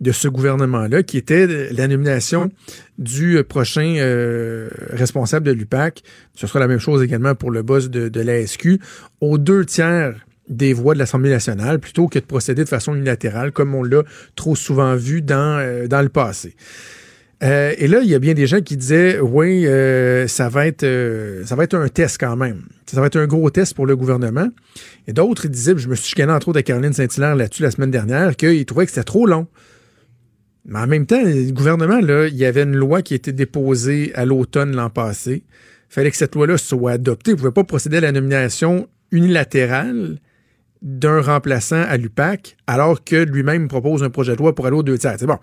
de ce gouvernement-là, qui était la nomination du prochain euh, responsable de l'UPAC. Ce sera la même chose également pour le boss de, de la SQ, aux deux tiers des voix de l'Assemblée nationale, plutôt que de procéder de façon unilatérale, comme on l'a trop souvent vu dans, euh, dans le passé. Euh, et là, il y a bien des gens qui disaient, oui, euh, ça va être, euh, ça va être un test quand même. Ça va être un gros test pour le gouvernement. Et d'autres, disaient, je me suis chicané entre autres à Caroline Saint-Hilaire là-dessus la semaine dernière, qu'ils trouvaient que c'était trop long. Mais en même temps, le gouvernement, là, il y avait une loi qui a été déposée à l'automne l'an passé. Il fallait que cette loi-là soit adoptée. Vous ne pouvez pas procéder à la nomination unilatérale d'un remplaçant à l'UPAC, alors que lui-même propose un projet de loi pour aller aux deux tiers. C'est bon.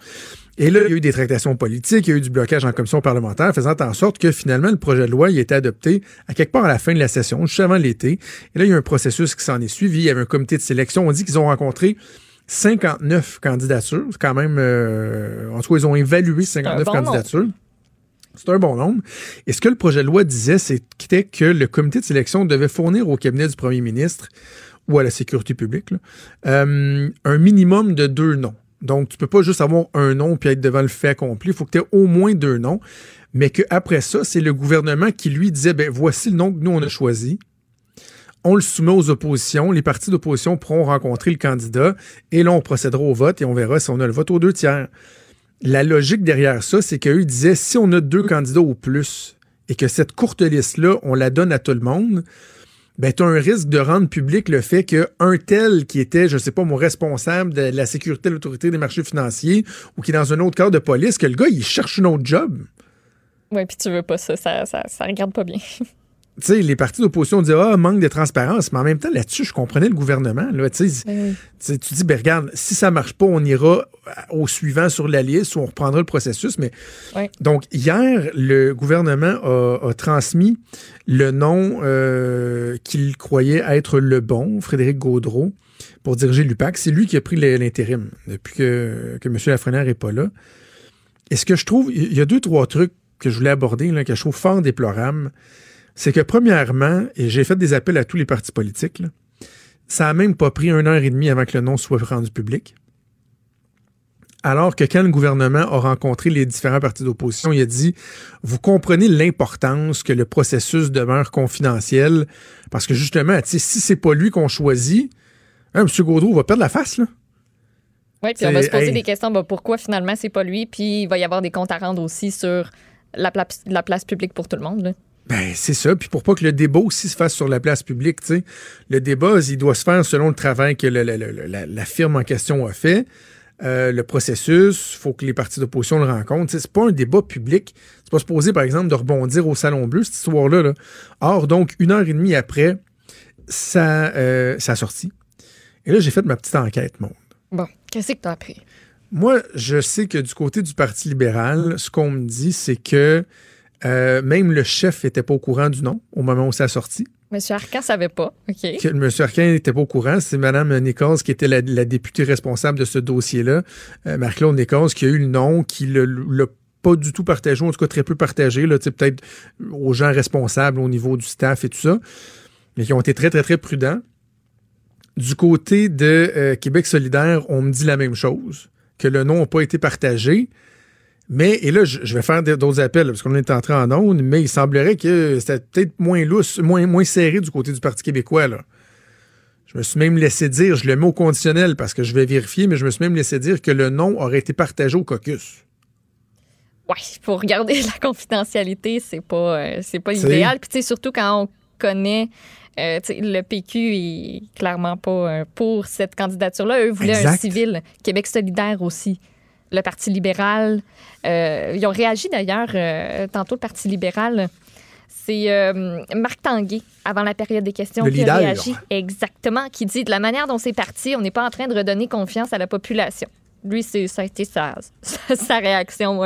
Et là, il y a eu des tractations politiques, il y a eu du blocage en commission parlementaire, faisant en sorte que finalement, le projet de loi il a été adopté à quelque part à la fin de la session, juste avant l'été. Et là, il y a un processus qui s'en est suivi. Il y avait un comité de sélection. On dit qu'ils ont rencontré 59 candidatures. C'est quand même... euh, en tout cas, ils ont évalué 59 bon candidatures. C'est un bon nombre. Et ce que le projet de loi disait, c'était que le comité de sélection devait fournir au cabinet du premier ministre ou à la sécurité publique là, euh, un minimum de deux noms. Donc, tu peux pas juste avoir un nom puis être devant le fait accompli. Il faut que tu aies au moins deux noms. Mais qu'après ça, c'est le gouvernement qui lui disait ben voici le nom que nous, on a choisi. On le soumet aux oppositions. Les partis d'opposition pourront rencontrer le candidat. Et là, on procédera au vote et on verra si on a le vote aux deux tiers. la logique derrière ça, c'est qu'eux disaient si on a deux candidats au plus et que cette courte liste-là, on la donne à tout le monde, ben, tu as un risque de rendre public le fait qu'un tel qui était, je sais pas, mon responsable de la sécurité de l'autorité des marchés financiers ou qui est dans un autre corps de police, que le gars, il cherche un autre job. Oui, puis tu veux pas ça, ça, ça, ça regarde pas bien. Sais, les partis d'opposition disaient Ah, manque de transparence, mais en même temps, là-dessus, je comprenais le gouvernement. Là, tu Oui. dis, ben regarde, si ça marche pas, on ira au suivant sur la liste ou on reprendra le processus. Mais donc, hier, le gouvernement a, a transmis le nom euh, qu'il croyait être le bon, Frédéric Gaudreau, pour diriger l'UPAC. C'est lui qui a pris l'intérim depuis que, que M. Lafrenière n'est pas là. Et ce que je trouve, il y a deux, trois trucs que je voulais aborder, là, que je trouve fort déplorables. C'est que, premièrement, et j'ai fait des appels à tous les partis politiques, là, ça a même pas pris une heure et demie avant que le nom soit rendu public. Alors que quand le gouvernement a rencontré les différents partis d'opposition, il a dit Vous comprenez l'importance que le processus demeure confidentiel, parce que justement, si c'est pas lui qu'on choisit, hein, M. Gaudreau va perdre la face, là. Oui, puis on va se poser hey. des questions. bah, pourquoi finalement c'est pas lui? Puis il va y avoir des comptes à rendre aussi sur la, pla- la place publique pour tout le monde. là. Ben, c'est ça. Puis pour pas que le débat aussi se fasse sur la place publique, tu sais, le débat, il doit se faire selon le travail que le- le- le- la, la firme en question a fait. Euh, le processus, faut que les partis d'opposition le rencontrent. C'est pas un débat public. C'est pas supposé, par exemple, de rebondir au Salon Bleu, cette histoire-là. là. Or, donc, une heure et demie après, ça, euh, ça a sorti. Et là, j'ai fait ma petite enquête, mon. Bon, qu'est-ce que tu as appris? Moi, je sais que du côté du Parti libéral, ce qu'on me dit, c'est que euh, même le chef n'était pas au courant du nom au moment où ça a sorti. Monsieur Arcan savait pas. OK. Que M. Arquin n'était pas au courant. C'est Mme Nichols qui était la, la députée responsable de ce dossier-là, euh, Nichols, qui a eu le nom, qui ne l'a pas du tout partagé, ou en tout cas très peu partagé, peut-être aux gens responsables au niveau du staff et tout ça, mais qui ont été très, très, très prudents. Du côté de euh, Québec solidaire, on me dit la même chose, que le nom n'a pas été partagé. Mais, et là, je, vais faire d'autres appels, parce qu'on est entré en onde, mais il semblerait que c'était peut-être moins lousse, moins, moins serré du côté du Parti québécois, là. Je me suis même laissé dire, je le mets au conditionnel parce que je vais vérifier, mais je me suis même laissé dire que le nom aurait été partagé au caucus. Ouais, pour regarder la confidentialité, c'est pas, euh, c'est pas C'est- idéal. Puis, tu sais, surtout quand on connaît. euh, le PQ est clairement pas euh, pour cette candidature-là. Eux voulaient un Exact. civil. Québec solidaire aussi. Le Parti libéral. euh, ils ont réagi d'ailleurs, euh, tantôt le Parti libéral. C'est euh, Marc Tanguay, avant la période des questions, Le qui a leader. réagi. Exactement, qui dit de la manière dont c'est parti, on n'est pas en train de redonner confiance à la population. Lui, c'est, ça a été sa, sa réaction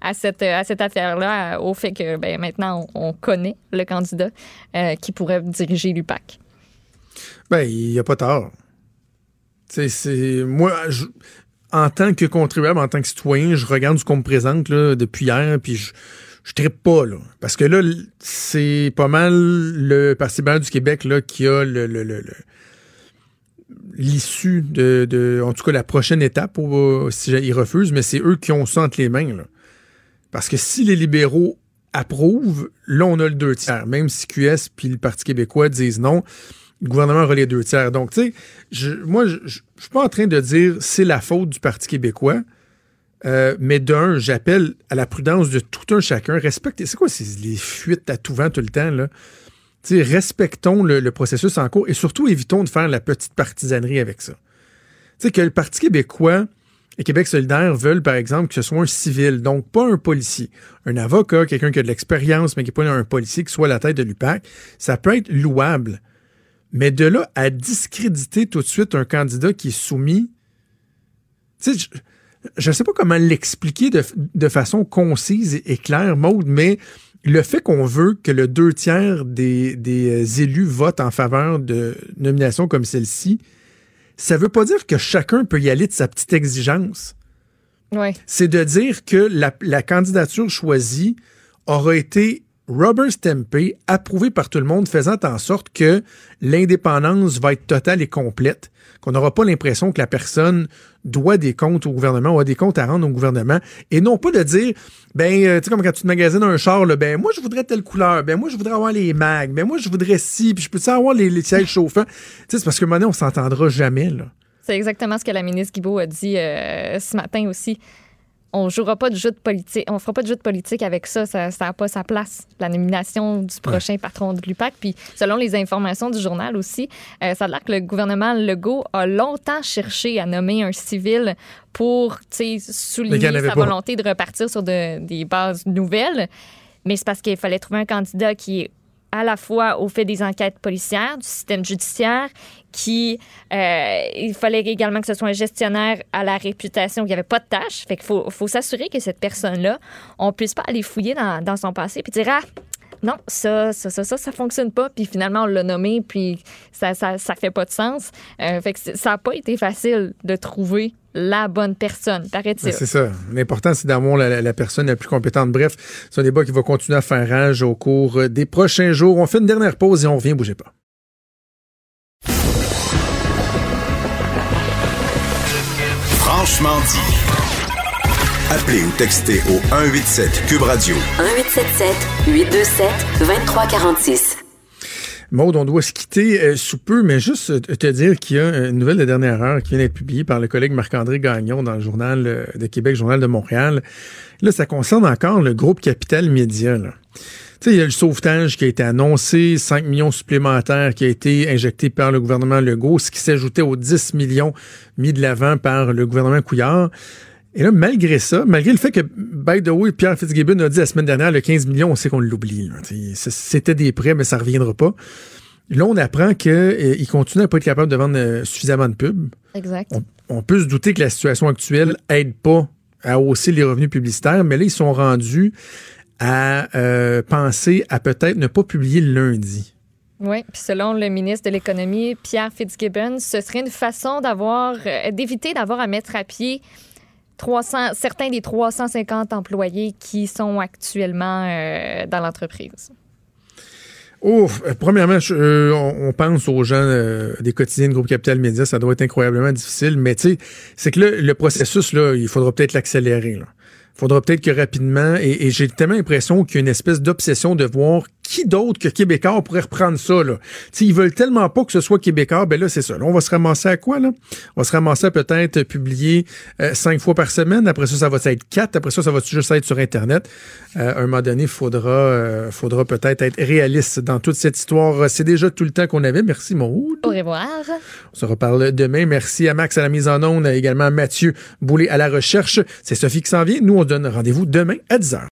à cette, à cette affaire-là, au fait que ben, maintenant, on, on connaît le candidat qui pourrait diriger l'UPAC. Ben, il n'y a pas sais, c'est. Moi, je- en tant que contribuable, en tant que citoyen, je regarde ce qu'on me présente là, depuis hier, puis je. Je trippe pas, là. Parce que là, c'est pas mal le Parti libéral du Québec là, qui a le, le- le- l'issue de, de- En tout cas, la prochaine étape, au- si ils refusent, mais c'est eux qui ont ça entre les mains, là. Parce que si les libéraux approuvent, là, on a le deux tiers. Même si QS puis le Parti québécois disent non, le gouvernement aura les deux tiers. Donc, tu sais, moi, je je suis pas en train de dire c'est la faute du Parti québécois. Euh, mais d'un, j'appelle à la prudence de tout un chacun. Respectez. C'est quoi ces, les fuites à tout vent tout le temps, là? Tu sais, respectons le, le processus en cours et surtout évitons de faire la petite partisanerie avec ça. Tu sais, que le Parti québécois et Québec solidaire veulent, par exemple, que ce soit un civil, donc pas un policier. Un avocat, quelqu'un qui a de l'expérience, mais qui n'est pas un policier qui soit à la tête de l'UPAC, ça peut être louable. Mais de là à discréditer tout de suite un candidat qui est soumis, tu sais, je ne sais pas comment l'expliquer de, de façon concise et, et claire, Maude, mais le fait qu'on veut que le deux tiers des, des euh, élus votent en faveur de nominations comme celle-ci, ça veut pas dire que chacun peut y aller de sa petite exigence. Ouais. C'est de dire que la, la candidature choisie aura été rubber stampée, approuvée par tout le monde, faisant en sorte que l'indépendance va être totale et complète, qu'on n'aura pas l'impression que la personne doit des comptes au gouvernement ou a des comptes à rendre au gouvernement, et non pas de dire, ben, euh, tu sais, comme quand tu te magasines un char, là, ben, moi, je voudrais telle couleur, ben, moi, je voudrais avoir les mags, ben, moi, je voudrais ci, puis je peux-tu avoir les, les sièges chauffants? Tu sais, c'est parce que maintenant, on s'entendra jamais, là. C'est exactement ce que la ministre Guibault a dit euh, ce matin aussi. On jouera pas de jeu de politique, on fera pas de jeu de politique avec ça, ça n'a pas sa place. La nomination du prochain patron de l'UPAC, puis selon les informations du journal aussi, euh, ça a l'air que le gouvernement Legault a longtemps cherché à nommer un civil pour souligner sa pas. volonté de repartir sur de- des bases nouvelles. Mais c'est parce qu'il fallait trouver un candidat qui est à la fois au fait des enquêtes policières, du système judiciaire, qui euh, il fallait également que ce soit un gestionnaire à la réputation, qu'il n'y avait pas de tâche. Fait qu'il faut, s'assurer que cette personne-là, on puisse pas aller fouiller dans, son passé puis dire ah non ça ça ça ça ça fonctionne pas puis finalement on l'a nommé puis ça ça ça fait pas de sens. Euh, fait que ça n'a pas été facile de trouver la bonne personne, paraît-il. Ben, c'est ça. L'important, c'est d'avoir la, la- personne la plus compétente. Bref, c'est un débat qui va continuer à faire rage au cours euh, des prochains jours. On fait une dernière pause et on revient, bougez pas. Franchement dit. Appelez ou textez au 187 Cube Radio. 1877 827 2346. Maude, on doit se quitter euh, sous peu, mais juste euh, te dire qu'il y a une nouvelle de dernière heure qui vient d'être publiée par le collègue Marc-André Gagnon dans le journal euh, de Québec, Journal de Montréal. Là, ça concerne encore le groupe Capital Média. Là. Tu sais, il y a le sauvetage qui a été annoncé, 5 millions supplémentaires qui a été injecté par le gouvernement Legault, ce qui s'ajoutait aux 10 millions mis de l'avant par le gouvernement Couillard. Et là, malgré ça, malgré le fait que, by the way, Pierre Fitzgibbon a dit la semaine dernière, le 15 millions, on sait qu'on l'oublie. C'était des prêts, mais ça reviendra pas. Là, on apprend qu'il continue à pas être capable de vendre euh, suffisamment de pubs. Exact. On, on peut se douter que la situation actuelle aide pas à hausser les revenus publicitaires, mais là, ils sont rendus à euh, penser à peut-être ne pas publier le lundi. Oui, puis selon le ministre de l'Économie, Pierre Fitzgibbon, ce serait une façon d'avoir, euh, d'éviter d'avoir à mettre à pied 300, certains des 350 employés qui sont actuellement euh, dans l'entreprise. Euh, premièrement, euh, on, pense aux gens des quotidiens de Groupe Capital Média, ça doit être incroyablement difficile, mais tu sais, c'est que là, le processus, là, il faudra peut-être l'accélérer. Faudra peut-être que rapidement, et, et j'ai tellement l'impression qu'il y a une espèce d'obsession de voir qui d'autre que Québécois pourrait reprendre ça. Là. T'sais, ils veulent tellement pas que ce soit Québécois, ben là, c'est ça. Là, on va se ramasser à quoi, là? On va se ramasser à peut-être publier euh, cinq fois par semaine. Après ça, ça va être quatre. Après ça, ça va juste être sur Internet. Euh, à un moment donné, il faudra, euh, faudra peut-être être réaliste dans toute cette histoire. C'est déjà tout le temps qu'on avait. Merci, Maud. Au revoir. On se reparle demain. Merci à Max à la mise en onde, également à Mathieu Boulay à la recherche. C'est Sophie qui s'en vient. Nous, on donne rendez-vous demain à 10h.